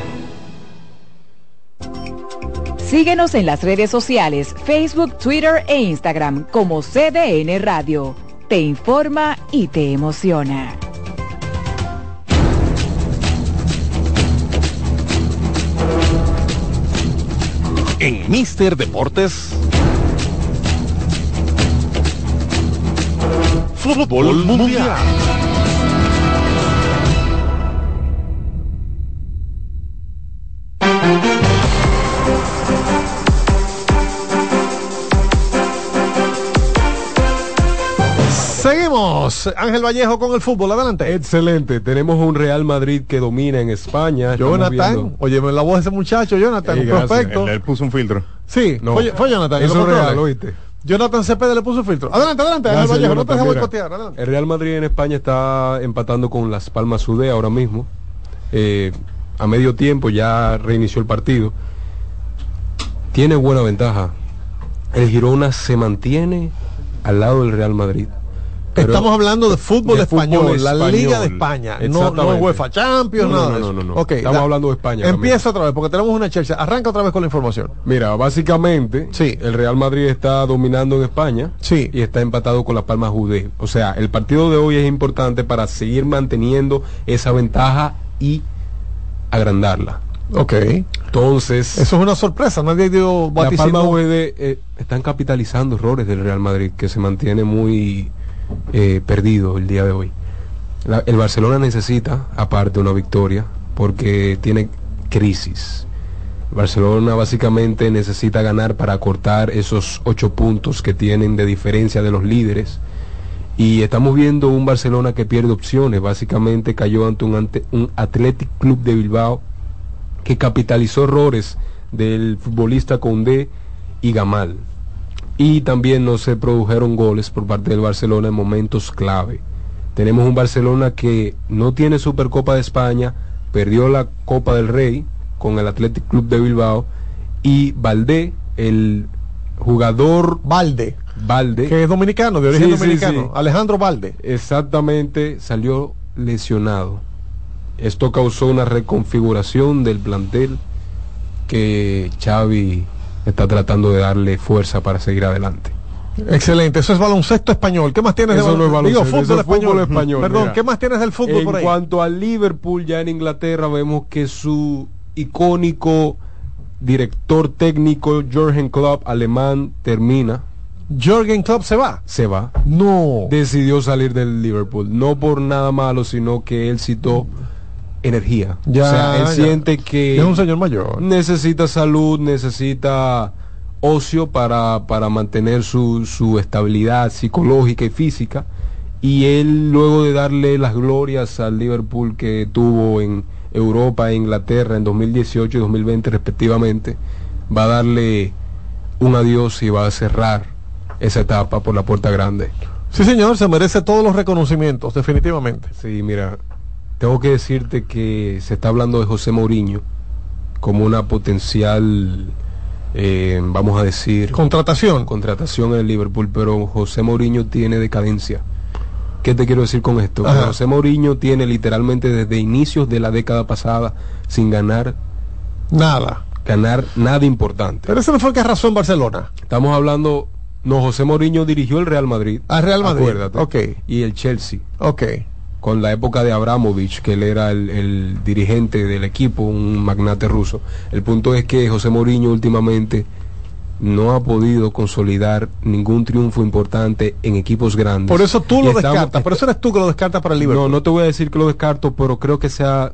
Síguenos en las redes sociales, Facebook, Twitter e Instagram como CDN Radio. Te informa y te emociona. En Mister Deportes. Fútbol Mundial. Seguimos. Ángel Vallejo con el fútbol. Adelante. Excelente. Tenemos un Real Madrid que domina en España. Jonathan. Oye, la voz de ese muchacho, Jonathan. Ey, un prospecto. Él, él puso un filtro. Sí, No. fue, fue Jonathan. Eso es real. ¿oíste? Jonathan Cepeda le puso un filtro. Adelante, adelante, Ángel Vallejo. No te dejes boicotear. El Real Madrid en España está empatando con Las Palmas Sudé ahora mismo. Eh, a medio tiempo ya reinició el partido. Tiene buena ventaja. El Girona se mantiene al lado del Real Madrid. Pero- Estamos hablando de fútbol de español, fútbol la. Liga de España, no, no. UEFA Champions, No, nada no, de no, eso. no, no. Ok, Estamos hablando de España. Empieza otra vez, porque tenemos una Chelsea. Arranca otra vez con la información. Mira, básicamente, el Real Madrid está dominando en España y está empatado con la Palma Jude. O sea, el partido de hoy es importante para seguir manteniendo esa ventaja y agrandarla. Ok. Entonces, Eso es una sorpresa, nadie dio la. Palma Jude eh, están capitalizando errores del Real Madrid que se mantiene muy eh, perdido el día de hoy. El Barcelona necesita, aparte, una victoria porque tiene crisis. Barcelona básicamente necesita ganar para cortar esos ocho puntos que tienen de diferencia de los líderes. Y estamos viendo un Barcelona que pierde opciones. Básicamente cayó ante un, ante un Athletic Club de Bilbao que capitalizó errores del futbolista Condé y Gamal. Y también no se produjeron goles por parte del Barcelona en momentos clave. Tenemos un Barcelona que no tiene Supercopa de España, perdió la Copa del Rey con el Athletic Club de Bilbao y Valdé, el jugador Valde, Valde que es dominicano, de origen Sí, sí, dominicano. sí. Alejandro Valde. Exactamente, salió lesionado. Esto causó una reconfiguración del plantel que Xavi está tratando de darle fuerza para seguir adelante. Excelente, eso es baloncesto español. ¿Qué más tienes Eso de no es baloncesto? Digo, baloncesto, fútbol eso es español. fútbol español, Perdón, mira. ¿qué más tienes del fútbol en por ahí? cuanto al Liverpool, ya en Inglaterra vemos que su icónico director técnico, Jürgen Klopp, alemán, termina. Jürgen Klopp se va. Se va. No. Decidió salir del Liverpool. No por nada malo, sino que él citó energía. Ya, o sea, él ya. siente que Es un señor mayor. necesita salud, necesita ocio para, para mantener su, su estabilidad psicológica y física. Y él, luego de darle las glorias al Liverpool que tuvo en Europa e Inglaterra en 2018 y 2020 respectivamente, va a darle un adiós y va a cerrar esa etapa por la puerta grande. Sí, señor, se merece todos los reconocimientos, definitivamente. Sí, mira, tengo que decirte que se está hablando de José Mourinho como una potencial, eh, vamos a decir... Contratación. Contratación en el Liverpool, pero José Mourinho tiene decadencia. ¿Qué te quiero decir con esto? Ajá. José Mourinho tiene literalmente desde inicios de la década pasada sin ganar Nada. ganar nada importante. Pero ese no fue que arrasó en Barcelona. Estamos hablando, no, José Mourinho dirigió el Real Madrid. Al Real Madrid. Acuérdate. Ok. Y el Chelsea. Ok. Con la época de Abramovich, que él era el, el dirigente del equipo, un magnate ruso. El punto es que José Mourinho últimamente no ha podido consolidar ningún triunfo importante en equipos grandes. Por eso tú Y lo estamos- descartas. Por eso eres tú que lo descartas para el Liverpool. No, no te voy a decir que lo descarto, pero creo que sea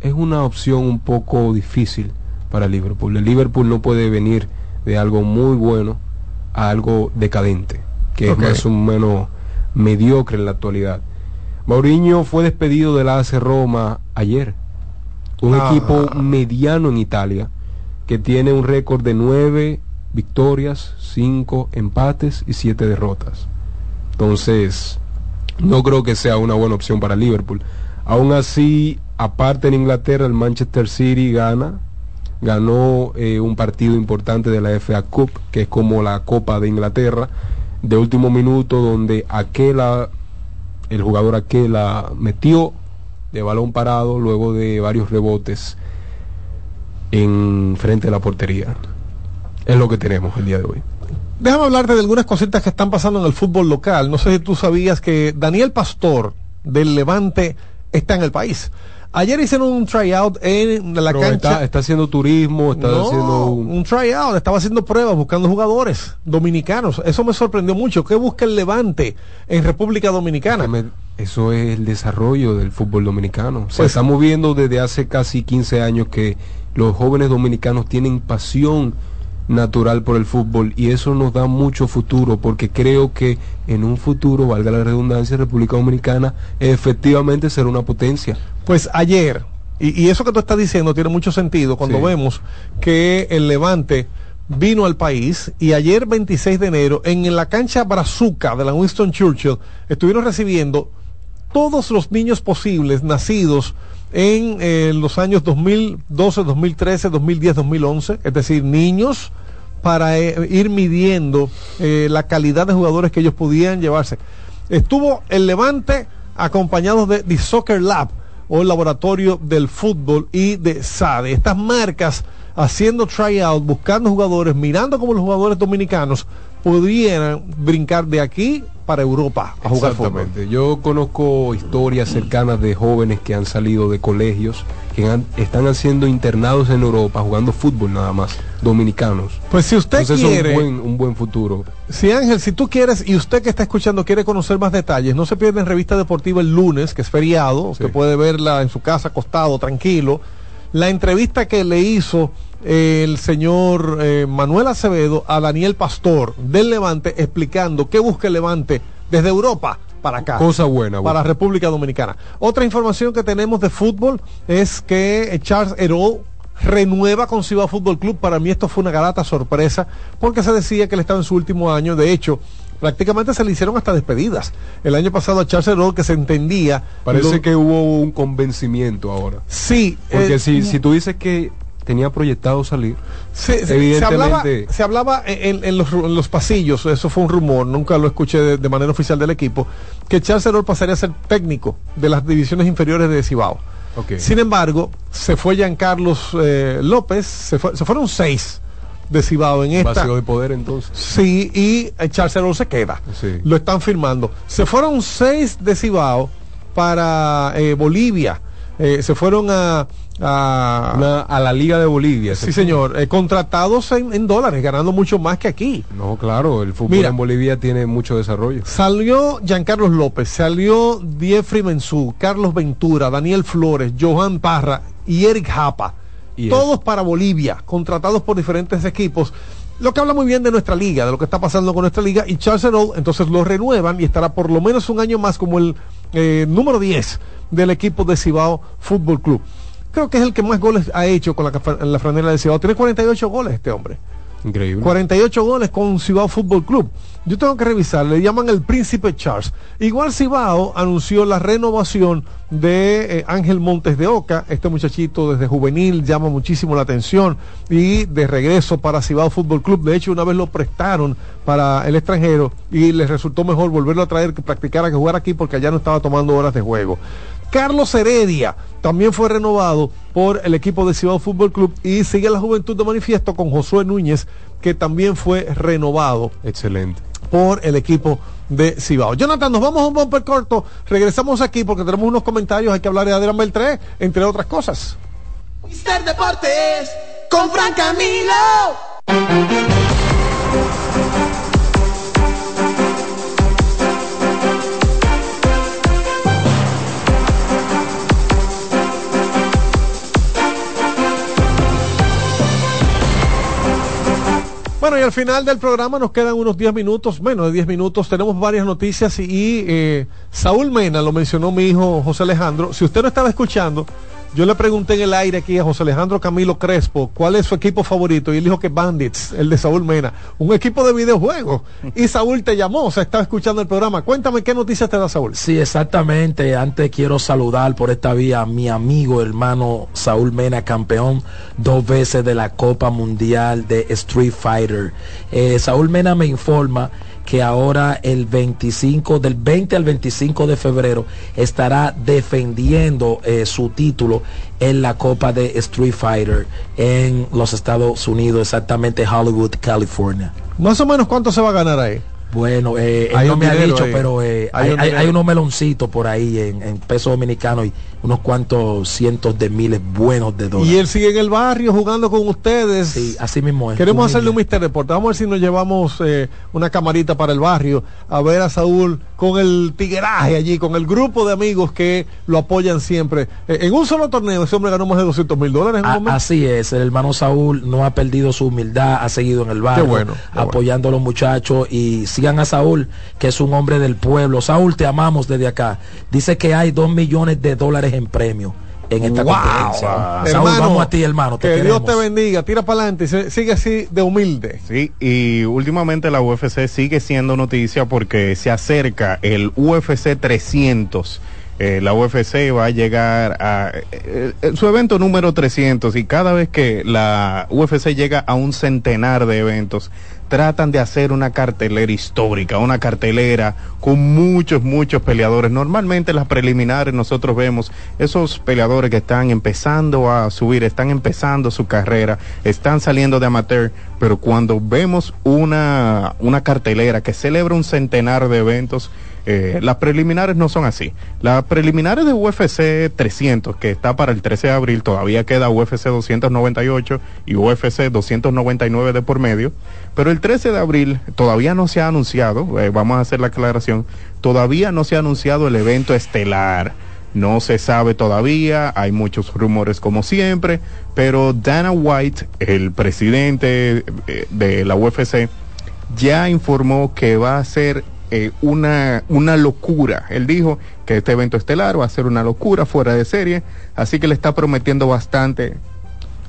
es una opción un poco difícil para Liverpool. El Liverpool no puede venir de algo muy bueno a algo decadente, que es más o menos mediocre en la actualidad. Mourinho fue despedido de la AC Roma ayer, un Ah. equipo mediano en Italia que tiene un récord de nueve victorias, cinco empates y siete derrotas. Entonces, no creo que sea una buena opción para Liverpool. Aún así, aparte en Inglaterra, el Manchester City gana, ganó eh, un partido importante de la FA Cup, que es como la Copa de Inglaterra, de último minuto, donde Aquela, el jugador Aquela, metió de balón parado luego de varios rebotes en frente de la portería. Es lo que tenemos el día de hoy. Déjame hablarte de algunas cositas que están pasando en el fútbol local. No sé si tú sabías que Daniel Pastor del Levante está en el país. Ayer hicieron un tryout en la Pero cancha. Está, está haciendo turismo, está No, haciendo un- un tryout, estaba haciendo pruebas buscando jugadores dominicanos. Eso me sorprendió mucho. ¿Qué busca el Levante en República Dominicana? Eso es el desarrollo del fútbol dominicano. Se Pues- estamos viendo desde hace casi 15 años que los jóvenes dominicanos tienen pasión natural por el fútbol y eso nos da mucho futuro porque creo que en un futuro, valga la redundancia, República Dominicana efectivamente será una potencia. Pues ayer, y, y eso que tú estás diciendo tiene mucho sentido cuando Sí. vemos que el Levante vino al país y ayer 26 de enero en la cancha Brazuca de la Winston Churchill estuvieron recibiendo todos los niños posibles nacidos en eh, los años 2012, 2013, 2010, 2011, es decir, niños para eh, ir midiendo eh, la calidad de jugadores que ellos podían llevarse. Estuvo el Levante acompañados de The Soccer Lab o el laboratorio del fútbol y de SADE. Estas marcas haciendo tryout, buscando jugadores, mirando cómo los jugadores dominicanos pudieran brincar de aquí para Europa a jugar fútbol. Yo conozco historias cercanas de jóvenes que han salido de colegios, que han- están siendo internados en Europa jugando fútbol nada más, dominicanos. Pues si usted Entonces, eso es quiere- un buen, un buen futuro. Si Ángel, si tú quieres y usted que está escuchando quiere conocer más detalles, no se pierda en Revista Deportiva el lunes, que es feriado, usted puede verla en su casa acostado, tranquilo. La entrevista que le hizo el señor eh, Manuel Acevedo a Daniel Pastor del Levante explicando qué busca el Levante desde Europa para acá. Cosa buena, Para buena. República Dominicana. Otra información que tenemos de fútbol es que Charles Herol renueva con Ciudad Fútbol Club. Para mí esto fue una grata sorpresa porque se decía que él estaba en su último año. De hecho, prácticamente se le hicieron hasta despedidas. El año pasado a Charles Herol que se entendía. Parece lo- que hubo un convencimiento ahora. Sí. Porque eh, si, si tú dices que tenía proyectado salir, Se, hablaba, se hablaba en, en los, en los pasillos, eso fue un rumor, nunca lo escuché de, de manera oficial del equipo, que Charles Herol pasaría a ser técnico de las divisiones inferiores de Cibao. Sin embargo, se fue Giancarlos eh, López, se, fue- se fueron seis de Cibao en esta. Vacío de poder entonces. Sí, y eh, Charles Herol se queda. Sí. Lo están firmando. Se fueron seis de Cibao para eh, Bolivia. Eh, se fueron a, a, Una- a la Liga de Bolivia. Sí, señor. eh, contratados en, en dólares, ganando mucho más que aquí. No, claro, el fútbol Mira. en Bolivia tiene mucho desarrollo. Salió Giancarlos López, salió Diefri Mensú, Carlos Ventura, Daniel Flores, Johan Parra y Eric Japa. Y Todos para Bolivia, contratados por diferentes equipos. Lo que habla muy bien de nuestra liga, de lo que está pasando con nuestra liga. Y Charles entonces lo renuevan y estará por lo menos un año más como el eh, número 10 del equipo de Cibao Fútbol Club. Creo que es el que más goles ha hecho con la, la franela de Cibao. Tiene 48 goles este hombre. Increíble. 48 goles con Cibao Fútbol Club. Yo tengo que revisar, le llaman el Príncipe Charles. Igual Cibao anunció la renovación de eh, Ángel Montes de Oca. Este muchachito desde juvenil llama muchísimo la atención y de regreso para Cibao Fútbol Club. De hecho, una vez lo prestaron para el extranjero y les resultó mejor volverlo a traer que practicara que jugar aquí porque allá no estaba tomando horas de juego. Carlos Heredia también fue renovado por el equipo de Cibao Fútbol Club y sigue la juventud de manifiesto con Josué Núñez, que también fue renovado Excelente. por el equipo de Cibao. Jonathan, nos vamos a un bumper corto. Regresamos aquí porque tenemos unos comentarios. Hay que hablar de Adrián Beltré, entre otras cosas. Mister Deportes con Fran Camilo. Bueno, y al final del programa nos quedan unos 10 minutos, menos de 10 minutos. Tenemos varias noticias y, eh, Saúl Mena, lo mencionó mi hijo José Alejandro. Si usted no estaba escuchando, Yo le pregunté en el aire aquí a José Alejandro Camilo Crespo cuál es su equipo favorito y él dijo que Bandits, el de Saúl Mena, un equipo de videojuegos. Y Saúl te llamó, o sea, estaba escuchando el programa. Cuéntame qué noticias te da Saúl. Sí, exactamente. Antes quiero saludar por esta vía a mi amigo hermano Saúl Mena, campeón dos veces de la Copa Mundial de Street Fighter. Eh, Saúl Mena me informa que ahora el 25, del 20 al 25 de febrero, estará defendiendo eh, su título en la Copa de Street Fighter en los Estados Unidos, exactamente Hollywood, California. Más o menos cuánto se va a ganar ahí. Bueno, eh, él Hay no me ha dicho, pero eh, Hay unos meloncitos por ahí en, en pesos dominicanos y unos cuantos cientos de miles buenos de dólares. Y él sigue en el barrio jugando con ustedes. Sí, así mismo es. Queremos hacerle un. Mister Deporte. Vamos a ver si nos llevamos eh, una camarita para el barrio a ver a Saúl con el tigueraje allí, con el grupo de amigos que lo apoyan siempre. Eh, en un solo torneo ese hombre ganó más de 200 mil dólares en un A- momento. así es, el hermano Saúl no ha perdido su humildad, ha seguido en el barrio, bueno, apoyando a los muchachos y sigan a Saúl, que es un hombre del pueblo. Saúl, te amamos desde acá. Dice que hay dos millones de dólares en premio en esta Wow. competencia. Saúl, Hermano, vamos a ti, hermano. Te que Dios te bendiga, tira para adelante y se- sigue así de humilde. Sí, y últimamente la UFC sigue siendo noticia porque se acerca el UFC 300. Eh, la UFC va a llegar a eh, eh, su evento número 300 y cada vez que la UFC llega a un centenar de eventos, tratan de hacer una cartelera histórica, una cartelera con muchos, muchos peleadores. Normalmente en las preliminares nosotros vemos esos peleadores que están empezando a subir, están empezando su carrera, están saliendo de amateur, pero cuando vemos una, una cartelera que celebra un centenar de eventos, eh, las preliminares no son así. Las preliminares de UFC 300, que está para el 13 de abril, todavía queda UFC 298 y UFC 299 de por medio. Pero el 13 de abril todavía no se ha anunciado, eh, vamos a hacer la aclaración, todavía no se ha anunciado el evento estelar. No se sabe todavía, hay muchos rumores como siempre, pero Dana White, el presidente eh, de la UFC, ya informó que va a ser eh, una, una locura. Él dijo que este evento estelar va a ser una locura fuera de serie, así que le está prometiendo bastante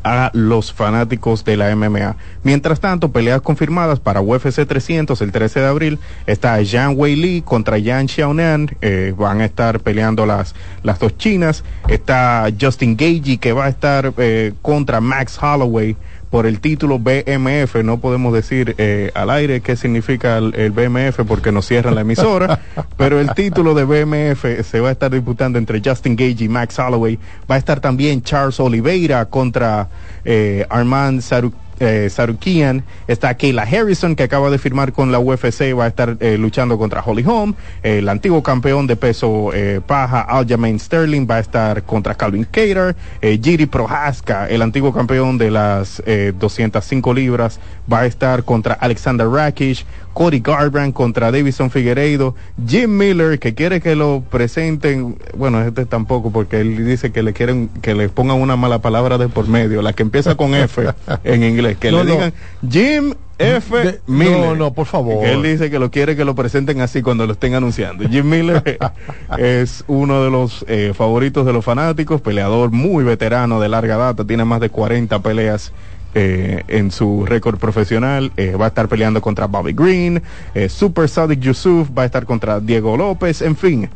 a los fanáticos de la MMA. Mientras tanto, peleas confirmadas para UFC 300 el 13 de abril. Está Zhang Wei Li contra Yan Xiaonan. eh, van a estar peleando las, las dos chinas. Está Justin Gagey que va a estar eh, contra Max Holloway por el título BMF. No podemos decir eh, al aire qué significa el, el BMF porque nos cierran la emisora. pero el título de BMF se va a estar disputando entre Justin Gage y Max Holloway. Va a estar también Charles Oliveira contra eh, Armand Saru- eh, Sarukian. Está Kayla Harrison que acaba de firmar con la UFC. Va a estar eh, luchando contra Holly Holm. el antiguo campeón de peso eh, paja Aljamain Sterling va a estar contra Calvin Cater. Eh, Giri Prohaska, el antiguo campeón de las eh, 205 libras, va a estar contra Alexander Rakic. Cody Garbrandt contra Davison Figueiredo, Jim Miller que quiere que lo presenten, bueno este tampoco porque él dice que le quieren que le pongan una mala palabra de por medio, la que empieza con F en inglés, que No, le no. digan Jim F De- Miller. no, no, por favor. Él dice que lo quiere que lo presenten así cuando lo estén anunciando. Jim Miller es uno de los eh, favoritos de los fanáticos, peleador muy veterano de larga data, tiene más de 40 peleas eh, en su récord profesional. eh, va a estar peleando contra Bobby Green, eh, Super Sadik Yusuf, va a estar contra Diego López, en fin.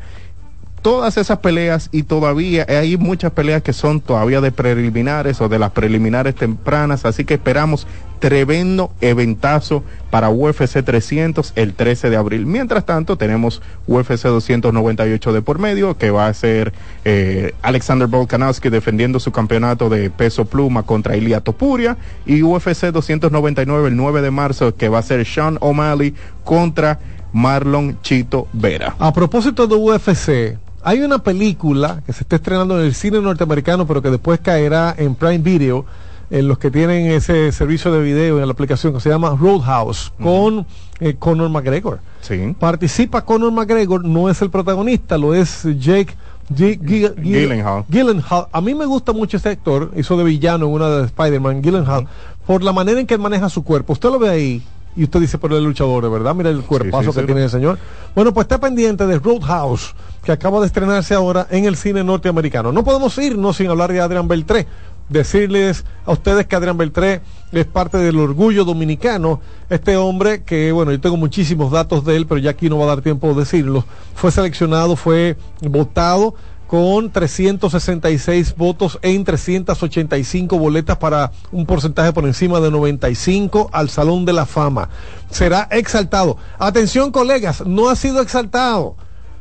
Todas esas peleas y todavía hay muchas peleas que son todavía de preliminares o de las preliminares tempranas, así que esperamos tremendo eventazo para UFC 300 el 13 de abril. Mientras tanto, tenemos UFC 298 de por medio, que va a ser eh, Alexander Volkanovski defendiendo su campeonato de peso pluma contra Ilia Topuria, y UFC 299 el 9 de marzo, que va a ser Sean O'Malley contra Marlon Chito Vera. A propósito de UFC, hay una película que se está estrenando en el cine norteamericano, pero que después caerá en Prime Video, en los que tienen ese servicio de video en la aplicación que se llama Roadhouse, con eh, Conor McGregor. Sí. Participa Conor McGregor, no es el protagonista, lo es Jake G- G- G- Gyllenhaal. Gyllenhaal. A mí me gusta mucho ese actor, hizo de villano en una de Spider-Man, Gyllenhaal, por la manera en que él maneja su cuerpo. Usted lo ve ahí Y usted dice, pero el luchador, de verdad, mira el cuerpazo sí, que sí. tiene el señor. Bueno, pues está pendiente de Roadhouse, que acaba de estrenarse ahora en el cine norteamericano. No podemos irnos sin hablar de Adrián Beltré. Decirles a ustedes que Adrián Beltré es parte del orgullo dominicano. Este hombre que, bueno, yo tengo muchísimos datos de él, pero ya aquí no va a dar tiempo de decirlos. Fue seleccionado, fue votado con 366 votos en 385 boletas para un porcentaje por encima de 95 al Salón de la Fama. Será exaltado. Atención colegas, no ha sido exaltado,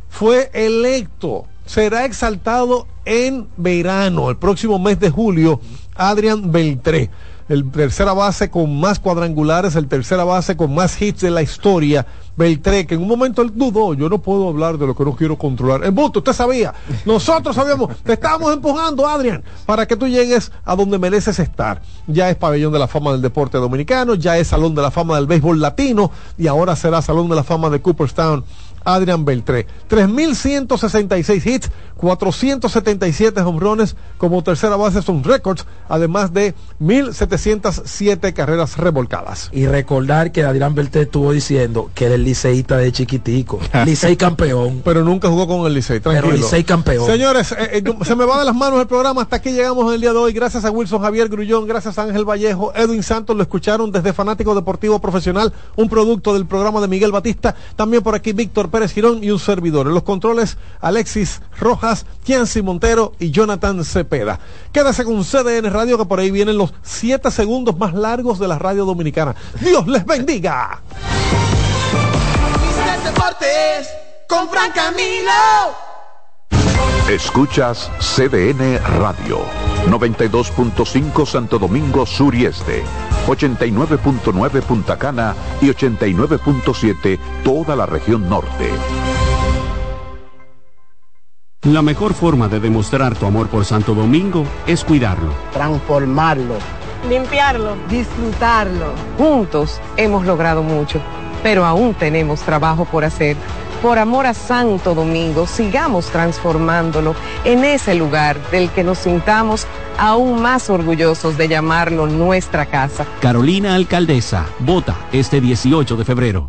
fue electo. Será exaltado en verano, el próximo mes de julio, Adrián Beltré. El tercera base con más cuadrangulares, el tercera base con más hits de la historia. Beltré, que en un momento él dudó, yo no puedo hablar de lo que no quiero controlar. En busto, usted sabía, nosotros sabíamos, te estábamos empujando, Adrián, para que tú llegues a donde mereces estar. Ya es pabellón de la fama del deporte dominicano, ya es salón de la fama del béisbol latino y ahora será salón de la fama de Cooperstown. Adrián Beltré. 3.166 hits, 477 hombrones como tercera base son récords, además de 1.707 carreras revolcadas. Y recordar que Adrián Beltré estuvo diciendo que era el liceísta de chiquitico. Licey campeón. Pero nunca jugó con el Licey, tranquilo. Pero Licey campeón. Señores, eh, eh, se me va de las manos el programa. Hasta aquí llegamos el día de hoy. Gracias a Wilson Javier Grullón, gracias a Ángel Vallejo, Edwin Santos, lo escucharon desde Fanático Deportivo Profesional, un producto del programa de Miguel Batista. También por aquí Víctor Pérez Girón y un servidor. En los controles, Alexis Rojas, Kianci Montero y Jonathan Cepeda. Quédese con CDN Radio, que por ahí vienen los siete segundos más largos de la radio dominicana. Dios les bendiga. Deportes con Fran Camilo. Escuchas CDN Radio, 92.5 Santo Domingo Sur y Este, 89.9 Punta Cana y 89.7 toda la región norte. La mejor forma de demostrar tu amor por Santo Domingo es cuidarlo. transformarlo, limpiarlo, disfrutarlo. Juntos hemos logrado mucho, pero aún tenemos trabajo por hacer. Por amor a Santo Domingo, sigamos transformándolo en ese lugar del que nos sintamos aún más orgullosos de llamarlo nuestra casa. Carolina Alcaldesa, vota este 18 de febrero.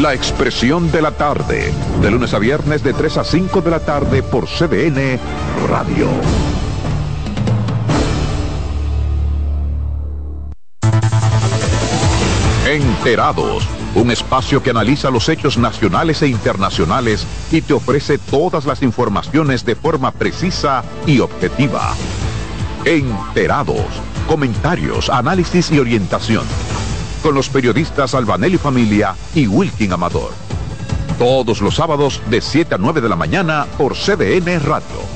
La Expresión de la Tarde, de lunes a viernes de 3 a 5 de la tarde por CDN Radio. Enterados, un espacio que analiza los hechos nacionales e internacionales y te ofrece todas las informaciones de forma precisa y objetiva. Enterados, comentarios, análisis y orientación. Con los periodistas Albanelli Familia y Wilkin Amador. Todos los sábados de 7 a 9 de la mañana por CDN Radio.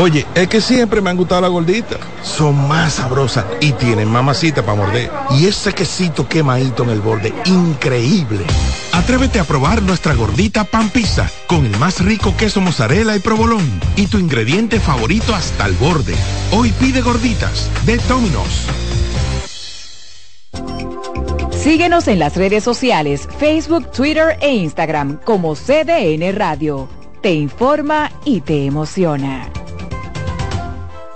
Oye, es que siempre me han gustado las gorditas. Son más sabrosas y tienen mamacita para morder. Y ese quesito quemadito en el borde, increíble. Atrévete a probar nuestra gordita pan pizza con el más rico queso mozzarella y provolón y tu ingrediente favorito hasta el borde. Hoy pide gorditas de Domino's. Síguenos en las redes sociales, Facebook, Twitter e Instagram como CDN Radio. Te informa y te emociona.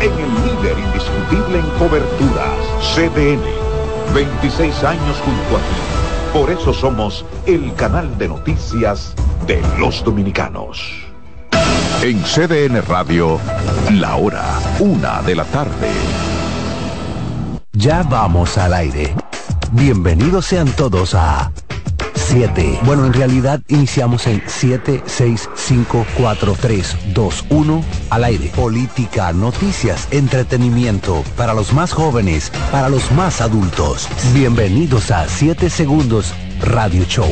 en el líder indiscutible en coberturas, CDN. 26 años junto a ti. Por eso somos el canal de noticias de los dominicanos. En CDN Radio, la hora, una de la tarde. Ya vamos al aire. Bienvenidos sean todos a 7. Bueno, en realidad iniciamos en 7, 6, 5, 4, 3, 2, 1 al aire. Política, noticias, entretenimiento para los más jóvenes, para los más adultos. Bienvenidos a 7 segundos Radio Show.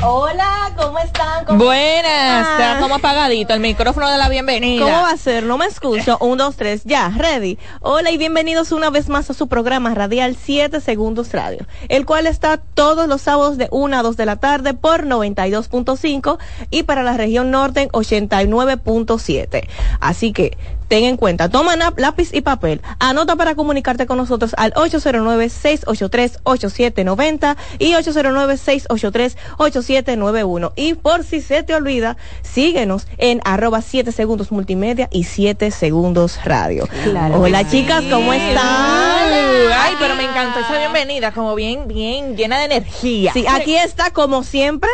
Hola, ¿cómo están? ¿Cómo Buenas, están? está como apagadito el micrófono de la bienvenida. ¿Cómo va a ser? No me escucho. Un, dos, tres, ya, ready. Hola y bienvenidos una vez más a su programa radial 7 Segundos Radio, el cual está todos los sábados de 1 a 2 de la tarde por 92.5 y para la región norte 89.7. Así que ten en cuenta, toma lápiz y papel, anota para comunicarte con nosotros al 809-683-8790 y 809-683-8791. Y por si se te olvida, síguenos en arroba 7 segundos multimedia y 7 segundos radio. Claro Hola chicas. ¿cómo están? Ay, pero me encantó esa bienvenida, como bien, bien llena de energía. Sí, aquí está como siempre.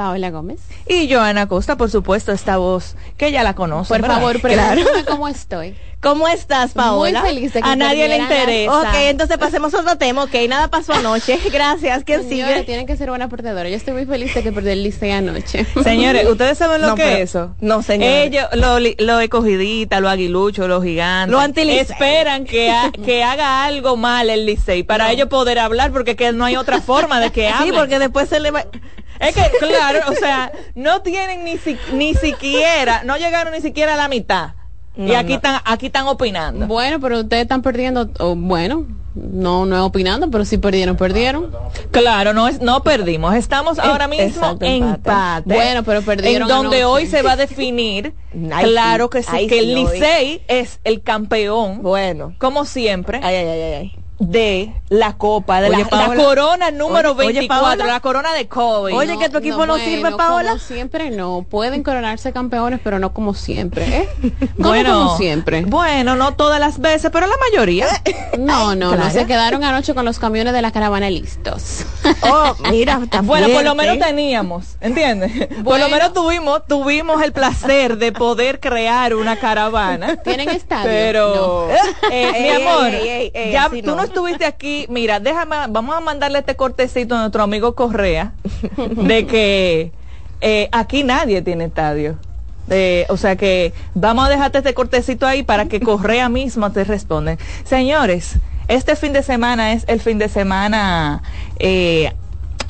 Paola Gómez. Y Joana Costa, por supuesto, esta voz que ya la conoce. Por ¿verdad? favor, Claro. pregúntame cómo estoy. ¿Cómo estás, Paola? Muy feliz de que A nadie le interesa. las- Ok, entonces pasemos a otro tema. Ok, nada pasó anoche. Gracias. ¿Quién Señora, sigue? tienen que ser buena perdedora. Yo estoy muy feliz de que perdí el liceo anoche. Señores, ¿ustedes saben lo No, que pero- es eso? no, señores. Ellos, los lo escogidita, los aguiluchos, los gigantes, Los antilicey. esperan que, ha- que haga algo mal el licey para ellos poder hablar porque que no hay otra forma de que Sí, hablen. porque después se le va... Es que, claro, o sea, no tienen ni, si- ni siquiera, no llegaron ni siquiera a la mitad. y aquí no. están aquí están opinando. Bueno, pero ustedes están perdiendo. bueno, no, no es opinando, pero si perdieron, perdieron. Claro, no es no perdimos, estamos ahora mismo en empate. Bueno, pero perdieron En donde anoche. hoy se va a definir, Ay, claro que sí, Ay, que el. Licey es el campeón. Bueno. Como siempre. Ay, ay, ay, ay. De la copa, de Oye, la, corona número Oye, oye, 24, Paola. la corona de COVID. Oye, que tu equipo no sirve, Paola. Como siempre no. Pueden coronarse campeones, pero no como siempre. ¿eh? ¿Cómo Bueno, como siempre. Bueno, no todas las veces, pero la mayoría. No, no, no. Se quedaron anoche con los camiones de la caravana listos. Oh, mira, está Bueno, por lo menos teníamos, ¿entiendes? Por lo menos tuvimos, tuvimos el placer de poder crear una caravana. ¿Tienen estadio? Pero, eh, mi amor, ey, ey, ey, ya tú no. Estuviste aquí. Mira, déjame, vamos a mandarle este cortecito a nuestro amigo Correa de que eh, aquí nadie tiene estadio. Eh, o sea que vamos a dejarte este cortecito ahí para que Correa mismo te responda. Señores, este fin de semana es el fin de semana, eh,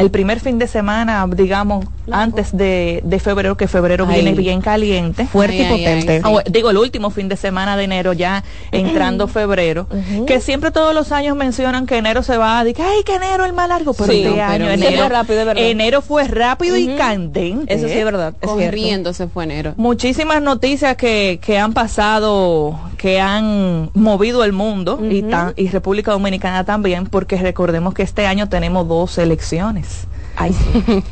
el primer fin de semana, digamos, antes de, de febrero, que febrero Ay. viene bien caliente. Fuerte y Ay, potente. ay. Ah, digo, el último fin de semana de enero, ya entrando febrero, que siempre todos los años mencionan que enero se va a decir, ay, que enero es más largo, pero Sí, este pero año enero, fue rápido, verdad. enero fue rápido y candente. Eso sí es verdad. Corriendo se fue enero. Muchísimas noticias que, que han pasado, que han movido el mundo y, tan- y República Dominicana también, porque recordemos que este año tenemos dos elecciones.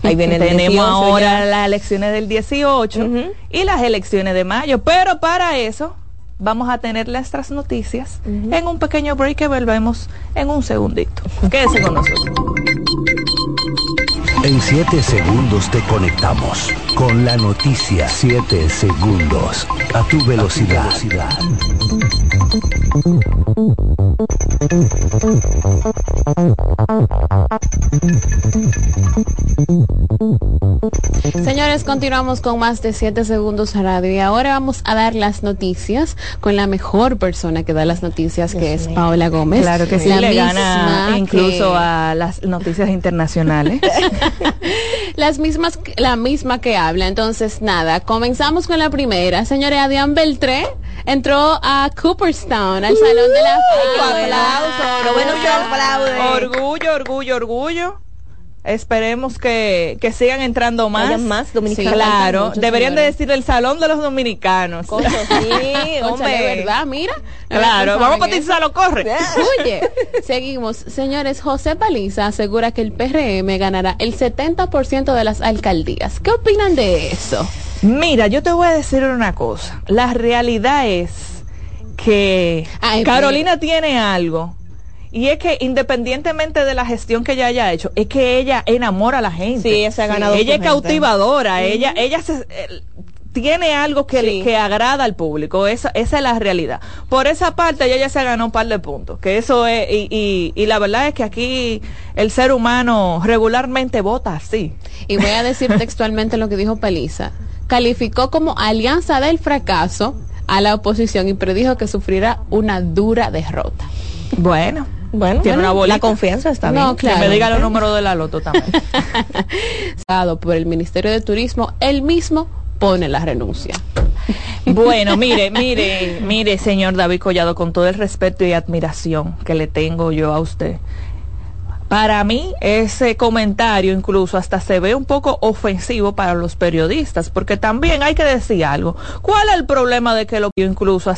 Ahí viene el Tenemos 18 ahora ya. las elecciones del 18 y las elecciones de mayo, pero para eso vamos a tener nuestras noticias en un pequeño break que volvemos en un segundito. Quédese con nosotros. En 7 segundos te conectamos con la noticia 7 segundos a tu velocidad. Señores, continuamos con más de 7 segundos radio y ahora vamos a dar las noticias con la mejor persona que da las noticias, que es Paola Gómez. Claro que sí, La le gana que- incluso a las noticias internacionales. las mismas, la misma que habla. Entonces, nada, comenzamos con la primera. Señores, Adrián Beltré entró a Cooperstown, al Salón de la Fama. Orgullo, orgullo, orgullo. Esperemos que, que sigan entrando más. Hayan más dominicanos. Sí, claro, deberían de decir el Salón de los Dominicanos. Concho, sí, de verdad, mira. Claro, vamos a cotizarlo, corre. Oye, seguimos. Señores, José Paliza asegura que el PRM ganará el 70% de las alcaldías. ¿Qué opinan de eso? Mira, yo te voy a decir una cosa. La realidad es que Ay, Carolina tiene algo. Y es que independientemente de la gestión que ella haya hecho, es que ella enamora a la gente. Sí, ella se ha ganado Ella es gente. cautivadora, ella, ella se, eh, tiene algo que, le- que agrada al público, esa, esa es la realidad. Por esa parte ella ya se ganó un par de puntos, que eso es, y, y, y la verdad es que aquí el ser humano regularmente vota así. Y voy a decir textualmente lo que dijo Paliza. Calificó como alianza del fracaso a la oposición y predijo que sufrirá una dura derrota. Bueno. Bueno, Tiene una bolita. la confianza está bien. Claro. Que me diga los números de la loto también. Dado por el Ministerio de Turismo, él mismo pone la renuncia. Bueno, mire, mire, mire, señor David Collado, con todo el respeto y admiración que le tengo yo a usted. Para mí, ese comentario incluso hasta se ve un poco ofensivo para los periodistas, porque también hay que decir algo. ¿Cuál es el problema de que lo incluso hasta